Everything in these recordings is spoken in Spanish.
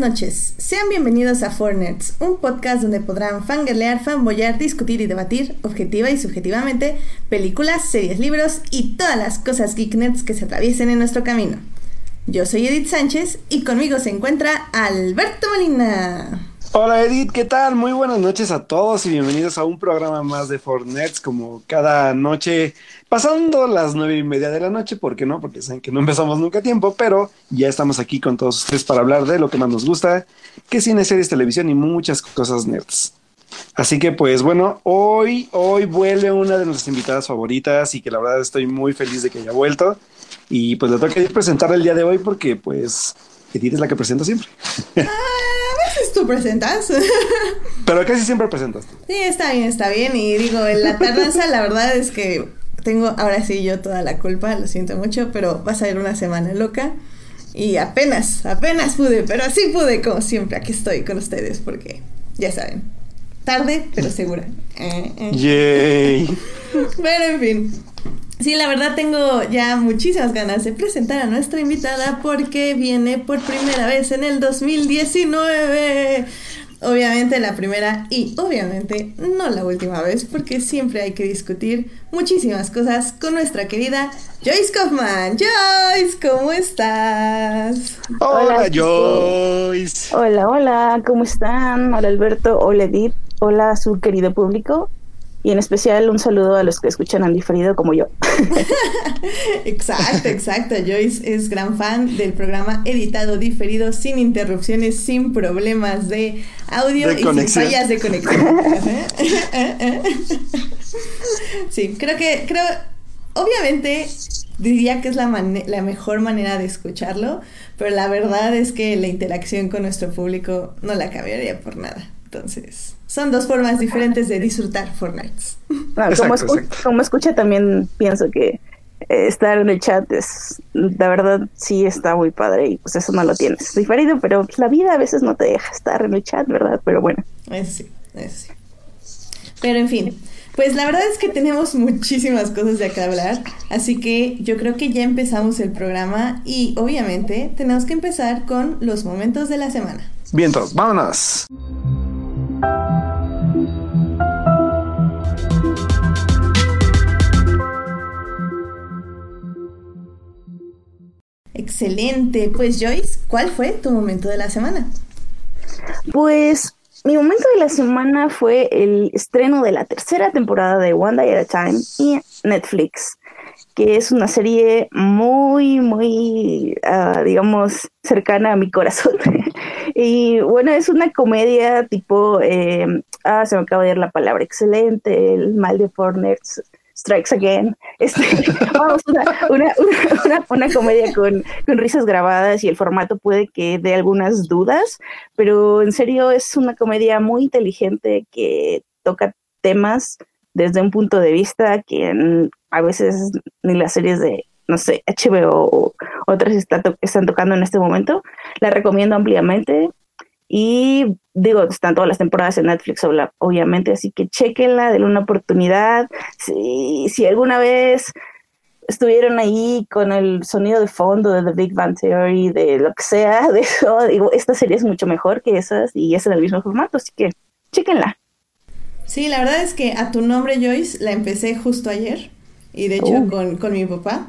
Noches, sean bienvenidos a Four Nerds, un podcast donde podrán fangirlear, fanboyar, discutir y debatir, objetiva y subjetivamente, películas, series, libros y todas las cosas geek que se atraviesen en nuestro camino. Yo soy Edith Sánchez y conmigo se encuentra Alberto Molina. Hola Edith, ¿qué tal? Muy buenas noches a todos y bienvenidos a un programa más de Fortnite, como cada noche, pasando las nueve y media de la noche, ¿por qué no? Porque saben que no empezamos nunca a tiempo, pero ya estamos aquí con todos ustedes para hablar de lo que más nos gusta, que cine, series, televisión y muchas cosas nerds. Así que pues bueno, hoy, hoy vuelve una de nuestras invitadas favoritas y que la verdad estoy muy feliz de que haya vuelto. Y pues le que presentar el día de hoy porque pues Edith es la que presenta siempre. Tú presentas. Pero casi siempre presentas. Sí, está bien, está bien. Y digo, en la tardanza la verdad es que tengo ahora sí yo toda la culpa, lo siento mucho, pero va a ser una semana loca. Y apenas, apenas pude, pero sí pude, como siempre, aquí estoy con ustedes, porque ya saben, tarde, pero segura. Eh, eh. Yay. Pero en fin. Sí, la verdad tengo ya muchísimas ganas de presentar a nuestra invitada porque viene por primera vez en el 2019. Obviamente la primera y obviamente no la última vez porque siempre hay que discutir muchísimas cosas con nuestra querida Joyce Kaufman. Joyce, ¿cómo estás? Hola, Joyce. Hola, hola, ¿cómo están? Hola Alberto, hola Edith, hola su querido público y en especial un saludo a los que escuchan en diferido como yo. exacto, exacto. Joyce es gran fan del programa editado diferido sin interrupciones, sin problemas de audio De y sin fallas de conexión. sí, creo que creo obviamente diría que es la mane- la mejor manera de escucharlo, pero la verdad es que la interacción con nuestro público no la cambiaría por nada. Entonces, son dos formas diferentes de disfrutar Fortnite. Bueno, Exacto, como, escu- exacto. como escucha también pienso que eh, estar en el chat es, la verdad sí está muy padre y pues eso no lo tienes diferido, pero la vida a veces no te deja estar en el chat, ¿verdad? Pero bueno. Eso sí, eso sí. Pero en fin, pues la verdad es que tenemos muchísimas cosas de acá hablar, así que yo creo que ya empezamos el programa y obviamente tenemos que empezar con los momentos de la semana. Bien, todos, vámonos. Excelente, pues Joyce, ¿cuál fue tu momento de la semana? Pues mi momento de la semana fue el estreno de la tercera temporada de One Day at a Time y Netflix, que es una serie muy, muy, ah, digamos, cercana a mi corazón. y bueno, es una comedia tipo, eh, ah, se me acaba de ir la palabra, excelente, el mal de Fortnite. Strikes Again. Este, vamos, una, una, una, una- comedia con, con risas grabadas y el formato puede que dé algunas dudas, pero en serio es una comedia muy inteligente que toca temas desde un punto de vista que a veces ni las series de, no sé, HBO otras está to- están tocando en este momento. La recomiendo ampliamente. Y digo, están todas las temporadas en Netflix, obviamente, así que chequenla, denle una oportunidad. Si, si alguna vez estuvieron ahí con el sonido de fondo de The Big Bang Theory, de lo que sea, de eso, digo, esta serie es mucho mejor que esas y es en el mismo formato, así que chequenla. Sí, la verdad es que a tu nombre Joyce la empecé justo ayer y de hecho Oh. con, con mi papá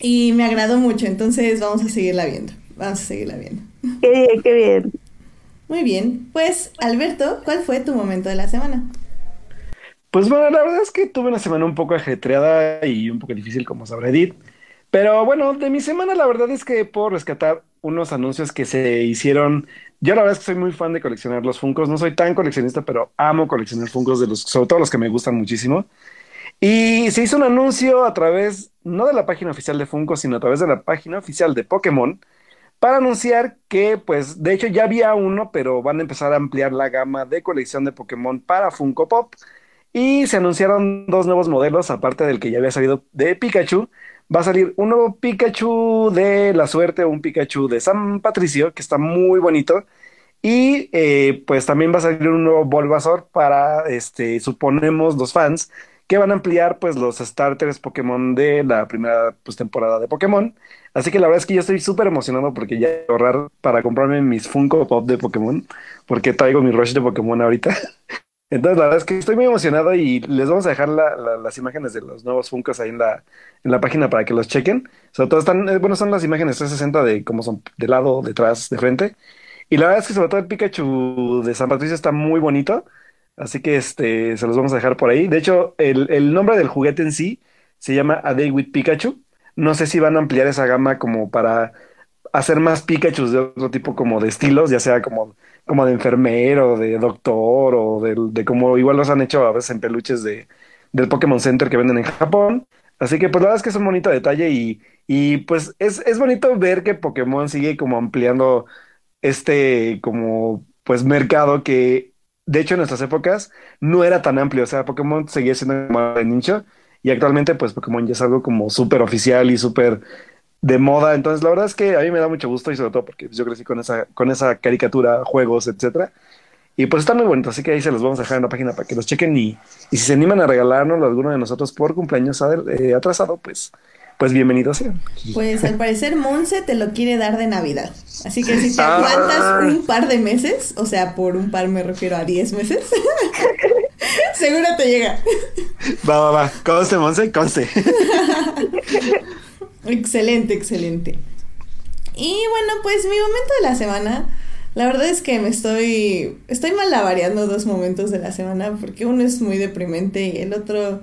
y me agradó mucho, entonces vamos a seguirla viendo, vamos a seguirla viendo. Qué bien, qué bien. Muy bien, pues Alberto, ¿cuál fue tu momento de la semana? Pues bueno, la verdad es que tuve una semana un poco ajetreada y un poco difícil, como sabrá Edith. Pero bueno, de mi semana la verdad es que puedo rescatar unos anuncios que se hicieron. Yo la verdad es que soy muy fan de coleccionar los Funkos. No soy tan coleccionista, pero amo coleccionar Funkos de los, sobre todo los que me gustan muchísimo. Y se hizo un anuncio a través, no de la página oficial de Funko, sino a través de la página oficial de Pokémon, para anunciar que, pues, de hecho ya había uno, pero van a empezar a ampliar la gama de colección de Pokémon para Funko Pop. Y se anunciaron dos nuevos modelos, aparte del que ya había salido de Pikachu. Va a salir un nuevo Pikachu de la suerte, un Pikachu de San Patricio, que está muy bonito. Y eh, pues también va a salir un nuevo Bulbasaur para, este, suponemos los fans, que van a ampliar pues los starters Pokémon de la primera pues, temporada de Pokémon. Así que la verdad es que yo estoy súper emocionado porque ya ahorrar para comprarme mis Funko Pop de Pokémon, porque traigo mi rush de Pokémon ahorita. Entonces, la verdad es que estoy muy emocionado y les vamos a dejar las imágenes de los nuevos Funkos ahí en la, en la página para que los chequen. Sobre todo están, eh, bueno, son las imágenes 360 de cómo son de lado, detrás, de frente. Y la verdad es que sobre todo el Pikachu de San Patricio está muy bonito. Así que este, se los vamos a dejar por ahí. De hecho, el, el nombre del juguete en sí se llama A Day with Pikachu. No sé si van a ampliar esa gama como para hacer más Pikachu de otro tipo como de estilos, ya sea como como de enfermero, de doctor o de, como igual los han hecho a veces en peluches de, del Pokémon Center que venden en Japón. Así que pues la verdad es que es un bonito detalle y, y pues es, es bonito ver que Pokémon sigue como ampliando este como pues mercado que de hecho en nuestras épocas no era tan amplio, o sea, Pokémon seguía siendo como de nicho y actualmente pues Pokémon ya es algo como súper oficial y súper de moda. Entonces, la verdad es que a mí me da mucho gusto y sobre todo porque yo crecí con esa, con esa caricatura, juegos, etcétera. Y pues están muy bonitos, así que ahí se los vamos a dejar en la página para que los chequen y, y si se animan a regalarnos alguno de nosotros por cumpleaños eh, atrasado, pues, pues bienvenidos sean. Pues al parecer Monse te lo quiere dar de Navidad. Así que si te ah. aguantas un par de meses, o sea, por un par me refiero a 10 meses, seguro te llega. Va, va, va. Conste, Monse, conste. Excelente, excelente. Y bueno, pues mi momento de la semana, la verdad es que me estoy, estoy malavariando dos momentos de la semana porque uno es muy deprimente y el otro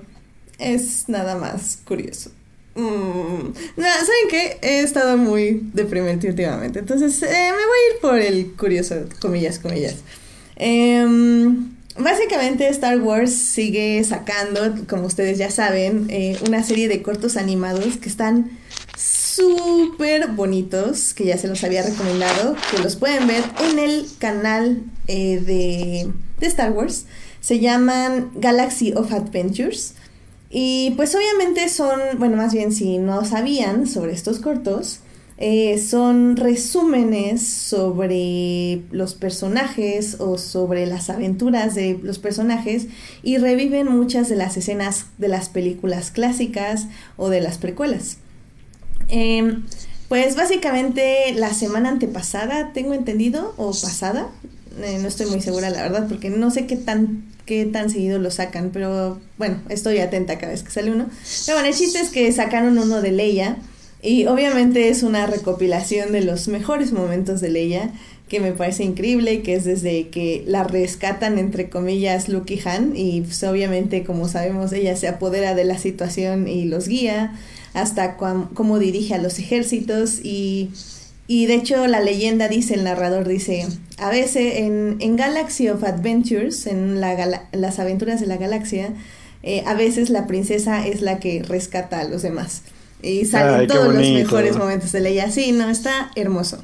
es nada más curioso. Mm, ¿saben qué? He estado muy deprimente últimamente, entonces eh, me voy a ir por el curioso, comillas, comillas. Em, básicamente Star Wars sigue sacando, como ustedes ya saben, eh, una serie de cortos animados que están súper bonitos, que ya se los había recomendado, que los pueden ver en el canal eh, de, de Star Wars. Se llaman Galaxy of Adventures. Y pues obviamente son, bueno, más bien si no sabían sobre estos cortos, eh, son resúmenes sobre los personajes o sobre las aventuras de los personajes y reviven muchas de las escenas de las películas clásicas o de las precuelas. Em, pues básicamente la semana antepasada, tengo entendido, o pasada, eh, no estoy muy segura la verdad, porque no sé qué tan, qué tan seguido lo sacan, pero bueno, estoy atenta cada vez que sale uno. Pero bueno, el chiste es que sacaron uno de Leia, y obviamente es una recopilación de los mejores momentos de Leia, que me parece increíble, que es desde que la rescatan, entre comillas, Luke y Han, y pues obviamente, como sabemos, ella se apodera de la situación y los guía hasta cómo dirige a los ejércitos y, y, de hecho la leyenda dice, el narrador dice, a veces en, en Galaxy of Adventures, en la, las aventuras de la galaxia, eh, a veces la princesa es la que rescata a los demás. Y salen todos los mejores momentos de Leia. Sí, no, está hermoso.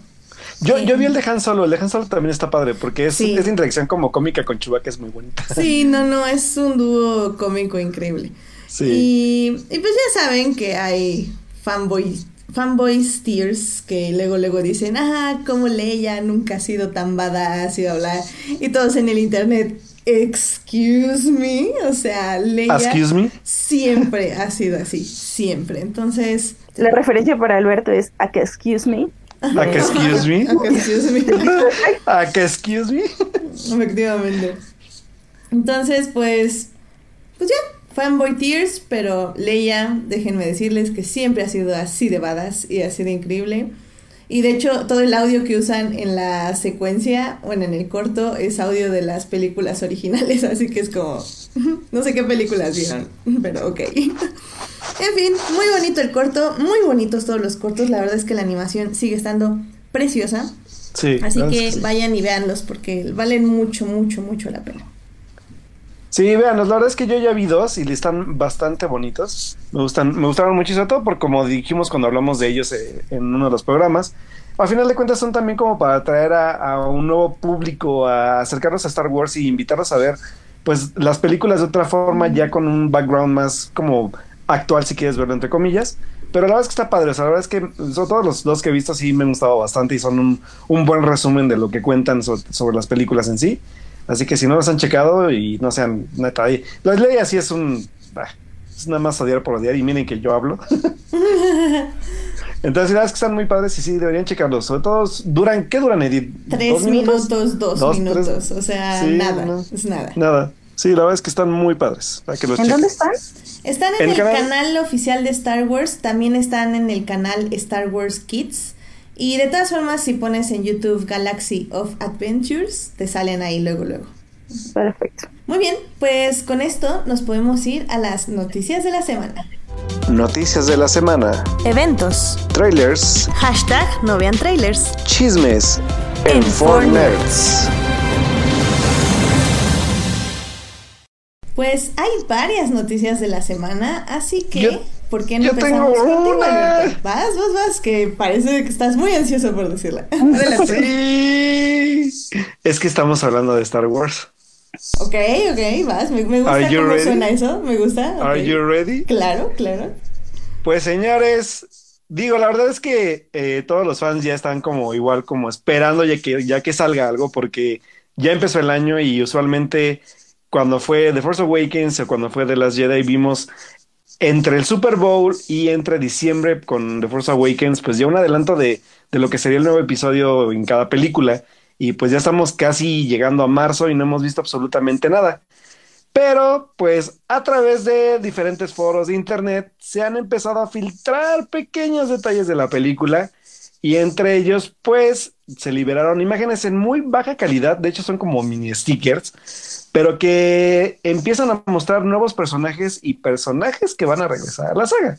Yo, yo vi el de Han Solo, el de Han Solo también está padre, porque es, es interacción como cómica con Chewbacca, es muy bonita. Sí, no, no, es un dúo cómico increíble. Y, y, pues ya saben que hay fanboys, fanboys tears que luego luego dicen, ah, como Leia nunca ha sido tan badass y hablar. Y todos en el internet, excuse me, o sea, Leia siempre ha sido así, siempre. Entonces... La referencia para Alberto es a que excuse me. ¿A que excuse me? ¿A que excuse me? ¿A que excuse me? Efectivamente. Entonces, pues, pues ya, fanboy tears, pero Leia, déjenme decirles que siempre ha sido así de badass y así de increíble. Y de hecho, todo el audio que usan en la secuencia, bueno, en el corto, es audio de las películas originales, así que es como, no sé qué películas vieron, pero ok. en fin, muy bonito el corto, muy bonitos todos los cortos, la verdad es que la animación sigue estando preciosa. Sí. Así que vayan y véanlos porque valen mucho, mucho, mucho la pena. Sí, vean, la verdad es que yo ya vi dos y están bastante bonitos. Me gustan, me gustaron mucho, sobre todo por como dijimos cuando hablamos de ellos eh, en uno de los programas. A final de cuentas son también como para atraer a, un nuevo público, a acercarnos a Star Wars y invitarlos a ver pues las películas de otra forma, ya con un background más como actual, si quieres verlo entre comillas. Pero la verdad es que está padre, o sea, la verdad es que son todos los dos que he visto sí me han gustado bastante y son un buen resumen de lo que cuentan sobre las películas en sí. Así que si no los han checado y no sean neta ahí. La ley así es un bah, es nada más odiar por odiar y miren que yo hablo. Entonces, la verdad es que están muy padres y sí, deberían checarlos. Sobre todo, duran, ¿qué duran, Edith? Tres minutos? dos, minutos. O sea, nada, es nada. Nada. Sí, la verdad es que están muy padres. Para que los ¿En dónde están? Están en, el, canal? oficial de Star Wars, también están en el canal Star Wars Kids. Y de todas formas, si pones en YouTube Galaxy of Adventures, te salen ahí luego, luego. Perfecto. Muy bien, pues con esto nos podemos ir a las noticias de la semana. Noticias de la semana. Eventos. Trailers. Hashtag no vean trailers. Chismes. En, Pues hay varias noticias de la semana, así que, ¿por qué no empezamos contigo, Vas, vas, vas, que parece que estás muy ansioso por decirla. Sí. Es que estamos hablando de Star Wars. Ok, ok, vas. Me, gusta cómo suena eso, me gusta. Are you ready? Claro, claro. Pues señores, digo, la verdad es que eh, todos los fans ya están como igual, como esperando ya que, ya que salga algo, porque ya empezó el año y usualmente cuando fue The Force Awakens o cuando fue The Last Jedi, vimos entre el Super Bowl y entre diciembre con The Force Awakens, pues ya un adelanto de, de lo que sería el nuevo episodio en cada película. Y pues ya estamos casi llegando a marzo y no hemos visto absolutamente nada. Pero pues a través de diferentes foros de internet se han empezado a filtrar pequeños detalles de la película y entre ellos pues se liberaron imágenes en muy baja calidad, de hecho son como mini stickers pero que empiezan a mostrar nuevos personajes y personajes que van a regresar a la saga.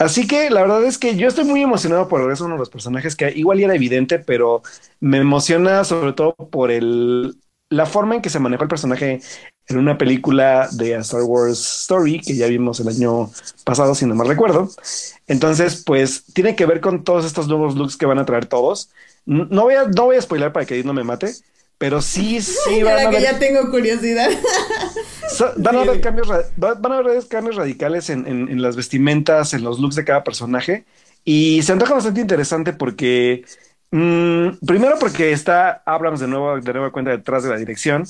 Así que la verdad es que yo estoy muy emocionado por regreso uno de los personajes que igual era evidente, pero me emociona sobre todo por el, la forma en que se manejó el personaje en una película de Star Wars Story que ya vimos el año pasado, si no mal recuerdo. Entonces, pues tiene que ver con todos estos nuevos looks que van a traer todos. No voy a, no voy a spoiler para que no me mate, pero sí, sí van a ver. ya tengo curiosidad. van, a haber cambios, van a haber cambios radicales en, en, las vestimentas, en los looks de cada personaje. Y se antoja bastante interesante porque. Mm, primero, porque está Abrams de nuevo, de nueva cuenta detrás de la dirección.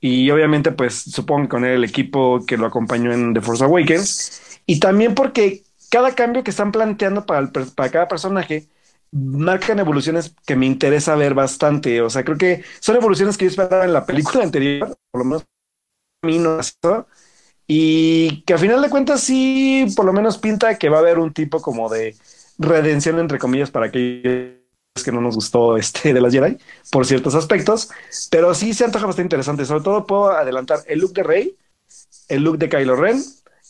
Y obviamente, pues supongo que con él el equipo que lo acompañó en The Force Awakens. Y también porque cada cambio que están planteando para, para cada personaje marcan evoluciones que me interesa ver bastante. O sea, creo que son evoluciones que yo esperaba en la película anterior, por lo menos a mí no y que a final de cuentas sí, por lo menos pinta que va a haber un tipo como de redención, entre comillas, para aquellos que no nos gustó este de las Jedi por ciertos aspectos, pero sí se antoja bastante interesante. Sobre todo puedo adelantar el look de Rey, el look de Kylo Ren,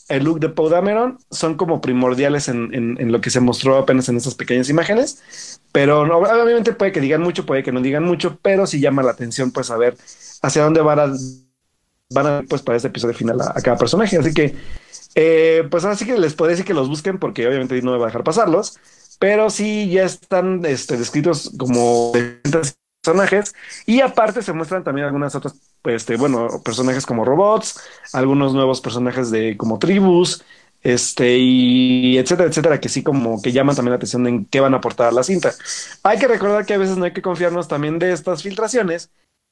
el look de Poe Dameron son como primordiales en, en, lo que se mostró apenas en estas pequeñas imágenes. Pero obviamente puede que digan mucho, puede que no digan mucho, pero sí llama la atención pues saber hacia dónde van a, van a pues para este episodio final a, cada personaje. Así que eh, pues así que les puedo decir que los busquen porque obviamente no me va a dejar pasarlos, pero sí ya están este, descritos como personajes y aparte se muestran también algunas otras este, bueno, personajes como robots, algunos nuevos personajes de como tribus, este, y etcétera, etcétera, que sí como que llaman también la atención en qué van a aportar a la cinta. Hay que recordar que a veces no hay que confiarnos también de estas filtraciones,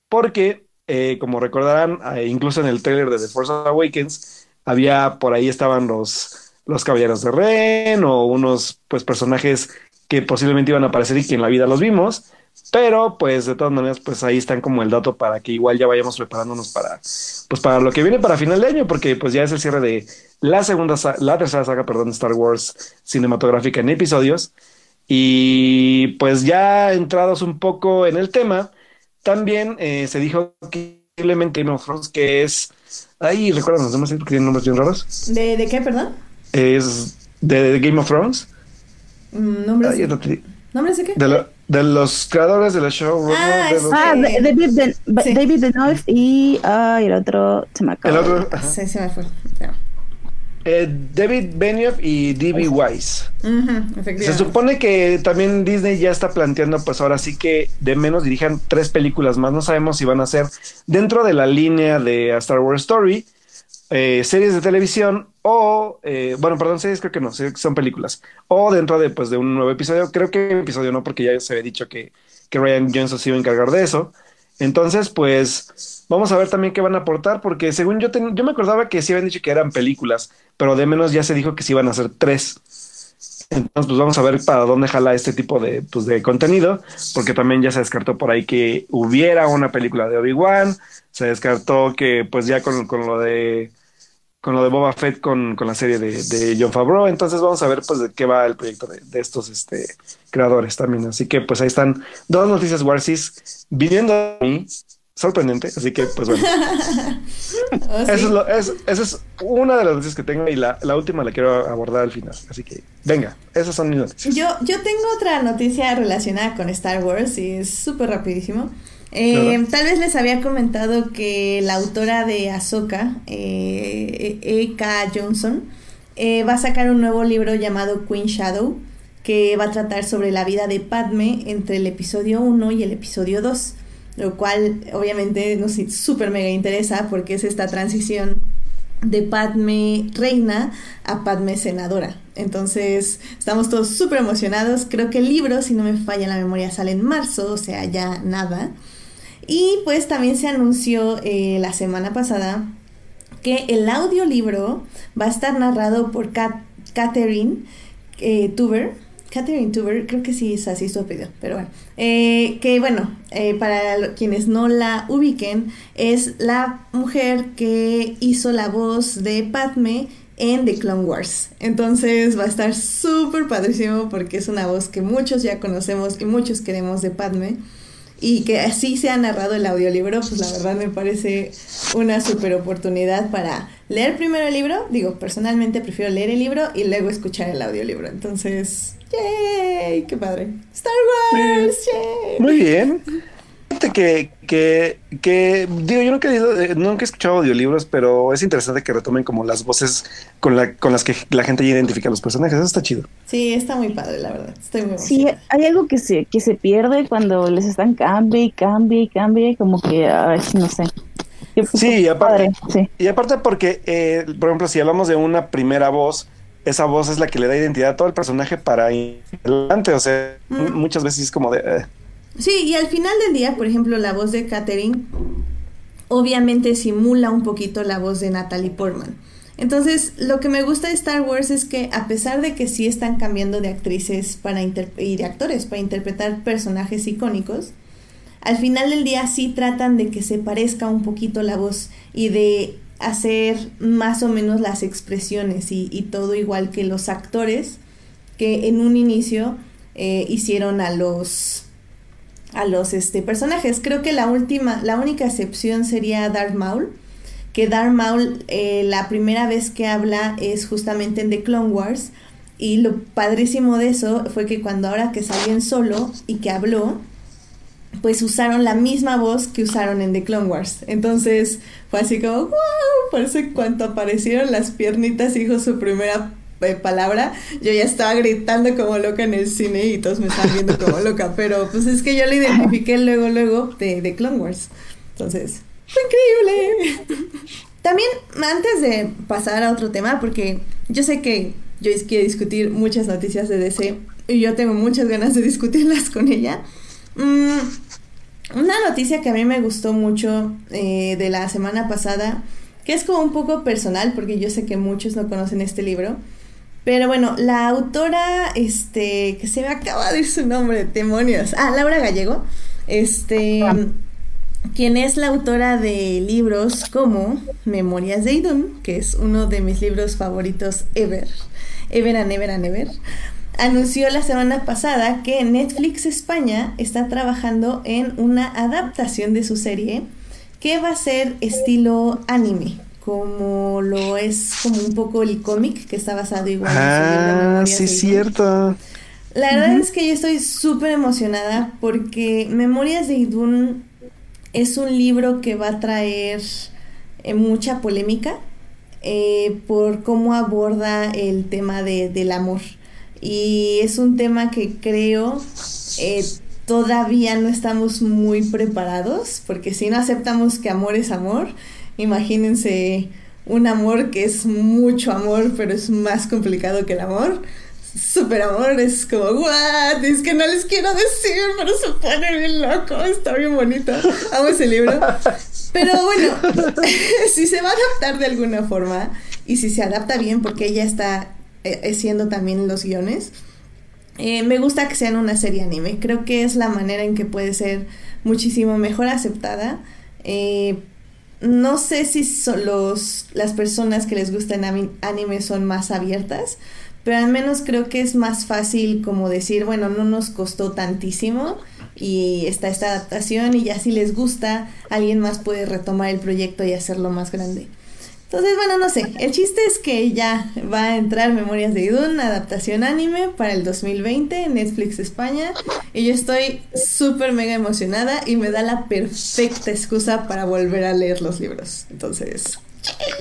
porque, eh, como recordarán, eh, incluso en el trailer de The Force Awakens, había por ahí estaban los, los caballeros de Ren o unos pues personajes que posiblemente iban a aparecer y que en la vida los vimos. Pero, pues, de todas maneras, pues ahí están como el dato para que igual ya vayamos preparándonos para, pues, para lo que viene para final de año, porque pues ya es el cierre de la segunda, la tercera saga, perdón, Star Wars cinematográfica en episodios. Y pues ya entrados un poco en el tema, también eh, se dijo que posiblemente Game of que es, ahí recuerdan los demás que tienen nombres bien raros. ¿De, de qué, perdón? Es de, Game of Thrones. Mm, ¿Nombres? ¿Nombres de qué? De de los creadores de la show. Ah, de ah David, David Benoit y ah, el otro se me acaba. El otro, sí, se me fue. Eh, David Benioff y D.B. Weiss. se supone que también Disney ya está planteando, pues ahora sí que de menos dirijan tres películas más. No sabemos si van a ser dentro de la línea de Star Wars Story eh, series de televisión o, eh, bueno, perdón, series creo que no, son películas, o dentro de, pues, de un nuevo episodio, creo que episodio no, porque ya se había dicho que, que Ryan Johnson se iba a encargar de eso, Entonces, pues vamos a ver también qué van a aportar, porque según yo, yo me acordaba que sí habían dicho que eran películas, pero de menos ya se dijo que sí iban a ser tres. Entonces, pues vamos a ver para dónde jala este tipo de, pues, de contenido, porque también ya se descartó por ahí que hubiera una película de Obi-Wan, se descartó que pues ya con, con lo de con lo de Boba Fett con, con la serie de, de, John Favreau. Entonces vamos a ver pues de qué va el proyecto de, de, estos este, creadores también. Así que pues ahí están dos noticias Warsis viniendo a mí. Sorprendente, así que pues bueno. oh, ¿sí? eso, es lo, es, esa es una de las noticias que tengo y la, la, última la quiero abordar al final. Así que venga, esas son mis noticias. Yo, yo tengo otra noticia relacionada con Star Wars y es súper rapidísimo. Eh, tal vez les había comentado que la autora de Ahsoka, eh, E.K. Johnson, eh, va a sacar un nuevo libro llamado Queen Shadow, que va a tratar sobre la vida de Padme entre el episodio 1 y el episodio 2, lo cual obviamente nos súper mega interesa porque es esta transición de Padme reina a Padme senadora. Entonces, estamos todos súper emocionados. Creo que el libro, si no me falla la memoria, sale en marzo, o sea, ya nada. Y pues también se anunció eh, la semana pasada que el audiolibro va a estar narrado por Catherine eh, Tuber. Catherine Tuber, creo que sí es así su apellido, pero bueno. Eh, que bueno, eh, para quienes no la ubiquen, es la mujer que hizo la voz de Padme en The Clone Wars. Entonces va a estar súper padrísimo porque es una voz que muchos ya conocemos y muchos queremos de Padme y que así se ha narrado el audiolibro, pues la verdad me parece una super oportunidad para leer primero el libro. Digo, personalmente prefiero leer el libro y luego escuchar el audiolibro. Entonces, ¡yay! ¡Qué padre! ¡Star Wars! ¡Yay! Muy bien. Que, que, que, digo, yo nunca he, eh, nunca he escuchado audiolibros, pero es interesante que retomen como las voces con, la, con las que la gente ya identifica a los personajes. Eso está chido. Sí, está muy padre, la verdad. Estoy muy Sí, hay algo que se, que se pierde cuando les están cambie y cambie y cambie, como que, ay, no sé. Sí, y aparte, sí. y aparte porque, eh, por ejemplo, si hablamos de una primera voz, esa voz es la que le da identidad a todo el personaje para ir adelante. O sea, mm. muchas veces es como de... Eh. Sí, y al final del día, por ejemplo, la voz de Katherine obviamente simula un poquito la voz de Natalie Portman. Entonces, lo que me gusta de Star Wars es que a pesar de que sí están cambiando de actrices para y de actores para interpretar personajes icónicos, al final del día sí tratan de que se parezca un poquito la voz y de hacer más o menos las expresiones y, y todo igual que los actores que en un inicio eh, hicieron a los a los este, personajes. Creo que la última, la única excepción sería Darth Maul, que Darth Maul eh, la primera vez que habla es justamente en The Clone Wars y lo padrísimo de eso fue que cuando ahora que salió en solo y que habló, pues usaron la misma voz que usaron en The Clone Wars. Entonces fue así como, wow, parece cuando aparecieron las piernitas dijo su primera palabra, yo ya estaba gritando como loca en el cine y todos me estaban viendo como loca, pero pues es que yo le identifiqué luego, luego de, de Clone Wars. Entonces, fue increíble. También, antes de pasar a otro tema, porque yo sé que Joyce quiere discutir muchas noticias de DC y yo tengo muchas ganas de discutirlas con ella. Mm, una noticia que a mí me gustó mucho eh, de la semana pasada, que es como un poco personal, porque yo sé que muchos no conocen este libro, pero bueno, la autora, este, que se me acaba de ir su nombre, demonios. Ah, Laura Gallego. Este, quien es la autora de libros como Memorias de Idun, que es uno de mis libros favoritos ever. Ever and ever and ever. Anunció la semana pasada que Netflix España está trabajando en una adaptación de su serie que va a ser estilo anime como lo es como un poco el cómic que está basado igual ah, en sí es cierto. La verdad es que yo estoy súper emocionada porque Memorias de Idun es un libro que va a traer eh, mucha polémica eh, por cómo aborda el tema de, del amor. Y es un tema que creo eh, todavía no estamos muy preparados porque si no aceptamos que amor es amor, Imagínense un amor que es mucho amor, pero es más complicado que el amor. súper amor, es como, what, es que no les quiero decir, pero se pone bien loco, está bien bonito, amo ese libro. Pero bueno, si se va a adaptar de alguna forma, y si se adapta bien, porque ella está eh, haciendo también los guiones, eh, me gusta que sean una serie anime, creo que es la manera en que puede ser muchísimo mejor aceptada. Eh, no sé si son los, las personas que les gustan anime son más abiertas, pero al menos creo que es más fácil como decir, bueno, no nos costó tantísimo y está esta adaptación y ya si les gusta, alguien más puede retomar el proyecto y hacerlo más grande. Entonces, bueno, no sé. El chiste es que ya va a entrar Memorias de Idun, adaptación anime para el 2020 en Netflix España. Y yo estoy súper mega emocionada y me da la perfecta excusa para volver a leer los libros. Entonces.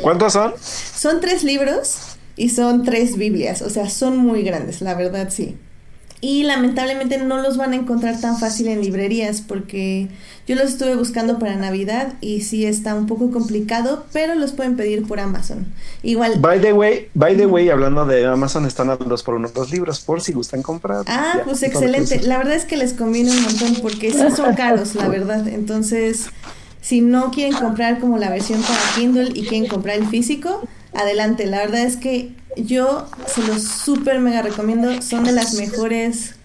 ¿Cuántos son? Son tres libros y son tres Biblias. O sea, son muy grandes, la verdad sí. Y lamentablemente no los van a encontrar tan fácil en librerías porque yo los estuve buscando para Navidad y sí está un poco complicado, pero los pueden pedir por Amazon. Igual. By the way, by the way, hablando de Amazon, están a dos por uno los libros por si gustan comprar. Ah, pues excelente. La verdad es que les conviene un montón porque sí son caros, la verdad. Entonces, si no quieren comprar como la versión para Kindle y quieren comprar el físico, adelante. La verdad es que yo se los súper mega recomiendo. Son de las mejores.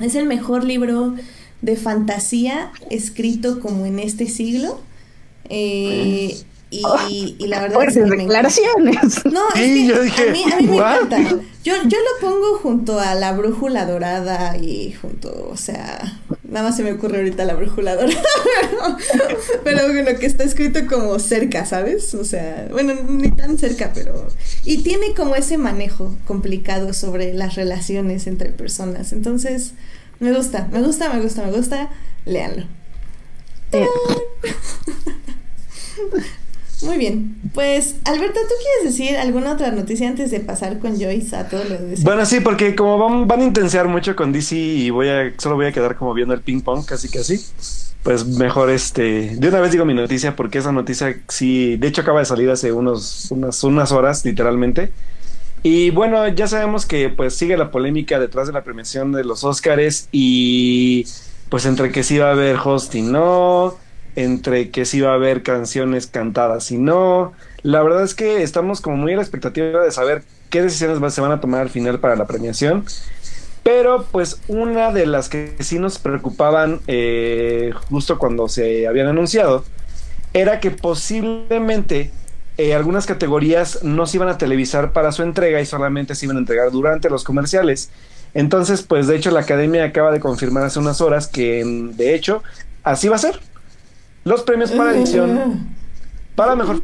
Es el mejor libro de fantasía escrito como en este siglo. Eh, y, y, la verdad es que declaraciones. No, es que yo dije, a mí, a mí me encanta. Yo, yo lo pongo junto a la brújula dorada y junto, o sea, nada más se me ocurre ahorita la brújula dorada, pero, bueno, que está escrito como cerca, ¿sabes? O sea, bueno, ni tan cerca, pero... Y tiene como ese manejo complicado sobre las relaciones entre personas. Entonces, me gusta, me gusta, me gusta, me gusta. Léanlo. Muy bien. Pues, Alberto, ¿tú quieres decir alguna otra noticia antes de pasar con Joyce a todo lo de Bueno, sí, porque como van, van a intensear mucho con DC y voy a, solo voy a quedar como viendo el ping pong, casi casi. Pues mejor este, de una vez digo mi noticia porque esa noticia sí, de hecho acaba de salir hace unos, unas, unas horas, literalmente. Y bueno, ya sabemos que pues sigue la polémica detrás de la premiación de los Óscares y pues entre que sí va a haber host y no, entre que sí va a haber canciones cantadas y no. La verdad es que estamos como muy a la expectativa de saber qué decisiones se van a tomar al final para la premiación. Pero pues una de las que sí nos preocupaban eh, justo cuando se habían anunciado era que posiblemente eh, algunas categorías no se iban a televisar para su entrega y solamente se iban a entregar durante los comerciales. Entonces, pues de hecho la academia acaba de confirmar hace unas horas que de hecho así va a ser. Los premios para edición, para mejor,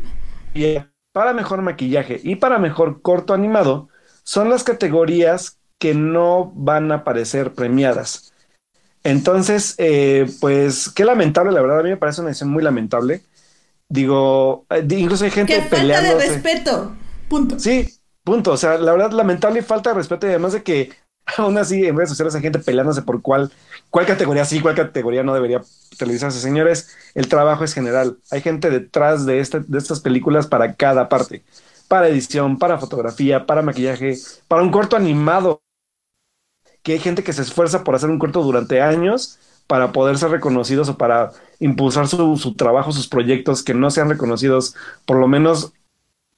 para mejor maquillaje y para mejor corto animado son las categorías que no van a aparecer premiadas. Entonces, eh, pues qué lamentable, la verdad, a mí me parece una edición muy lamentable. Digo, eh, incluso hay gente peleando. Falta de respeto, punto. Sí, punto. O sea, la verdad, lamentable y falta de respeto y además de que aún así en redes sociales hay gente peleándose por cuál, cuál categoría sí, cuál categoría no debería televisarse. Señores, el trabajo es general. Hay gente detrás de, este, de estas películas para cada parte. Para edición, para fotografía, para maquillaje, para un corto animado. Que hay gente que se esfuerza por hacer un corto durante años para poder ser reconocidos o para impulsar su trabajo, sus proyectos que no sean reconocidos, por lo menos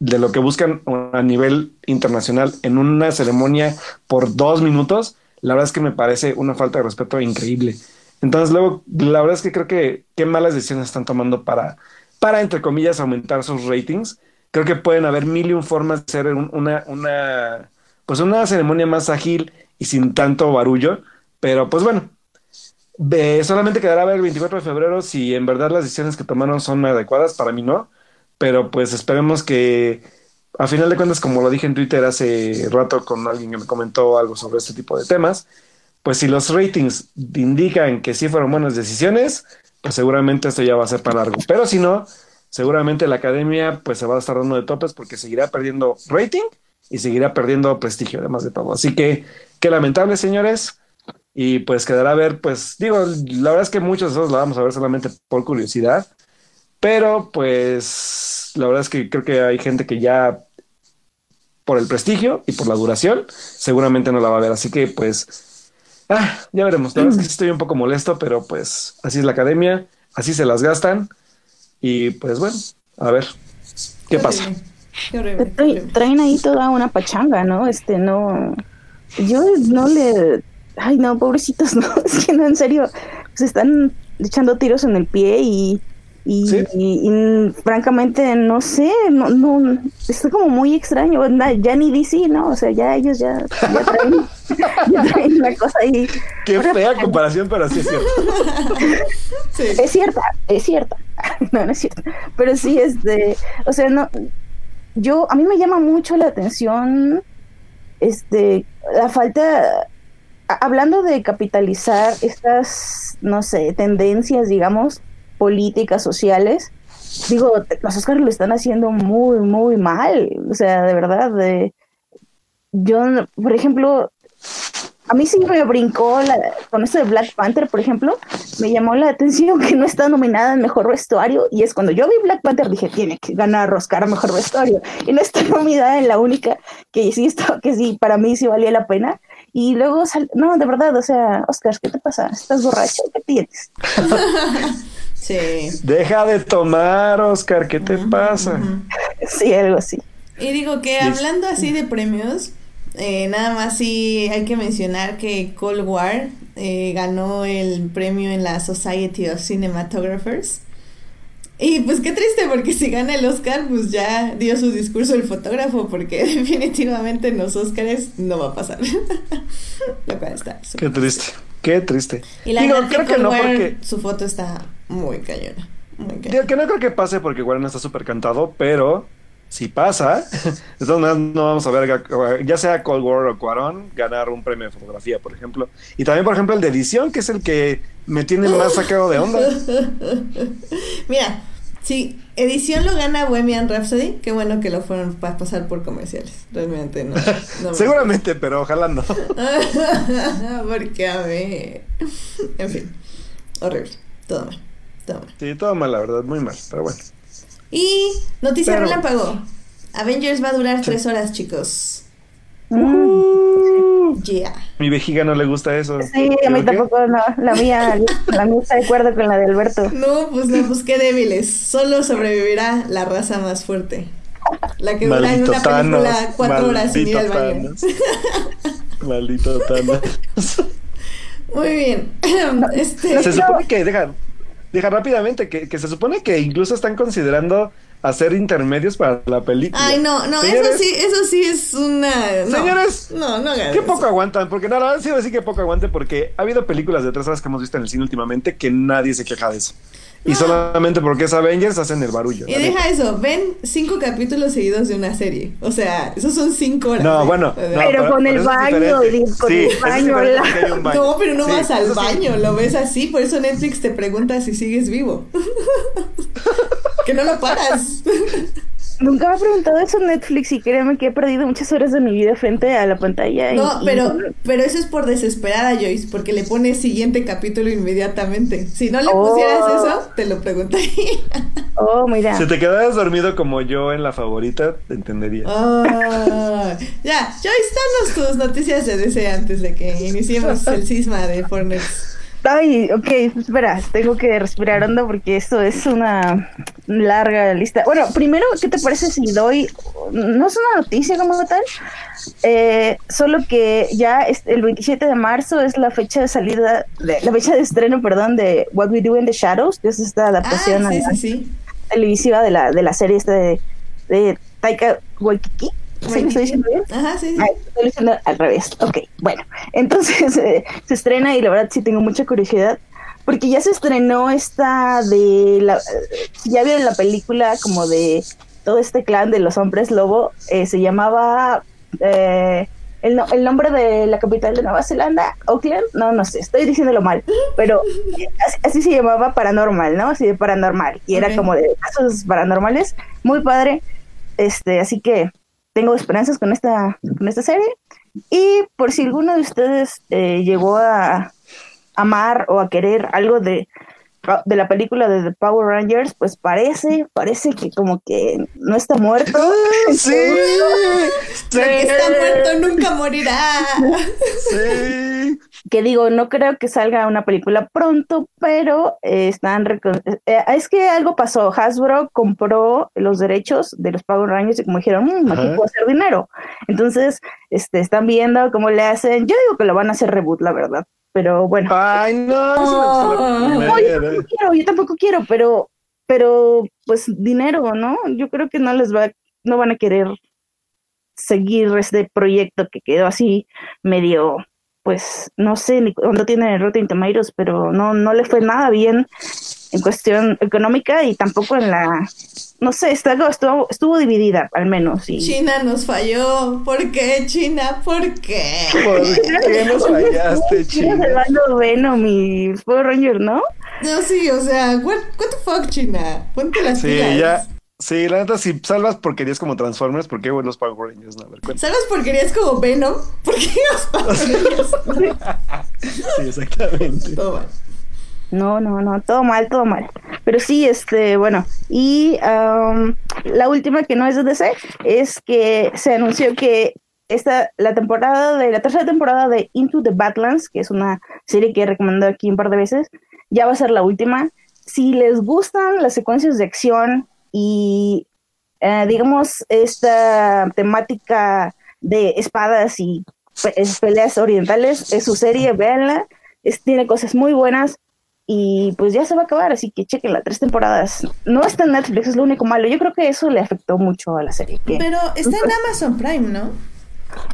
de lo que buscan a nivel internacional en una ceremonia por dos minutos, la verdad es que me parece una falta de respeto increíble. Entonces, luego, la verdad es que creo que qué malas decisiones están tomando para, para entre comillas, aumentar sus ratings. Creo que pueden haber mil y un formas de hacer una, una, pues una ceremonia más ágil y sin tanto barullo. Pero, pues bueno, solamente quedará ver el 24 de febrero si en verdad las decisiones que tomaron son adecuadas. Para mí no pero pues esperemos que a final de cuentas, como lo dije en Twitter hace rato con alguien que me comentó algo sobre este tipo de temas, pues si los ratings indican que sí fueron buenas decisiones, pues seguramente esto ya va a ser para largo. Pero si no, seguramente la academia pues se va a estar dando de topes porque seguirá perdiendo rating y seguirá perdiendo prestigio además de todo. Así que qué lamentable, señores. Y pues quedará a ver, pues digo, la verdad es que muchos de nosotros la vamos a ver solamente por curiosidad. Pero pues la verdad es que creo que hay gente que ya por el prestigio y por la duración, seguramente no la va a ver. Así que pues, ah, ya veremos. La verdad es que estoy un poco molesto, pero pues así es la academia, así se las gastan. Y pues bueno, a ver, ¿qué pasa? Traen ahí toda una pachanga, ¿no? Este, no. Yo no le. Ay, no, pobrecitos, no. Es que no, en serio. Se están echando tiros en el pie y y, francamente, no sé, no, no, está como muy extraño. Ya ni DC, ¿no? O sea, ya ellos ya, ya traen, ya traen la cosa ahí. Qué fea comparación, pero sí es cierto. Es cierta, es cierta. No, no es cierta. Pero sí, es de. O sea, no. Yo, a mí me llama mucho la atención este, la falta. Hablando de capitalizar estas, no sé, tendencias, digamos, políticas, sociales, digo, los Oscars lo están haciendo muy, muy mal. O sea, de verdad, de, yo, por ejemplo, a mí sí me brincó con esto de Black Panther, por ejemplo, me llamó la atención que no está nominada en mejor vestuario y es cuando yo vi Black Panther dije, tiene que ganar Oscar mejor vestuario y no está nominada en la única que sí está, que sí, para mí sí valía la pena. Y luego, no, de verdad, o sea, Oscar, ¿qué te pasa? ¿Estás borracho? ¿Qué tienes? Sí. Deja de tomar, Oscar, ¿qué te pasa? Sí, algo así. Y digo que hablando así de premios, eh, nada más sí hay que mencionar que Cold War eh, ganó el premio en la Society of Cinematographers. Y pues qué triste, porque si gana el Oscar, pues ya dio su discurso el fotógrafo, porque definitivamente en los Oscars no va a pasar. Lo cual está. Qué triste. Qué triste. Y la verdad creo que, no porque... su foto está muy cañona. Muy cañona. que no creo que pase porque Warren está súper cantado, pero si pasa, de todas maneras no vamos a ver, ya sea Cold War o Cuarón, ganar un premio de fotografía, por ejemplo. Y también, por ejemplo, el de edición, que es el que me tiene más sacado de onda. Mira, si edición lo gana Bohemian Rhapsody, qué bueno que lo fueron para pasar por comerciales. Realmente no. Seguramente, pero ojalá no. Porque a ver. En fin, horrible. Todo mal. Sí, todo mal, la verdad, muy mal, pero bueno. Y noticia relámpago. Avengers va a durar tres horas, chicos. Uh, Mi vejiga no le gusta eso. Sí, a mí tampoco, no. La mía, la mía está de acuerdo con la de Alberto. No, pues no, pues qué débiles. Solo sobrevivirá la raza más fuerte. La que dura en una película cuatro horas sin ir al baño. Maldito Thanos. Muy bien. Este... Se supone que, deja, deja rápidamente, que, que se supone que incluso están considerando hacer intermedios para la película. Ay, no, no, eso sí, eso sí es una. Señores, no, no, Qué poco aguantan, porque nada, sí voy a decir que poco aguante, porque ha habido películas de tres horas que hemos visto en el cine últimamente que nadie se queja de eso. Y solamente porque es Avengers hacen el barullo. Y deja eso, ven cinco capítulos seguidos de una serie. O sea, esos son cinco horas. No, bueno. pero, con el baño, con el baño. No, pero no vas al baño, lo ves así. Por eso Netflix te pregunta si sigues vivo. que no lo paras. Nunca me ha preguntado eso Netflix y créeme que he perdido muchas horas de mi vida frente a la pantalla. No, pero, pero eso es por desesperada, Joyce, porque le pones siguiente capítulo inmediatamente. Si no le pusieras oh. eso, te lo preguntaría. Oh, mira. Si te quedas dormido como yo en la favorita, te entendería. Ah, ya, Joyce, danos tus noticias de DC antes de que iniciemos el cisma de Fortnite. Ay, ok, espera, tengo que respirar hondo porque esto es una larga lista. Bueno, primero, ¿qué te parece si doy, no es una noticia como tal, eh, solo que ya el 27 de marzo es la fecha de salida, de, la fecha de estreno, perdón, de What We Do in the Shadows, que es esta adaptación ah, televisiva de la, de la serie esta de, de Taika Waikiki. ¿Sí me estoy diciendo bien? Ajá, sí, sí. estoy diciendo al revés. Ok, bueno. Entonces eh, se estrena y la verdad sí tengo mucha curiosidad. Porque ya se estrenó esta de la. Ya vieron la película como de todo este clan de los hombres lobo. Eh, se llamaba. Eh, el, el, nombre de la capital de Nueva Zelanda, Auckland, no, no sé, estoy diciéndolo mal, pero así, se llamaba Paranormal, ¿no? Así de Paranormal, y era como de casos paranormales, muy padre, este, así que tengo esperanzas con esta, con esta serie. Y por si alguno de ustedes eh, llegó a amar o a querer algo de de la película de The Power Rangers, pues parece, parece que como que no está muerto. Ah, sí, que está muerto nunca morirá. Sí. Que digo, no creo que salga una película pronto, pero eh, están... Eh, es que algo pasó, Hasbro compró los derechos de los Power Rangers y como dijeron, mmm, aquí puedo hacer dinero. Entonces, este, están viendo cómo le hacen, yo digo que lo van a hacer reboot, la verdad pero bueno. Ay, no. no yo, tampoco quiero, yo tampoco quiero, pero, pero, pues dinero, ¿no? Yo creo que no les va, no van a querer seguir este proyecto que quedó así medio, pues, no sé ni cuándo tiene Rotten Tomatoes, pero no, no le fue nada bien en cuestión económica y tampoco en la no sé, estuvo, estuvo dividida, al menos. Y... China nos falló. ¿Por qué, China? ¿Por qué? ¿Por qué nos fallaste, China? salvando Venom y Power Ranger, ¿no? No, sí, o sea, what, what the fuck, China? Ponte las sí, Ya. Sí, la neta, si salvas porquerías como Transformers, ¿por qué buenos Power Rangers? No, a ver, ¿Salvas porquerías como Venom? ¿Por qué los Power Rangers? sí, exactamente. Todo no, no, no, todo mal, todo mal. Pero sí, este, bueno, y la última que no es de DC es que se anunció que esta, la temporada de, la tercera temporada de Into the Badlands, que es una serie que he recomendado aquí un par de veces, ya va a ser la última. Si les gustan las secuencias de acción y, eh, digamos, esta temática de espadas y peleas orientales, es su serie, véanla, tiene cosas muy buenas y pues ya se va a acabar, así que chequen tres temporadas. No está en Netflix, es lo único malo. Yo creo que eso le afectó mucho a la serie. Pero está en Amazon Prime, ¿no?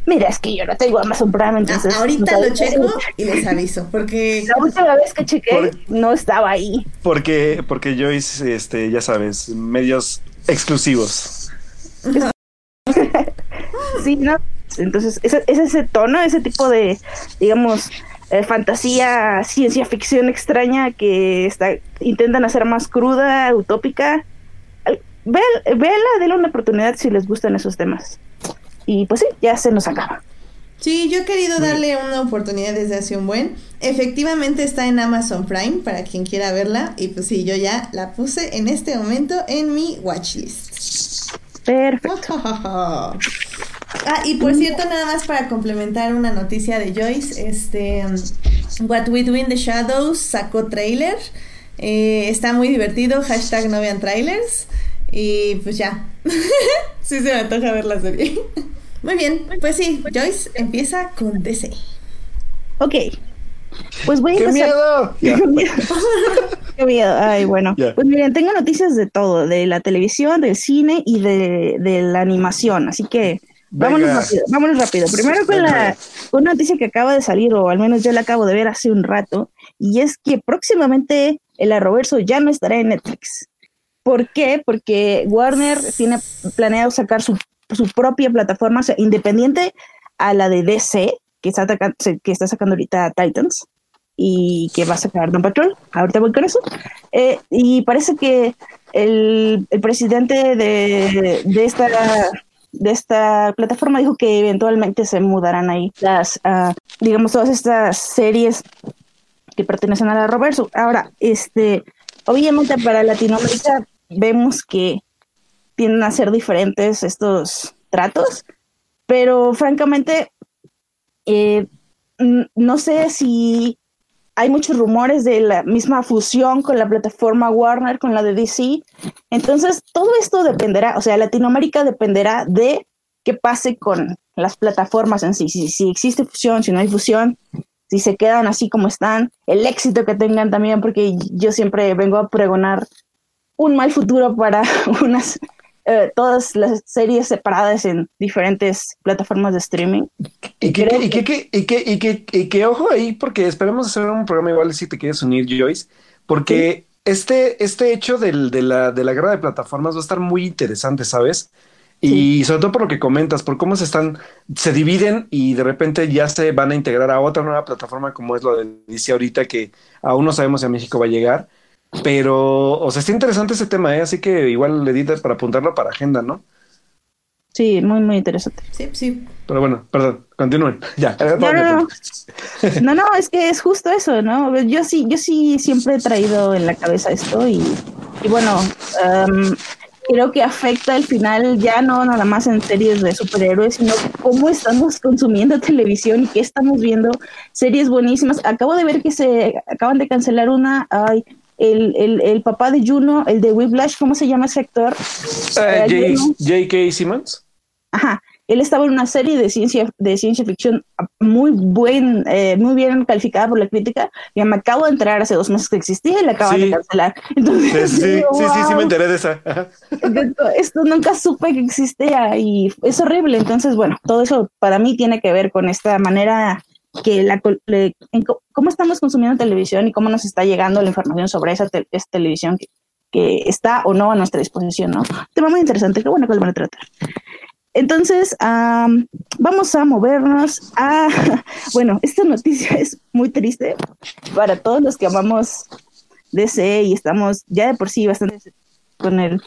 Mira, es que yo no tengo Amazon Prime, ah, entonces... ahorita lo checo y les aviso, porque... La última vez que chequé no estaba ahí. Porque, porque yo hice, este, ya sabes, medios exclusivos. sí, ¿no? Entonces, es ese tono, ese tipo de, digamos, eh, fantasía, ciencia ficción extraña que está, intentan hacer más cruda, utópica. Véala, denle una oportunidad si les gustan esos temas. Y pues sí, ya se nos acaba. Sí, yo he querido darle una oportunidad desde hace un buen. Efectivamente está en Amazon Prime para quien quiera verla. Y pues sí, yo ya la puse en este momento en mi watchlist. Perfecto. Ah, y por cierto, nada más para complementar una noticia de Joyce, este What We Do in the Shadows sacó trailer. Eh, está muy divertido, hashtag no vean trailers. Y pues ya. sí se me antoja ver la serie. muy bien, pues sí, Joyce empieza con DC. Ok. Pues voy a ¡Qué miedo! ¡Qué miedo! Ay, bueno. Pues miren, tengo noticias de todo, de la televisión, del cine y de, de la animación, así que Vámonos rápido, vámonos rápido. Primero con la una noticia que acaba de salir, o al menos yo la acabo de ver hace un rato, y es que próximamente el Arroverso ya no estará en Netflix. ¿Por qué? Porque Warner tiene planeado sacar su, propia plataforma independiente a la de DC, que está, que está sacando ahorita Titans y que va a sacar Don Patrol. Ahorita voy con eso. Eh, y parece que el, el presidente de, de esta de esta plataforma dijo que eventualmente se mudarán ahí las, uh, digamos, todas estas series que pertenecen a la Roverso. Ahora, este, obviamente para Latinoamérica vemos que tienden a ser diferentes estos tratos, pero francamente, eh, no sé si hay muchos rumores de la misma fusión con la plataforma Warner, con la de DC. Entonces, todo esto dependerá, o sea, Latinoamérica dependerá de qué pase con las plataformas en sí, si, si existe fusión, si no hay fusión, si se quedan así como están, el éxito que tengan también, porque yo siempre vengo a pregonar un mal futuro para unas eh, todas las series separadas en diferentes plataformas de streaming. Y que, y que, y que, y que, ojo ahí, porque esperemos hacer un programa igual si te quieres unir, Joyce, porque este, este hecho del, de, la, de la guerra de plataformas va a estar muy interesante, ¿sabes? Y sobre todo por lo que comentas, por cómo se están, se dividen y de repente ya se van a integrar a otra nueva plataforma como es lo de dice ahorita, que aún no sabemos si a México va a llegar. Pero, o sea, está interesante ese tema, ¿eh? así que igual le editas para apuntarlo para agenda, ¿no? Sí, muy, muy interesante. Sí, sí. Pero bueno, perdón, continúen. Ya. No, no, no. no, no, es que es justo eso, ¿no? Yo sí, yo sí siempre he traído en la cabeza esto y, y bueno, um, creo que afecta al final ya no nada más en series de superhéroes, sino cómo estamos consumiendo televisión y qué estamos viendo. Series buenísimas. Acabo de ver que se acaban de cancelar una, ay, el, el, el papá de Juno, el de Whiplash, ¿cómo se llama ese actor? Eh, J.K. Simmons. Ajá, él estaba en una serie de ciencia, de ciencia ficción muy buen, eh, muy bien calificada por la crítica. Y me acabo de enterar hace dos meses que existía y la acaban de cancelar. Entonces, sí, sí, sí, sí, me enteré de esa. Esto nunca supe que existía y es horrible. Entonces, bueno, todo eso para mí tiene que ver con esta manera que la cómo estamos consumiendo televisión y cómo nos está llegando la información sobre esa, televisión que, que, está o no a nuestra disposición, ¿no? Tema muy interesante, qué bueno que lo van a tratar. Entonces, vamos a movernos a, bueno, esta noticia es muy triste para todos los que amamos DC y estamos ya de por sí bastante con el,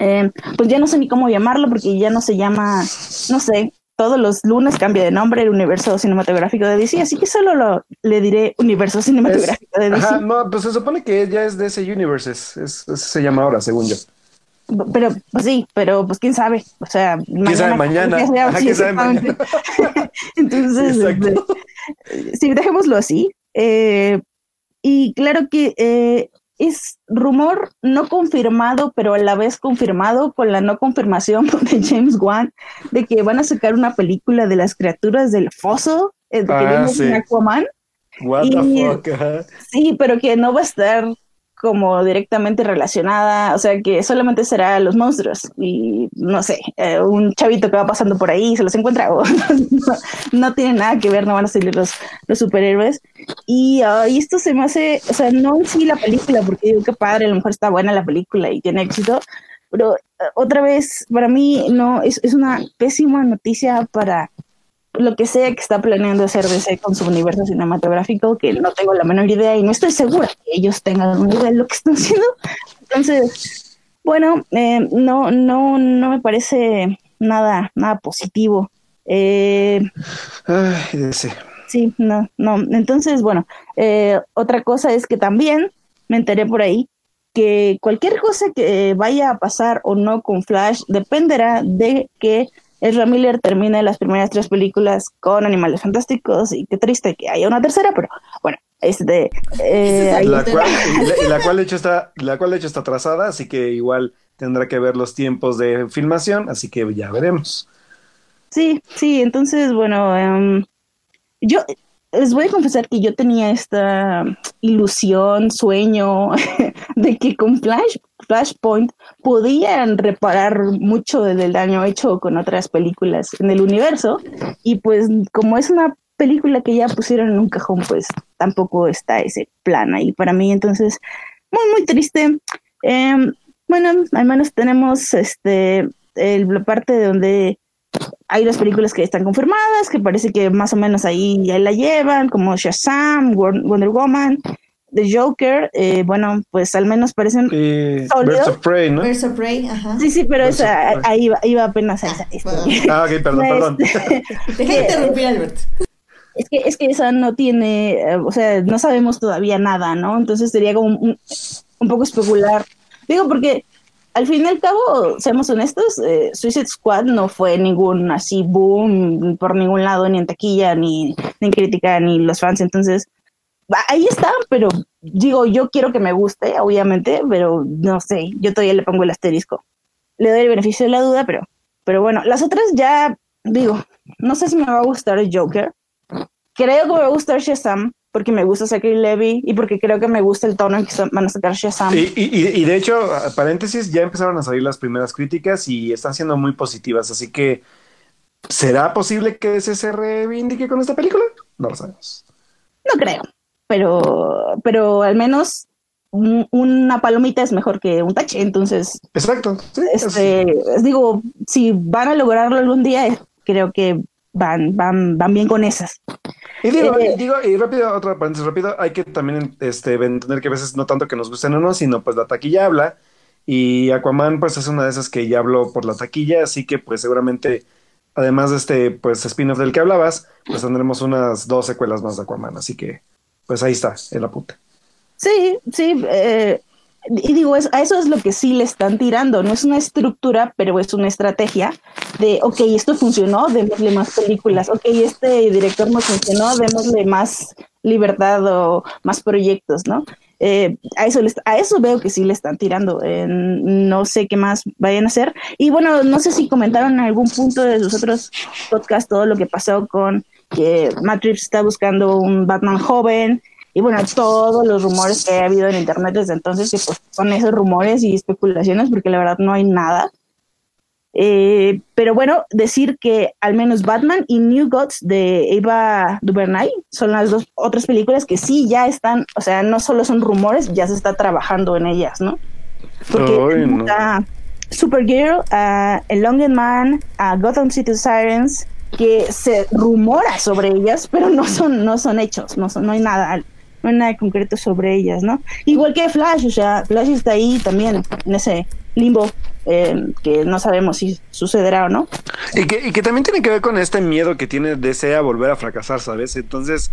eh, pues ya no sé ni cómo llamarlo porque ya no se llama, no sé, todos los lunes cambia de nombre el universo cinematográfico de DC, así que solo lo, le diré universo cinematográfico de DC. Ajá, no, pues se supone que ya es DC Universes, es, se llama ahora, según yo. Pero, pues sí, pero pues quién sabe. O sea, ¿Quién sabe mañana? ¿quién sabe mañana? Entonces, este, sí, dejémoslo así. Eh, y claro que eh, es rumor no confirmado, pero a la vez confirmado con la no confirmación de James Wan de que van a sacar una película de las criaturas del foso eh, ah, sí. Aquaman. What the fuck? Sí, pero que no va a estar como directamente relacionada, o sea que solamente será los monstruos y no sé, eh, un chavito que va pasando por ahí y se los encuentra o no, tiene nada que ver, no van a salir los, los superhéroes. Y, esto se me hace, o sea, no en sí la película, porque digo que padre, a lo mejor está buena la película y tiene éxito, pero eh, otra vez, para mí no, es, es una pésima noticia para lo que sea que está planeando hacer DC con su universo cinematográfico, que no tengo la menor idea y no estoy segura que ellos tengan una idea de lo que están haciendo. Entonces, bueno, eh, no, no, no me parece nada, nada positivo. Eh, Ay, sí, no, no. Entonces, bueno, eh, otra cosa es que también me enteré por ahí que cualquier cosa que vaya a pasar o no con Flash dependerá de que Ezra Miller termina las primeras tres películas con Animales Fantásticos y qué triste que haya una tercera, pero bueno, este... Eh, la, cual, la, cual, de hecho está, la cual de hecho está atrasada, así que igual tendrá que ver los tiempos de filmación, así que ya veremos. Sí, sí, entonces, bueno, em, yo les voy a confesar que yo tenía esta ilusión, sueño de que con Flash Flashpoint podían reparar mucho del daño hecho con otras películas en el universo. Y pues como es una película que ya pusieron en un cajón pues tampoco está ese plan ahí para mí. Entonces muy muy triste. Em, bueno al menos tenemos este el, la parte donde hay las películas que están confirmadas, que parece que más o menos ahí ya la llevan, como Shazam, Wonder Woman, The Joker, eh, bueno, pues al menos parecen eh, Birds of Prey, ¿no? Birds of Prey, ajá. Sí, sí, pero esa, ahí iba, apenas a esa. Ah, ok, perdón, perdón. Deja de interrumpir, Albert. Es que, es que esa no tiene, eh, o sea, no sabemos todavía nada, ¿no? Entonces sería como un, un poco especular. Digo, porque al fin y al cabo, seamos honestos, eh, Suicide Squad no fue ningún así boom por ningún lado, ni en taquilla, ni, ni en crítica, ni los fans. Entonces, ahí está, pero digo, yo quiero que me guste, obviamente, pero no sé, yo todavía le pongo el asterisco. Le doy el beneficio de la duda, pero, pero bueno, las otras ya, digo, no sé si me va a gustar el Joker. Creo que me va a gustar Shazam, porque me gusta Zachary Levy y porque creo que me gusta el tono en que van a sacar Shazam. Y, y, y, de hecho, paréntesis, ya empezaron a salir las primeras críticas y están siendo muy positivas, así que ¿será posible que ese se reivindique con esta película? No lo sabemos. No creo pero, pero al menos una palomita es mejor que un tache, entonces. Exacto. este, digo, si van a lograrlo algún día, creo que van, van, van bien con esas. Y digo, eh, digo, y rápido, otra paréntesis rápido, hay que también este, entender que a veces no tanto que nos gusten o no, sino pues la taquilla habla. Y Aquaman, pues es una de esas que ya habló por la taquilla, así que pues seguramente, además de este pues spin-off del que hablabas, pues tendremos unas dos secuelas más de Aquaman, así que pues ahí está, el apunte. Sí, sí, eh, y digo, a eso es lo que sí le están tirando, no es una estructura, pero es una estrategia de, ok, esto funcionó, démosle más películas, ok, este director no funcionó, démosle más libertad o más proyectos, ¿no? Eh, a, eso a eso veo que sí le están tirando. no sé qué más vayan a hacer. Y bueno, no sé si comentaron en algún punto de sus otros podcasts todo lo que pasó con que Matrix está buscando un Batman joven. Y bueno, todos los rumores que ha habido en internet desde entonces, que pues son esos rumores y especulaciones, porque la verdad no hay nada. Eh, pero bueno, decir que al menos Batman y New Gods de Eva DuVernay son las dos otras películas que sí ya están, o sea, no solo son rumores, ya se está trabajando en ellas, ¿no? Porque Supergirl, uh, El Longed Man, uh, Gotham City Sirens, que se rumora sobre ellas, pero no son, no son hechos, no, no hay nada no hay nada concreto sobre ellas, ¿no? Igual que Flash, o sea, Flash está ahí también en ese limbo eh, que no sabemos si sucederá o no. Y que, y que también tiene que ver con este miedo que tiene desea volver a fracasar, ¿sabes? Entonces,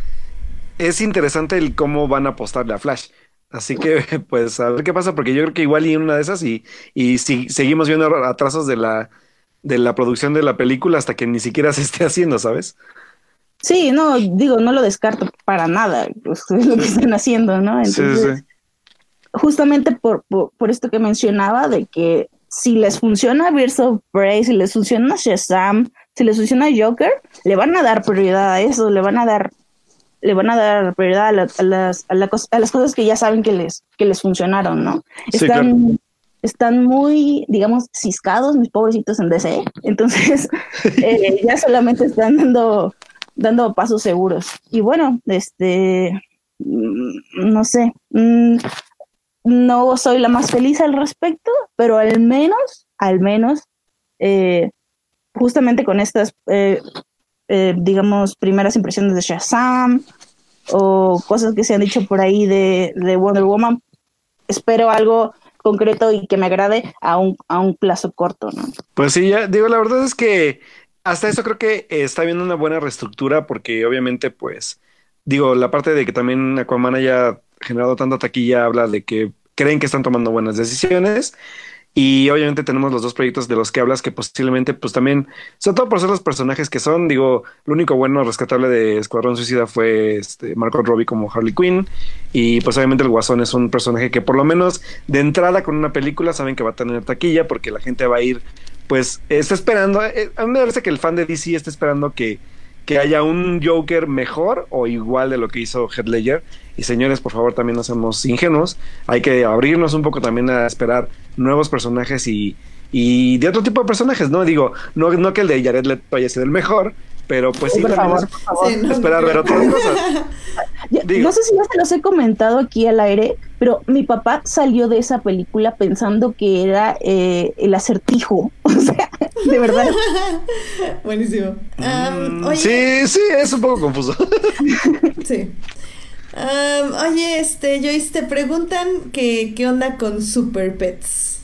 es interesante el cómo van a apostarle a Flash. Así que, pues, a ver qué pasa, porque yo creo que igual y una de esas, y, y si seguimos viendo atrasos de la, de la producción de la película hasta que ni siquiera se esté haciendo, ¿sabes? Sí, no, digo, no lo descarto para nada, pues, es lo que están haciendo, ¿no? Entonces, sí, sí. justamente por, por, por, esto que mencionaba, de que si les funciona Birds of Prey, si les funciona Shazam, si les funciona Joker, le van a dar prioridad a eso, le van a dar le van a dar prioridad a, las, a, las cosas que ya saben que les, que les funcionaron, ¿no? están, están muy, digamos, ciscados mis pobrecitos en DC, entonces eh, ya solamente están dando, dando pasos seguros. Y bueno, este, mm, no sé, mm, no soy la más feliz al respecto, pero al menos, al menos, eh, justamente con estas, eh, eh, digamos, primeras impresiones de Shazam o cosas que se han dicho por ahí de, Wonder Woman, espero algo concreto y que me agrade a un, a un plazo corto, ¿no? Pues sí, ya digo, la verdad es que hasta eso creo que está viendo una buena reestructura porque obviamente, pues, digo, la parte de que también Aquaman haya generado tanta taquilla habla de que creen que están tomando buenas decisiones. Y obviamente tenemos los dos proyectos de los que hablas que posiblemente, pues también, sobre todo por ser los personajes que son, digo, lo único bueno rescatable de Escuadrón Suicida fue este Marco Robbie como Harley Quinn. Y pues obviamente el Guasón es un personaje que por lo menos de entrada con una película saben que va a tener taquilla porque la gente va a ir, pues está esperando, eh, a mí me parece que el fan de DC está esperando que que haya un Joker mejor o igual de lo que hizo Heath Ledger. Y señores, por favor, también no seamos ingenuos. Hay que abrirnos un poco también a esperar nuevos personajes y, y de otro tipo de personajes, ¿no? Digo, no, no que el de Jared Leto haya sido el mejor, pero pues sí, por favor, esperar ver otras cosas. no sé si ya se los he comentado aquí al aire, pero mi papá salió de esa película pensando que era eh, el acertijo. O sea, de verdad. Buenísimo. Mm, sí, sí, es un poco confuso. sí. oye, este, Joyce, te preguntan que, qué onda con Super Pets.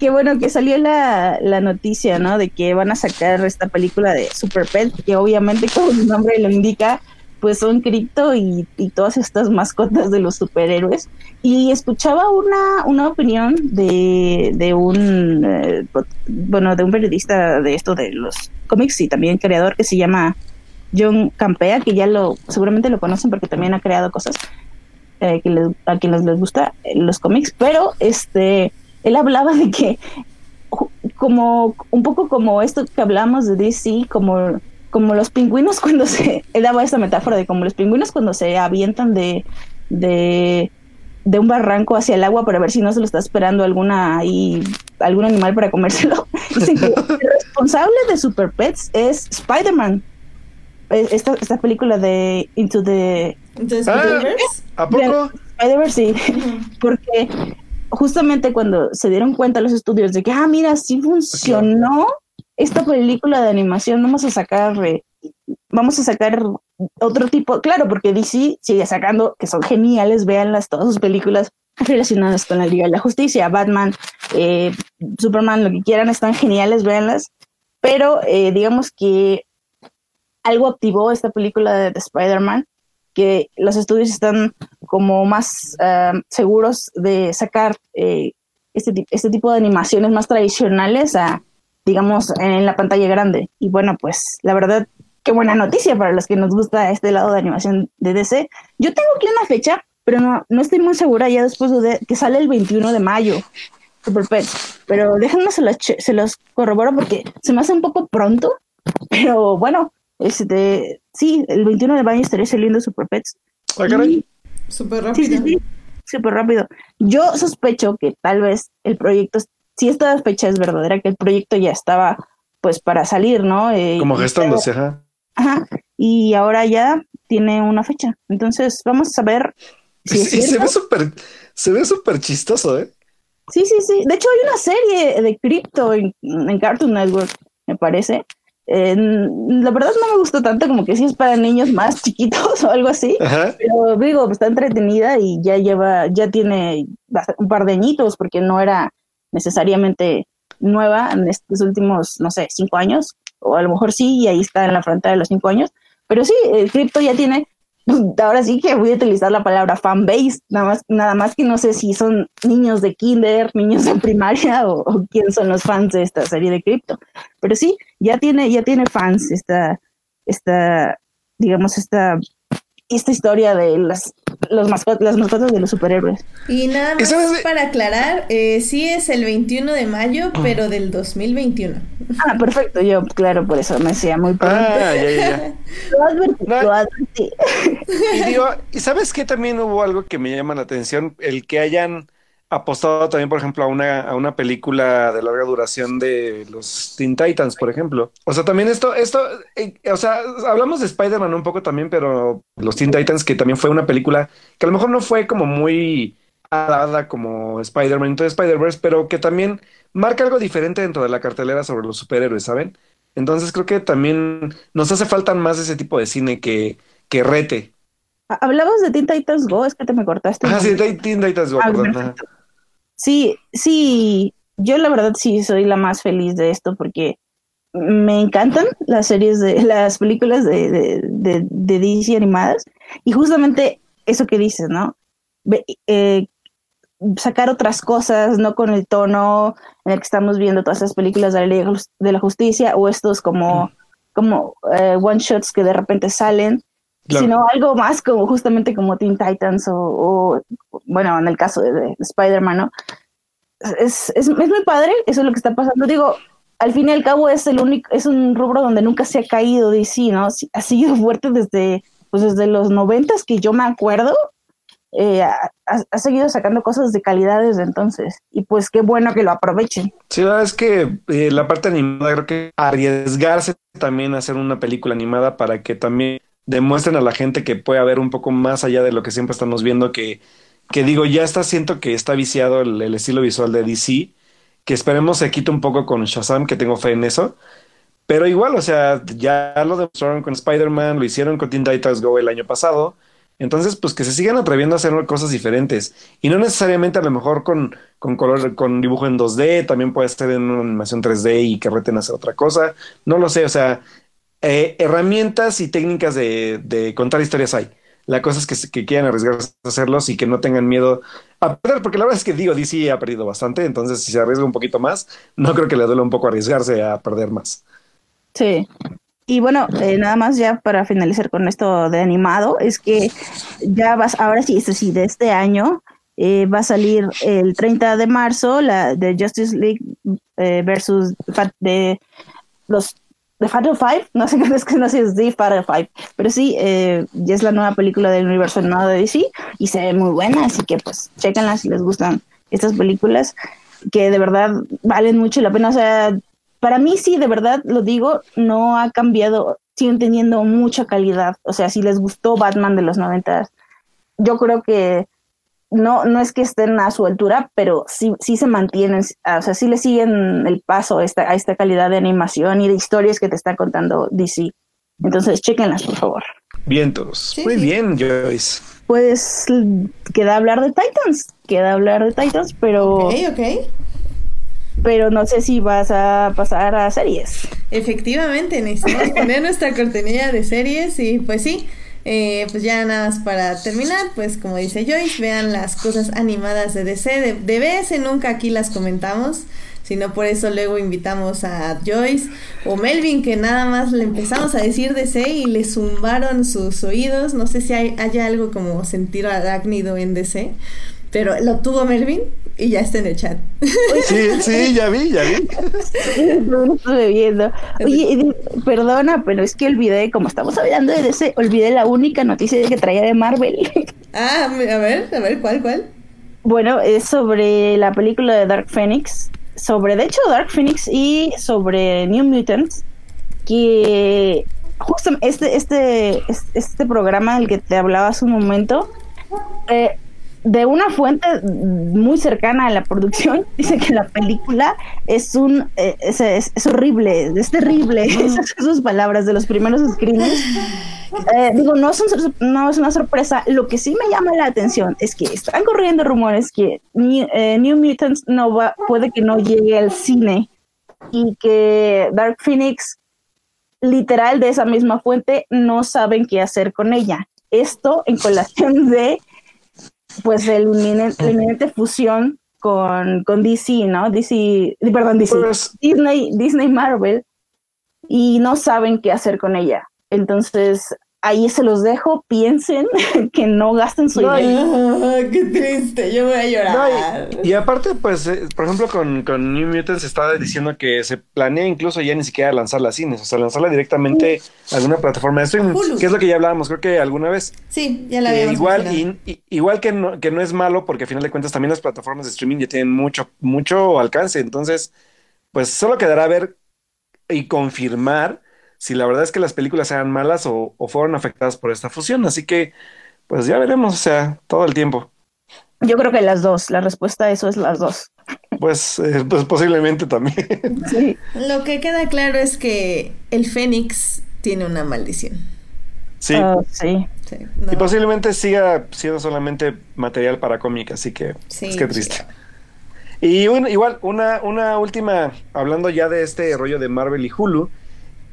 Qué, bueno que salió la, la, noticia, ¿no? De que van a sacar esta película de Super Pet, que obviamente como su nombre lo indica, pues son cripto y, y, todas estas mascotas de los superhéroes. Y escuchaba una, una opinión de, de un eh, bueno, de un periodista de esto de los cómics y también creador que se llama John Campea, que ya lo, seguramente lo conocen porque también ha creado cosas eh, a quienes les gusta los cómics, pero este él hablaba de que como un poco como esto que hablamos de DC, como, como los pingüinos cuando se, él daba esta metáfora de como los pingüinos cuando se avientan de, de, de un barranco hacia el agua para ver si no se lo está esperando alguna y algún animal para comérselo. Dicen que el responsable de Super Pets es Spider-Man. E, esta, esta película de Into the, Spider-Verse. ¿A poco? Spider-Verse, sí. Porque justamente cuando se dieron cuenta los estudios de que, ah, mira, sí funcionó esta película de animación, vamos a sacar, vamos a sacar otro tipo, claro, porque DC sigue sacando, que son geniales, véanlas, todas sus películas relacionadas con la Liga de la Justicia. Batman, eh, Superman, lo que quieran, están geniales, véanlas. Pero eh, digamos que algo activó esta película de, Spider-Man, que los estudios están como más ah, seguros de sacar eh, este, este tipo de animaciones más tradicionales a, digamos, en la pantalla grande. Y bueno, pues la verdad, qué buena noticia para los que nos gusta este lado de animación de DC. Yo tengo aquí una fecha pero no, no estoy muy segura ya después de que sale el 21 de mayo. Super Pets. Pero déjenme se los, se los corroboro porque se me hace un poco pronto. Pero bueno, este, sí, el 21 de mayo estaré saliendo Super Pets. Ah, Súper rápido. Sí, súper rápido. Yo sospecho que tal vez el proyecto, si esta fecha es verdadera, que el proyecto ya estaba pues para salir, ¿no? Eh, Como gestándose, ajá. Ajá. Y ahora ya tiene una fecha. Entonces, vamos a ver Sí, se ve súper, se ve súper chistoso, ¿eh? Sí, sí, sí. De hecho, hay una serie de Crypto en, Cartoon Network, me parece. la verdad no me gustó tanto, como que sí es para niños más chiquitos o algo así. Pero digo, está entretenida y ya lleva, ya tiene un par de añitos, porque no era necesariamente nueva en estos últimos, no sé, cinco años, o a lo mejor sí, y ahí está en la frontera de los cinco años. Pero sí, el Crypto ya tiene ahora sí que voy a utilizar la palabra fan base, nada más, nada más que no sé si son niños de kinder, niños de primaria o, quién son los fans de esta serie de cripto. Pero sí, ya tiene, ya tiene fans esta, esta, digamos, esta esta historia de las, los las mascotas de los superhéroes. Y nada más para aclarar, eh, sí es el 21 de mayo, pero del 2021. Ah, perfecto, yo, claro, por eso me decía muy pronto. Ah, ya, ya. lo advertí, lo advertí. Y digo, ¿y sabes qué también hubo algo que me llama la atención? El que hayan apostado también, por ejemplo, a una, a una película de larga duración de los Teen Titans, por ejemplo. O sea, también esto, esto, eh, o sea, hablamos de Spider-Man un poco también, pero los Teen Titans, que también fue una película que a lo mejor no fue como muy dada como Spider-Man Into Spider-Verse, pero que también marca algo diferente dentro de la cartelera sobre los superhéroes, ¿saben? Entonces creo que también nos hace falta más ese tipo de cine que, que rete. Hablabas de Teen Titans Go, es que te me cortaste. Ah, sí, Teen Titans Go, ah, Sí, sí, yo la verdad sí soy la más feliz de esto porque me encantan las series de las películas de, de, de, DC animadas y justamente eso que dices, ¿no? Eh, sacar otras cosas, no con el tono en el que estamos viendo todas esas películas de la ley de la justicia o estos como, como eh, one shots que de repente salen, sino algo más como justamente como Teen Titans o, bueno, en el caso de, Spider-Man, ¿no? Es, es, es, muy padre, eso es lo que está pasando. Digo, al fin y al cabo es el único, es un rubro donde nunca se ha caído DC, ¿no? Ha sido fuerte desde, pues desde los noventas que yo me acuerdo. Eh, ha, seguido sacando cosas de calidad desde entonces. Y pues qué bueno que lo aprovechen. Sí, es que eh, la parte animada creo que arriesgarse también a hacer una película animada para que también demuestren a la gente que puede haber un poco más allá de lo que siempre estamos viendo, que, que digo, ya está, siento que está viciado el, estilo visual de DC, que esperemos se quite un poco con Shazam, que tengo fe en eso. Pero igual, o sea, ya lo demostraron con Spider-Man, lo hicieron con Teen Titans Go el año pasado. Entonces, pues que se sigan atreviendo a hacer cosas diferentes. Y no necesariamente a lo mejor con, con color, con dibujo en 2D, también puede ser en una animación 3D y que reten a hacer otra cosa. No lo sé, o sea, eh, herramientas y técnicas de, contar historias hay. La cosa es que, quieran arriesgarse a hacerlos y que no tengan miedo a perder, porque la verdad es que digo, DC ha perdido bastante, entonces si se arriesga un poquito más, no creo que le duele un poco arriesgarse a perder más. Sí. Y bueno, eh, nada más ya para finalizar con esto de animado, es que ya vas, ahora sí, este sí, de este año, eh, va a salir el 30 de marzo la de Justice League versus de los The Fatal Five, no sé es que no sé si es The Fatal Five, pero sí, eh, ya es la nueva película del universo animado de DC y se ve muy buena, así que pues chequenla si les gustan estas películas que de verdad valen mucho la pena, o sea, para mí sí, de verdad lo digo, no ha cambiado, siguen teniendo mucha calidad, o sea, si les gustó Batman de los 90, yo creo que no, no es que estén a su altura, pero sí, sí se mantienen, o sea, sí le siguen el paso a esta, a esta calidad de animación y de historias que te está contando DC. Entonces, chequenlas, por favor. Vientos. Muy bien, Joyce. pues queda hablar de Titans, queda hablar de Titans, pero... Ok, ok. Pero no sé si vas a pasar a series. Efectivamente, necesitamos poner nuestra cortinilla de series y pues sí, eh, pues ya nada más para terminar, pues como dice Joyce, vean las cosas animadas de DC, de, de vez nunca aquí las comentamos, sino por eso luego invitamos a Joyce o Melvin que nada más le empezamos a decir DC y le zumbaron sus oídos, no sé si hay, haya algo como sentir arácnido en DC, pero lo tuvo Melvin y ya está en el chat. Sí, sí, ya vi, ya vi. No estuve viendo. Oye, perdona, pero es que olvidé, como estamos hablando de DC, olvidé la única noticia que traía de Marvel. Ah, a ver, a ver, ¿cuál, cuál? Bueno, es sobre la película de Dark Phoenix, sobre, de hecho, Dark Phoenix y sobre New Mutants, que justo este, este, este programa del que te hablaba hace un momento, eh, de una fuente muy cercana a la producción, dice que la película es un eh, es, es, horrible, es terrible, esas, esas, palabras de los primeros screeners. Eh, digo, no es, un, no es una sorpresa. Lo que sí me llama la atención es que están corriendo rumores que New, eh, New Mutants no va, puede que no llegue al cine y que Dark Phoenix, literal de esa misma fuente, no saben qué hacer con ella. Esto en colación de pues el inminente, la inminente fusión con, con DC, ¿no? DC, perdón, DC, Pues- Disney, Disney Marvel, y no saben qué hacer con ella. Entonces, ahí se los dejo, piensen que no gasten su No, dinero. Qué triste, yo voy a No, llorar. y, y aparte, pues, eh, por ejemplo, con, con New Mutants estaba diciendo que se planea incluso ya ni siquiera lanzarla a cines, o sea, lanzarla directamente a alguna plataforma de streaming, Hulu. que es lo que ya hablábamos, creo que alguna vez. Sí, ya la habíamos igual, y- y- igual que no, que no es malo, porque a final de cuentas también las plataformas de streaming ya tienen mucho, mucho alcance. Entonces, pues solo quedará ver y confirmar si la verdad es que las películas eran malas o, o fueron afectadas por esta fusión. Así que, pues ya veremos, o sea, todo el tiempo. Yo creo que las dos, la respuesta a eso es las dos. Pues, eh, pues posiblemente también. Sí. Lo que queda claro es que el Fénix tiene una maldición. Sí. Ah, sí. Sí, no. Y posiblemente siga siendo solamente material para cómic, así que, Sí, pues qué triste. Y un- igual, una, una última, hablando ya de este rollo de Marvel y Hulu,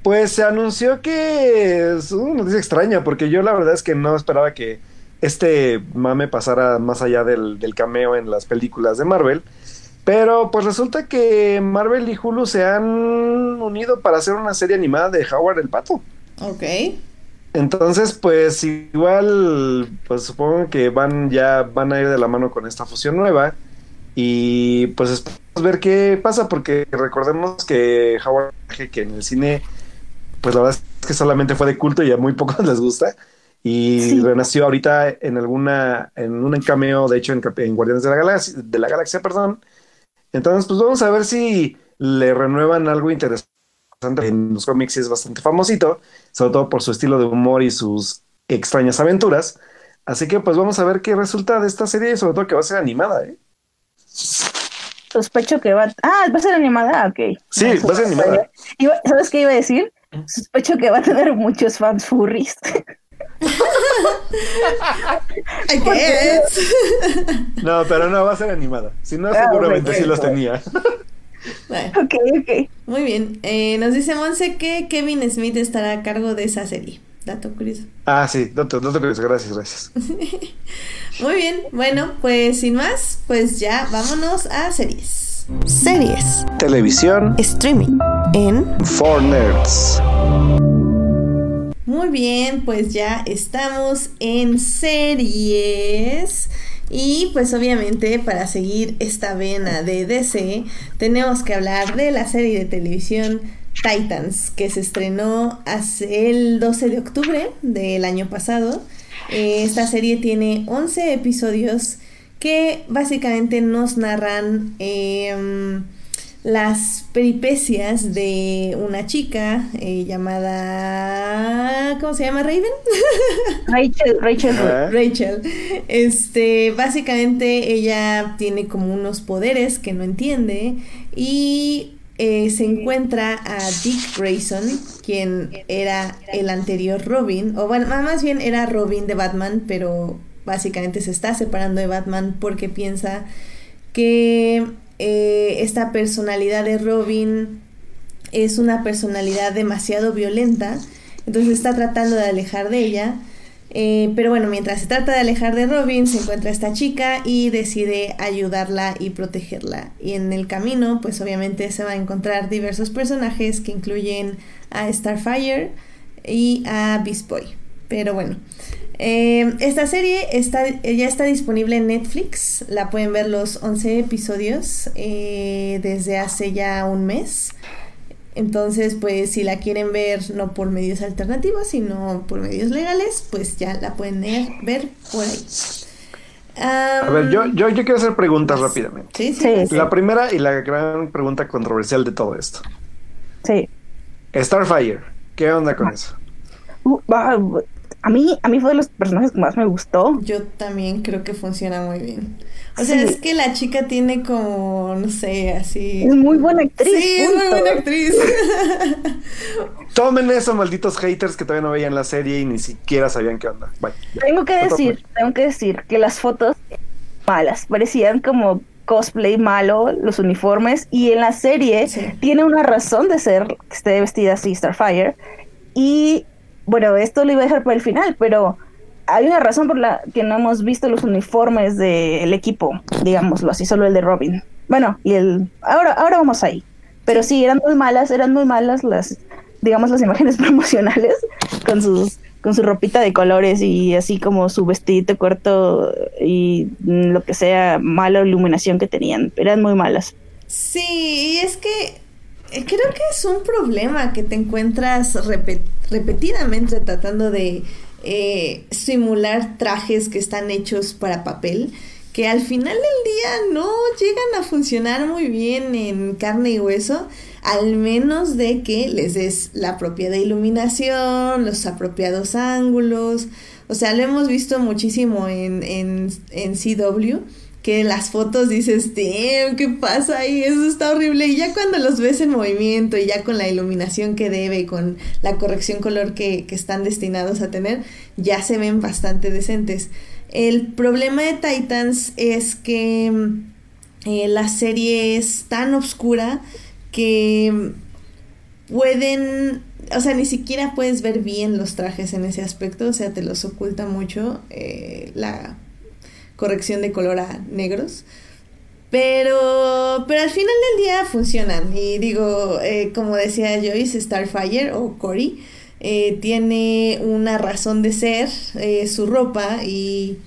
pues se anunció que es una noticia extraña, porque yo la verdad es que no esperaba que este mame pasara más allá del, del cameo en las películas de Marvel. Pero pues resulta que Marvel y Hulu se han unido para hacer una serie animada de Howard el Pato. Ok. Entonces, pues igual, pues supongo que van ya van a ir de la mano con esta fusión nueva y pues esperamos ver qué pasa porque recordemos que Howard que en el cine, pues la verdad es que solamente fue de culto y a muy pocos les gusta y Sí. renació ahorita en alguna en un cameo, de hecho en, en Guardianes de la Galaxia, de la Galaxia, perdón. Entonces, pues vamos a ver si le renuevan algo interesante en los cómics es bastante famosito sobre todo por su estilo de humor y sus extrañas aventuras. Así que pues vamos a ver qué resulta de esta serie y sobre todo que va a ser animada, ¿eh? Sospecho que va. Ah, va a ser animada, ok. Sí, No, va a ser animada. Iba- ¿Sabes qué iba a decir? Sospecho que va a tener muchos fans furries. No, pero no, va a ser animada. Si no, Ah, seguramente sí los tenía. Bueno, ok, ok. muy bien. Eh, nos dice Monse que Kevin Smith estará a cargo de esa serie. Dato curioso. Ah, sí, no te preocupes, gracias, gracias. Muy bien, bueno, pues sin más, pues ya vámonos a series. Series. Televisión Streaming. En. for Nerds. Muy bien, pues ya estamos en series. Y pues obviamente para seguir esta vena de DC tenemos que hablar de la serie de televisión Titans que se estrenó hace el 12 de octubre del año pasado. Eh, esta serie tiene 11 episodios que básicamente nos narran em, las peripecias de una chica eh, llamada... ¿Cómo se llama? Raven. Rachel, Rachel. Rachel. Este, básicamente ella tiene como unos poderes que no entiende y eh, se encuentra a Dick Grayson, quien era el anterior Robin, o bueno, más bien era Robin de Batman, pero básicamente se está separando de Batman porque piensa que eh, esta personalidad de Robin es una personalidad demasiado violenta, entonces está tratando de alejar de ella. Eh, pero bueno, mientras se trata de alejar de Robin, se encuentra esta chica y decide ayudarla y protegerla. Y en el camino, pues obviamente se va a encontrar diversos personajes que incluyen a Starfire y a Beast Boy. Pero bueno, eh, esta serie está, ya está disponible en Netflix. La pueden ver los 11 episodios eh, desde hace ya un mes. Entonces, pues si la quieren ver no por medios alternativos, sino por medios legales, pues ya la pueden ver, por ahí. a ver, yo, yo, yo, quiero hacer preguntas rápidamente. Sí, sí, La primera y la gran pregunta controversial de todo esto. Sí. Starfire, ¿qué onda con eso? Uh, a mí, a mí fue de los personajes que más me gustó. Yo también creo que funciona muy bien. O sea, es que la chica tiene como, no sé, así. Es muy buena actriz. Sí, es muy buena actriz. Tomen eso, malditos haters que todavía no veían la serie y ni siquiera sabían qué onda. tengo que decir, tengo que decir que las fotos malas, parecían como cosplay malo, los uniformes, y en la serie tiene una razón de ser que esté vestida así Starfire. Y bueno, esto lo iba a dejar para el final, pero hay una razón por la que no hemos visto los uniformes del equipo, digámoslo así, solo el de Robin. Bueno, y el ahora ahora vamos ahí. Pero sí, eran muy malas, eran muy malas las digamos las imágenes promocionales con sus con su ropita de colores y así como su vestidito corto y lo que sea, mala iluminación que tenían, eran muy malas. Sí, es que creo que es un problema que te encuentras repetidamente tratando de eh, simular trajes que están hechos para papel, que al final del día no llegan a funcionar muy bien en carne y hueso, al menos de que les des la apropiada iluminación, los apropiados ángulos. O sea, lo hemos visto muchísimo en, en, en CW que las fotos dices, damn, ¿qué pasa ahí? Eso está horrible. Y ya cuando los ves en movimiento y ya con la iluminación que debe, con la corrección color que, que están destinados a tener, ya se ven bastante decentes. El problema de Titans es que eh, la serie es tan oscura que pueden, o sea, ni siquiera puedes ver bien los trajes en ese aspecto, o sea, te los oculta mucho eh, la corrección de color a negros. Pero, pero al final del día funcionan. Y digo, eh, como decía Joyce, Starfire o Cory eh, tiene una razón de ser, eh, su ropa y,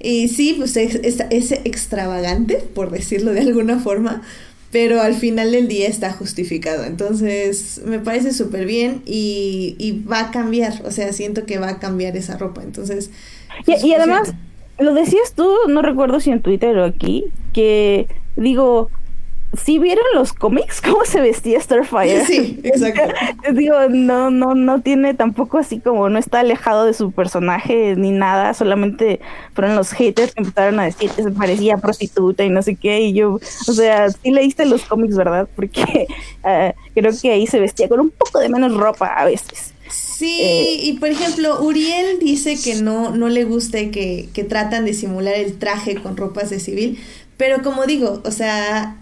y sí, pues es, es, extravagante, por decirlo de alguna forma, pero al final del día está justificado. Entonces, me parece súper bien y, y, va a cambiar, o sea, siento que va a cambiar esa ropa. Entonces... y, y además lo decías tú, no recuerdo si en Twitter o aquí, que digo, si vieron los cómics cómo se vestía Starfire. Sí, exacto. Digo, no, no, no tiene tampoco así como no está alejado de su personaje ni nada, solamente fueron los haters que empezaron a decir que se parecía prostituta y no sé qué, y yo, o sea, sí leíste los cómics, ¿verdad? Porque ah, creo que ahí se vestía con un poco de menos ropa a veces. Sí, eh, y por ejemplo, Uriel dice que no, no le gusta que, que tratan de simular el traje con ropas de civil, pero como digo, o sea,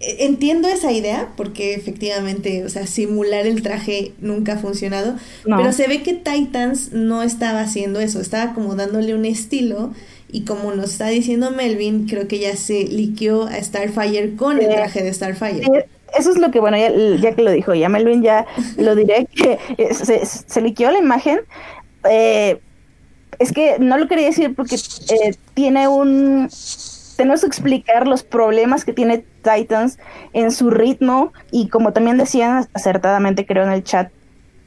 e, entiendo esa idea, porque efectivamente, o sea, simular el traje nunca ha funcionado, pero se ve que Titans no estaba haciendo eso, estaba como dándole un estilo y como nos está diciendo Melvin, creo que ya se liqueó a Starfire con el traje de Starfire eso es lo que, bueno, ya, que lo dijo, ya Melvin ya lo diré, que eh, se, se liqueó la imagen. Eh, es que no lo quería decir porque eh, tiene un... Tenemos que explicar los problemas que tiene Titans en su ritmo y como también decían acertadamente creo en el chat,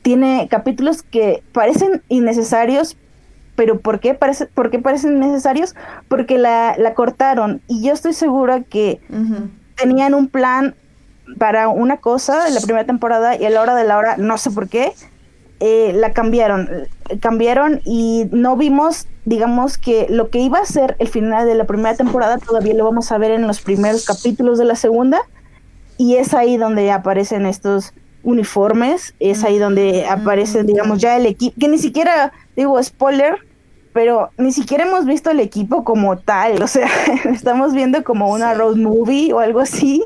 tiene capítulos que parecen innecesarios, pero ¿por qué, parece, ¿por qué parecen innecesarios? Porque la, la cortaron y yo estoy segura que tenían un plan para una cosa en la primera temporada y a la hora de la hora, no sé por qué, eh, la cambiaron. Cambiaron y no vimos, digamos, que lo que iba a ser el final de la primera temporada todavía lo vamos a ver en los primeros capítulos de la segunda. Y es ahí donde aparecen estos uniformes, es ahí donde aparecen, digamos, ya el equipo, que ni siquiera, digo, spoiler, pero ni siquiera hemos visto el equipo como tal, o sea, estamos viendo como una road movie o algo así,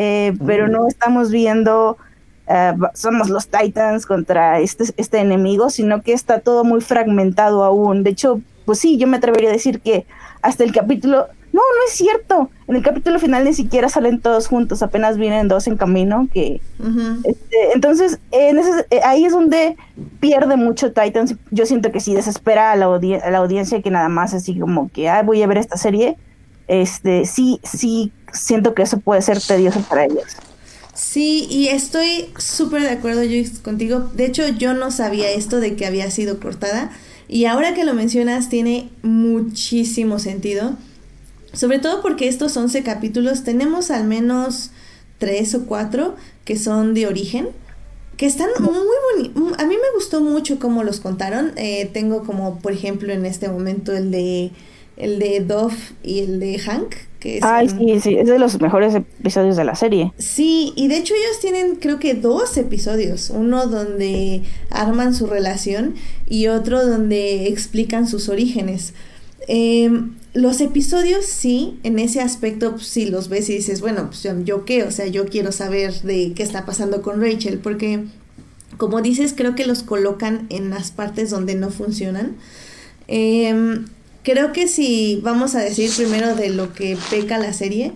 eh, pero no estamos viendo eh, somos los Titans contra este, este enemigo, sino que está todo muy fragmentado aún. De hecho, pues sí, yo me atrevería a decir que hasta el capítulo, no, no es cierto. En el capítulo final ni siquiera salen todos juntos, apenas vienen dos en camino. Que, este, entonces, en ese, eh, ahí es donde pierde mucho Titans. Yo siento que sí desespera a la, a la audiencia que nada más así como que voy a ver esta serie. Este, sí, sí, siento que eso puede ser tedioso para ellos. Sí, y estoy súper de acuerdo contigo. De hecho, yo no sabía esto de que había sido cortada. Y ahora que lo mencionas, tiene muchísimo sentido. Sobre todo porque estos 11 capítulos tenemos al menos 3 o 4 que son de origen. Que están muy bonitos. A mí me gustó mucho cómo los contaron. Eh, tengo como, por ejemplo, en este momento el de el de Dove y el de Hank. Que Ay, sí, sí, es de los mejores episodios de la serie. Sí, y de hecho ellos tienen creo que dos episodios, uno donde arman su relación y otro donde explican sus orígenes. Em, los episodios sí, en ese aspecto pues, sí los ves y dices, bueno, pues yo qué, o sea, yo quiero saber de qué está pasando con Rachel, porque como dices, creo que los colocan en las partes donde no funcionan. Eh, Creo que si vamos a decir primero de lo que peca la serie,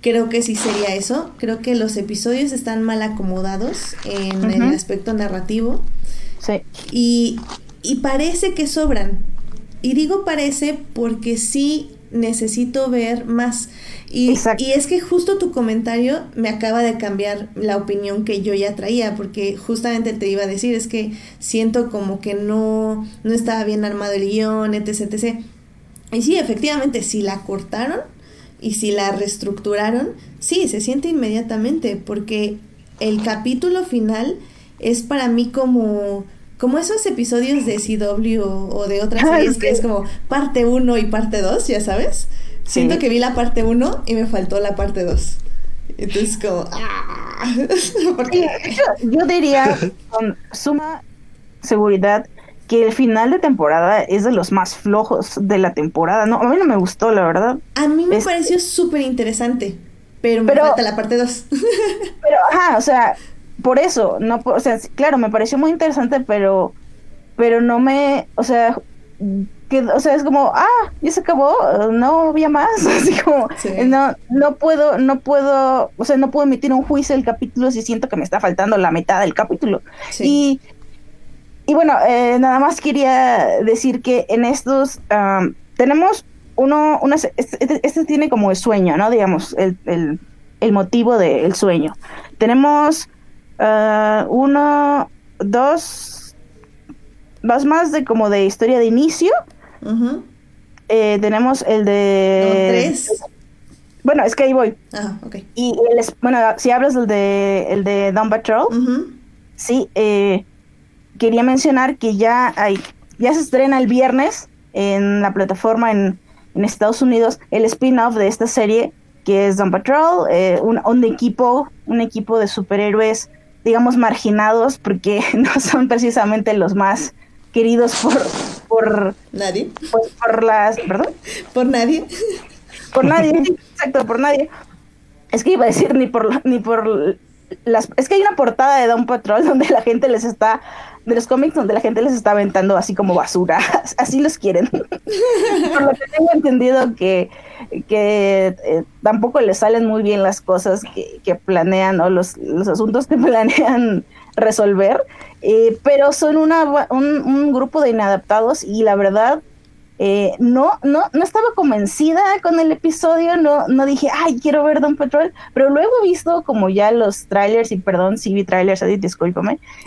creo que sí sería eso. Creo que los episodios están mal acomodados en el aspecto narrativo. Sí. Y, y parece que sobran. Y digo parece porque sí necesito ver más. Y, y, es que justo tu comentario me acaba de cambiar la opinión que yo ya traía, porque justamente te iba a decir, es que siento como que no, no estaba bien armado el guion, etc, etc. Y sí, efectivamente, si la cortaron y si la reestructuraron, sí, se siente inmediatamente, porque el capítulo final es para mí como, como esos episodios de CW o, de otras ah, series que es como parte 1 y parte 2, ya sabes. Siento que vi la parte 1 y me faltó la parte 2. Entonces como... ¡ah! yo diría con suma seguridad que el final de temporada es de los más flojos de la temporada. No, a mí no me gustó, la verdad. A mí me pareció súper interesante, pero me falta la parte 2. pero, ajá, o sea, por eso, no, o sea, claro, me pareció muy interesante, pero, pero no me, o sea, que, o sea, es como, ah, ya se acabó, no había más, así como, no, no puedo, no puedo, o sea, no puedo emitir un juicio del capítulo si siento que me está faltando la mitad del capítulo. Y y bueno, eh, nada más quería decir que en estos tenemos uno, una, este, tiene como el sueño, ¿no? Digamos, el, el, el motivo del sueño. Tenemos uh, uno, dos, dos más de como de historia de inicio. eh, tenemos el de... tres. Bueno, es que ahí voy. Ah, ok. Y el, bueno, si hablas del de, el de Down Patrol, sí, eh, quería mencionar que ya hay, ya se estrena el viernes en la plataforma en, Estados Unidos el spin-off de esta serie que es Doom Patrol, eh, un, equipo, un equipo de superhéroes, digamos marginados, porque no son precisamente los más queridos por por nadie, pues, por las, perdón, por nadie, por nadie, exacto, por nadie. Es que iba a decir ni por ni por las, es que hay una portada de Doom Patrol donde la gente les está de los cómics donde la gente les está aventando así como basura, así los quieren. Por lo que tengo entendido que, que eh, tampoco les salen muy bien las cosas que, planean o los, los, asuntos que planean resolver, eh, pero son una, un, un grupo de inadaptados y la verdad eh, no, no, no estaba convencida con el episodio, no, no dije, ay, quiero ver Don Patrol, pero luego he visto como ya los trailers, y perdón si vi trailers, así, discúlpame.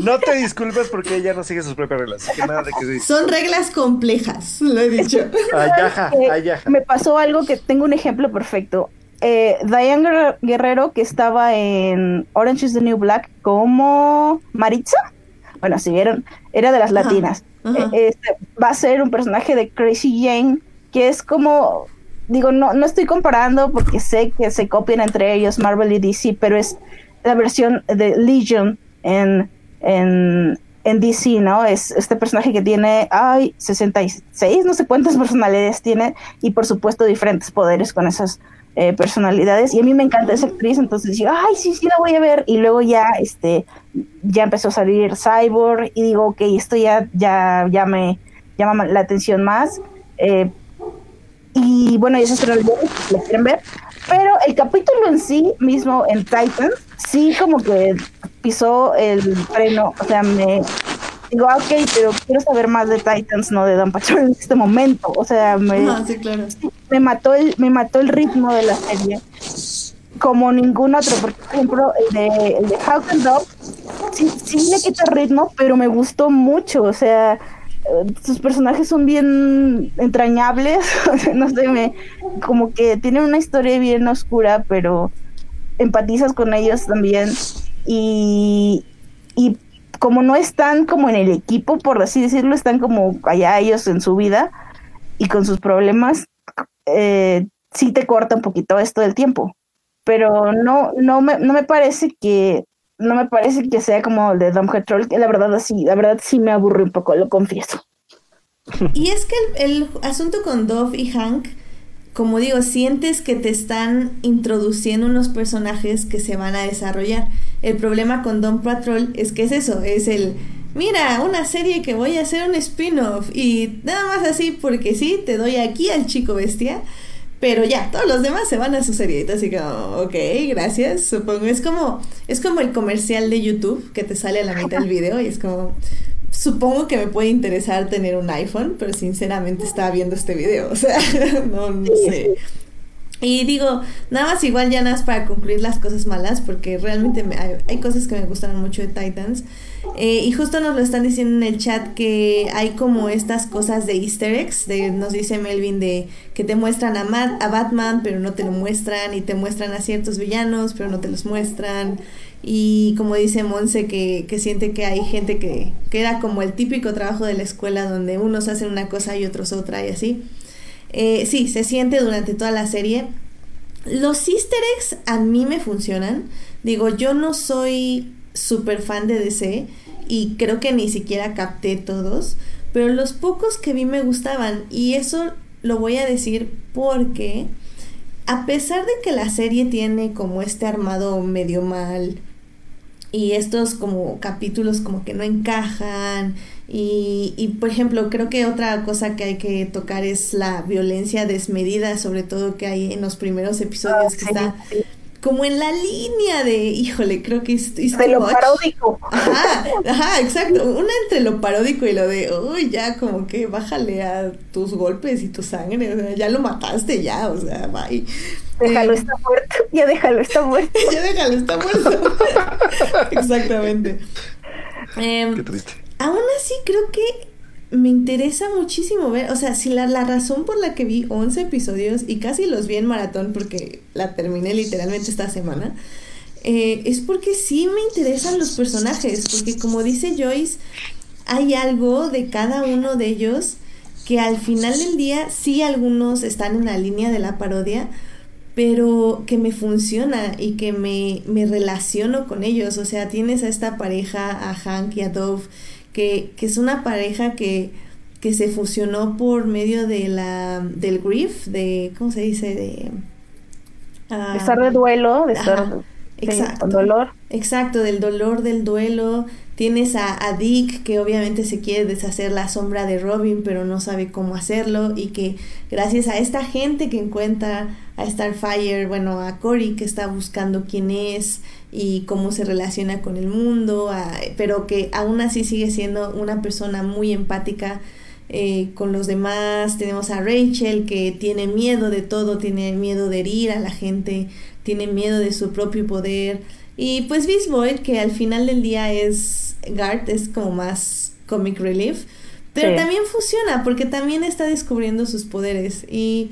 no, te, disculpes porque ella no sigue sus propias reglas. Son reglas complejas, lo he dicho. Me pasó algo que tengo un ejemplo perfecto. Eh, Diane Guerrero, que estaba en Orange is the New Black como Maritza bueno, si vieron, era de las latinas. E, este, va a ser un personaje de Crazy Jane, que es como, digo, no, no estoy comparando porque sé que se copian entre ellos Marvel y DC, pero es la versión de Legion en, en, en DC, ¿no? Es este personaje que tiene, ay, 66, no sé cuántas personalidades tiene, y por supuesto diferentes poderes con esas eh, personalidades. Y a mí me encanta esa actriz, entonces digo, ay, sí, sí, la voy a ver. Y luego ya, este, ya empezó a salir Cyborg, y digo, ok, esto ya, ya, ya me llama la atención más. Eh, y bueno, y eso es lo que quieren ver. Pero el capítulo en sí mismo en Titan, sí como que pisó el freno, o sea, me digo, ah, ok, pero quiero saber más de Titans, no de Dan Patrol en este momento, o sea, me, me mató el, me mató el ritmo de la serie como ningún otro, porque por ejemplo el de, el de Hawk and Dog sí, sí le quita ritmo, pero me gustó mucho, o sea, sus personajes son bien entrañables, no sé, me, como que tienen una historia bien oscura, pero empatizas con ellos también. Y, y como no están como en el equipo, por así decirlo, están como allá ellos en su vida y con sus problemas, eh, sí te corta un poquito esto del tiempo. Pero no, no me, no me parece que no me parece que sea como el de Dom Troll, que la verdad así, la verdad sí me aburre un poco, lo confieso. Y es que el, asunto con Dove y Hank, como digo, sientes que te están introduciendo unos personajes que se van a desarrollar. El problema con Dom Patrol es que es eso, es el, mira, una serie que voy a hacer un spin-off y nada más así porque sí, te doy aquí al chico bestia pero ya, todos los demás se van a su seriedita, así como, ok, gracias, supongo. Es como, es como el comercial de YouTube que te sale a la mitad del video y es como, supongo que me puede interesar tener un iPhone, pero sinceramente estaba viendo este video, o sea, no, no sé. Y digo, nada más igual ya nada más para concluir las cosas malas, porque realmente hay, hay, cosas que me gustan mucho de Titans. Eh, y justo nos lo están diciendo en el chat que hay como estas cosas de easter eggs, de, nos dice Melvin, de que te muestran a, a Batman, pero no te lo muestran, y te muestran a ciertos villanos, pero no te los muestran. Y como dice Monse, que, que siente que hay gente que, que era como el típico trabajo de la escuela, donde unos hacen una cosa y otros otra y así. Eh, sí, se siente durante toda la serie. Los easter eggs a mí me funcionan. Digo, yo no soy súper fan de DC y creo que ni siquiera capté todos, pero los pocos que vi me gustaban y eso lo voy a decir porque a pesar de que la serie tiene como este armado medio mal y estos como capítulos como que no encajan. Y, y, por ejemplo creo que otra cosa que hay que tocar es la violencia desmedida sobre todo que hay en los primeros episodios que está como en la línea de, híjole, creo que es... de lo paródico. Ajá, ajá, exacto. Una entre lo paródico y lo de, uy, ya como que bájale a tus golpes y tu sangre, o sea, ya lo mataste ya, o sea, bye. Déjalo, eh, está muerto, ya déjalo, está muerto. ya déjalo, está muerto. Exactamente. Em, Qué triste. Aún así, creo que me interesa muchísimo ver, o sea, si la, la, razón por la que vi 11 episodios y casi los vi en maratón porque la terminé literalmente esta semana, eh, es porque sí me interesan los personajes, porque como dice Joyce, hay algo de cada uno de ellos que al final del día sí algunos están en la línea de la parodia, pero que me funciona y que me, me relaciono con ellos, o sea, tienes a esta pareja, a Hank y a Dove, que, es una pareja que, que se fusionó por medio de la del grief, de, ¿cómo se dice? De, uh, estar de duelo, de estar exacto, dolor. Exacto, del dolor del duelo. Tienes a, a, Dick que obviamente se quiere deshacer la sombra de Robin, pero no sabe cómo hacerlo y que gracias a esta gente que encuentra a Starfire, bueno, a Cory que está buscando quién es, y cómo se relaciona con el mundo, pero que aún así sigue siendo una persona muy empática eh, con los demás. Tenemos a Rachel que tiene miedo de todo, tiene miedo de herir a la gente, tiene miedo de su propio poder. Y pues Beast Boy, que al final del día es Garth, es como más comic relief, pero también funciona porque también está descubriendo sus poderes y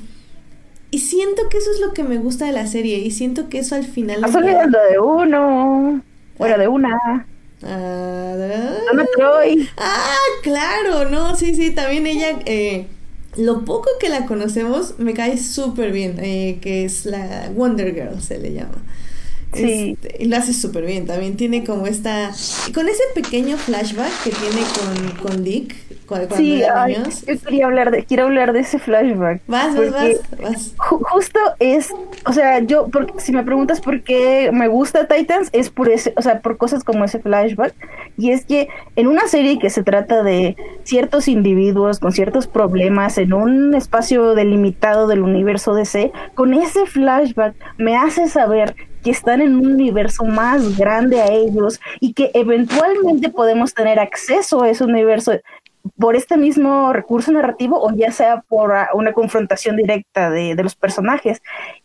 y siento que eso es lo que me gusta de la serie. Y siento que eso al final. Estás olvidando de uno. Bueno, de una. Ah, no Troy. Ah, claro, no, sí, sí, también ella, eh, lo poco que la conocemos me cae súper bien, eh, que es la Wonder Girl, se le llama. Sí. Este, lo hace súper bien. También tiene como esta. Con ese pequeño flashback que tiene con, con Dick cuando, sí, yo quería hablar de, quiero hablar de ese flashback. Vas, vas, vas, justo es, o sea, yo, porque, si me preguntas por qué me gusta Titans, es por ese, o sea, por cosas como ese flashback. Y es que en una serie que se trata de ciertos individuos con ciertos problemas en un espacio delimitado del universo DC, con ese flashback me hace saber que están en un universo más grande a ellos y que eventualmente podemos tener acceso a ese universo por este mismo recurso narrativo o ya sea por ah, una confrontación directa de, los personajes.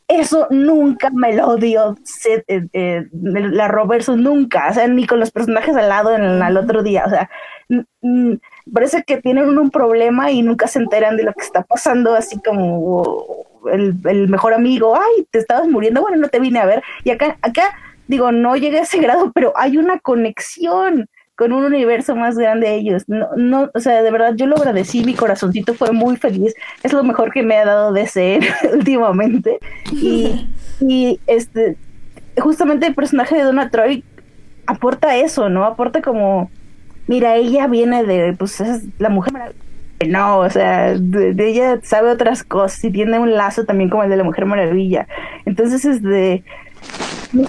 Eso nunca me lo dio eh, eh, la Robertson, nunca, o sea, ni con los personajes al lado en, el otro día, o sea, parece que tienen un problema y nunca se enteran de lo que está pasando, así como el, el mejor amigo, ay, te estabas muriendo, bueno, no te vine a ver, y acá, acá, digo, no llegué a ese grado, pero hay una conexión, con un universo más grande a ellos. No, no, o sea, de verdad yo lo agradecí, mi corazoncito fue muy feliz. Es lo mejor que me ha dado de ser últimamente. Y, y este, justamente el personaje de Donna Troy aporta eso, ¿no? Aporta como, mira, ella viene de, pues es la mujer no, o sea, de, ella sabe otras cosas y tiene un lazo también como el de la Mujer Maravilla. Entonces, es de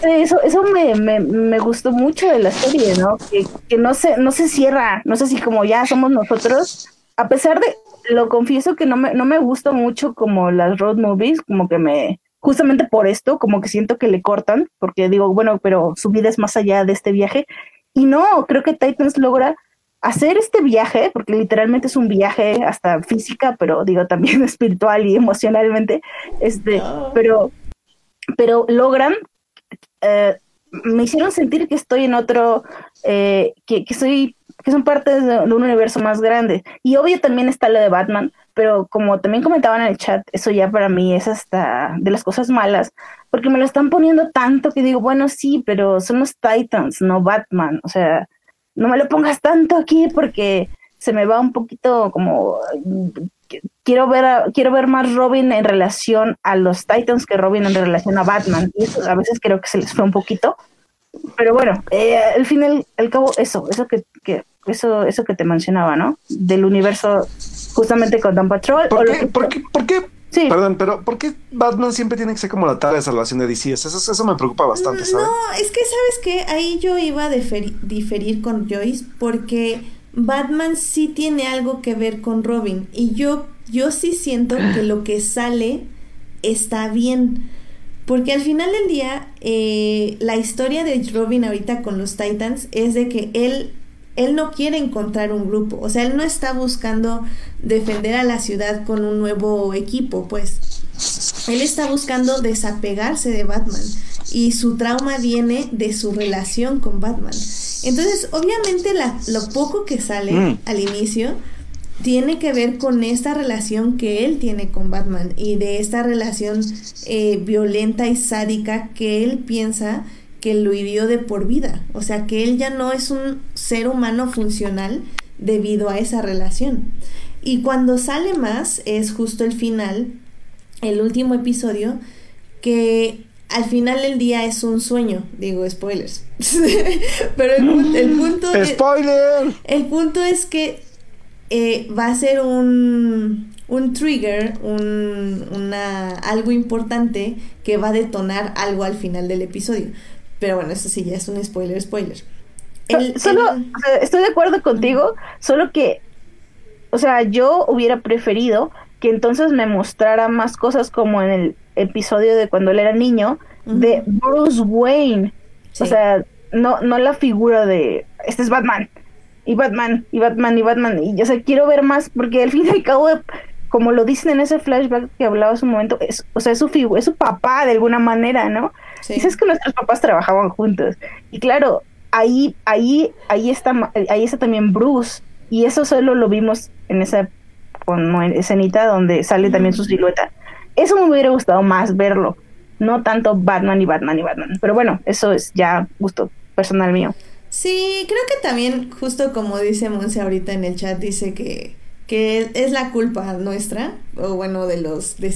eso, eso me, me, me, gustó mucho de la serie, ¿no? Que, que, no se, no se cierra, no sé si como ya somos nosotros, a pesar de, lo confieso que no me, no me gusta mucho como las road movies, como que me, justamente por esto, como que siento que le cortan, porque digo, bueno, pero su vida es más allá de este viaje. Y no, creo que Titans logra hacer este viaje, porque literalmente es un viaje hasta física, pero digo también espiritual y emocionalmente, este, ah. pero, pero logran eh, me hicieron sentir que estoy en otro, eh, que, que soy, que son parte de, un universo más grande. Y obvio también está lo de Batman, pero como también comentaban en el chat, eso ya para mí es hasta de las cosas malas, porque me lo están poniendo tanto que digo, bueno, sí, pero son los Titans, no Batman. O sea, no me lo pongas tanto aquí porque se me va un poquito como quiero ver quiero ver más Robin en relación a los Titans que Robin en relación a Batman. Y eso a veces creo que se les fue un poquito. Pero bueno eh, al fin al, cabo eso eso que, eso eso que te mencionaba no del universo justamente con Don Patrol ¿Por qué, ¿por qué, ¿por qué? Sí. Perdón, pero ¿por qué Batman siempre tiene que ser como la tabla de salvación de DC? Eso, eso me preocupa bastante, ¿sabes? No, es que, ¿sabes qué? Ahí yo iba a diferir con Joyce porque Batman sí tiene algo que ver con Robin y yo, yo sí siento que lo que sale está bien. Porque al final del día, eh, la historia de Robin ahorita con los Titans es de que él, él no quiere encontrar un grupo. O sea, él no está buscando defender a la ciudad con un nuevo equipo, pues. Él está buscando desapegarse de Batman. Y su trauma viene de su relación con Batman. Entonces, obviamente lo poco que sale mm. al inicio tiene que ver con esta relación que él tiene con Batman y de esta relación eh, violenta y sádica que él piensa que lo hirió de por vida. O sea, que él ya no es un ser humano funcional debido a esa relación. Y cuando sale más es justo el final, el último episodio, que al final del día es un sueño, digo spoilers. Pero el, el punto ¡Spoiler! el punto es que eh, va a ser un, un trigger, un, una, algo importante que va a detonar algo al final del episodio. Pero bueno, eso sí ya es un spoiler, spoiler. solo, estoy de acuerdo contigo, solo que, o sea, yo hubiera preferido que entonces me mostrara más cosas como en el episodio de cuando él era niño, de Bruce Wayne. O sea, no, no la figura de este es Batman, y Batman, y Batman, y Batman. Y yo sea, quiero ver más, porque al fin y al cabo, como lo dicen en ese flashback que hablaba hace un momento, es, o sea, es su es su papá de alguna manera, ¿no? Dices que nuestros papás trabajaban juntos. Y claro, ahí, ahí, ahí está, ahí está también Bruce. Y eso solo lo vimos en esa como escenita donde sale también su silueta. Eso me hubiera gustado más verlo, no tanto Batman y Batman y Batman. Pero bueno, eso es ya gusto personal mío. Sí, creo que también, justo como dice Monse ahorita en el chat, dice que, que es la culpa nuestra, o bueno, de los de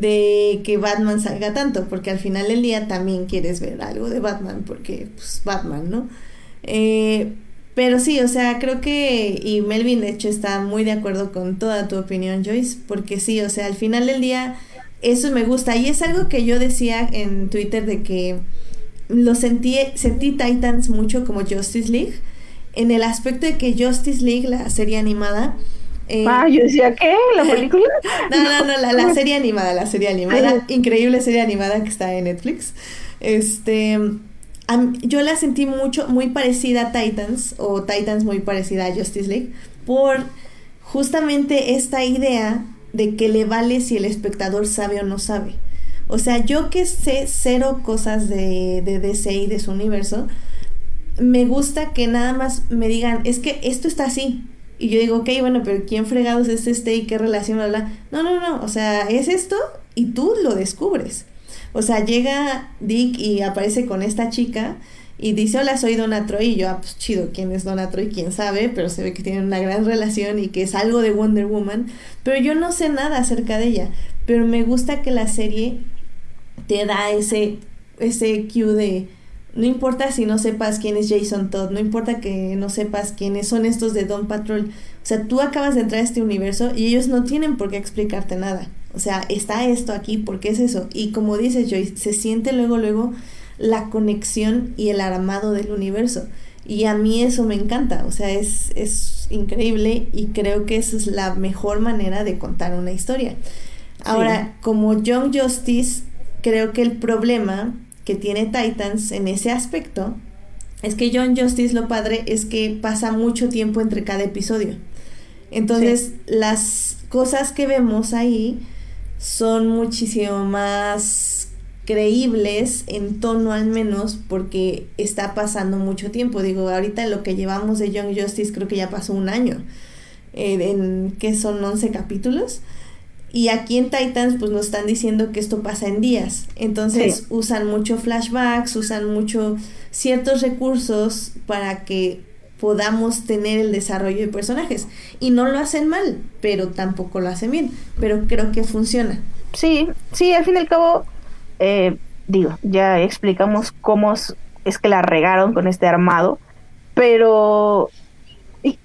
de que Batman salga tanto, porque al final del día también quieres ver algo de Batman, porque pues Batman, ¿no? Eh, pero sí, o sea, creo que, y Melvin de hecho está muy de acuerdo con toda tu opinión, Joyce, porque sí, o sea, al final del día eso me gusta, y es algo que yo decía en Twitter de que lo sentí, sentí Titans mucho como Justice League, en el aspecto de que Justice League, la serie animada, eh, ah, yo decía, ¿qué? ¿La película? no, no, no, la, serie animada, la serie animada, increíble serie animada que está en Netflix. Este, yo la sentí mucho, muy parecida a Titans, o Titans muy parecida a Justice League, por justamente esta idea de que le vale si el espectador sabe o no sabe. O sea, yo que sé cero cosas de, de DC y de su universo, me gusta que nada más me digan, es que esto está así, y yo digo, ok, bueno, pero ¿quién fregados es este y qué relación habla? No, no, no, o sea, es esto y tú lo descubres. O sea, llega Dick y aparece con esta chica y dice, hola, soy Donna Troy. Y yo, ah, pues chido, ¿quién es Donna Troy? ¿Quién sabe? Pero se ve que tienen una gran relación y que es algo de Wonder Woman. Pero yo no sé nada acerca de ella. Pero me gusta que la serie te da ese, ese cue de no importa si no sepas quién es Jason Todd, no importa que no sepas quiénes son estos de Don Patrol. O sea, tú acabas de entrar a este universo y ellos no tienen por qué explicarte nada. O sea, está esto aquí, ¿por qué es eso? Y como dices Joyce, se siente luego, luego la conexión y el armado del universo. Y a mí eso me encanta, o sea, es, es increíble y creo que esa es la mejor manera de contar una historia. Ahora, como Young Justice, creo que el problema que tiene Titans en ese aspecto es que John Justice lo padre es que pasa mucho tiempo entre cada episodio. Entonces, las cosas que vemos ahí son muchísimo más creíbles en tono al menos porque está pasando mucho tiempo. Digo, ahorita lo que llevamos de Young Justice creo que ya pasó un año, eh, en que son 11 capítulos. Y aquí en Titans pues nos están diciendo que esto pasa en días. Entonces usan mucho flashbacks, usan mucho ciertos recursos para que podamos tener el desarrollo de personajes. Y no lo hacen mal, pero tampoco lo hacen bien. Pero creo que funciona. Sí, sí, al fin y al cabo, eh, digo, ya explicamos cómo es que la regaron con este armado. Pero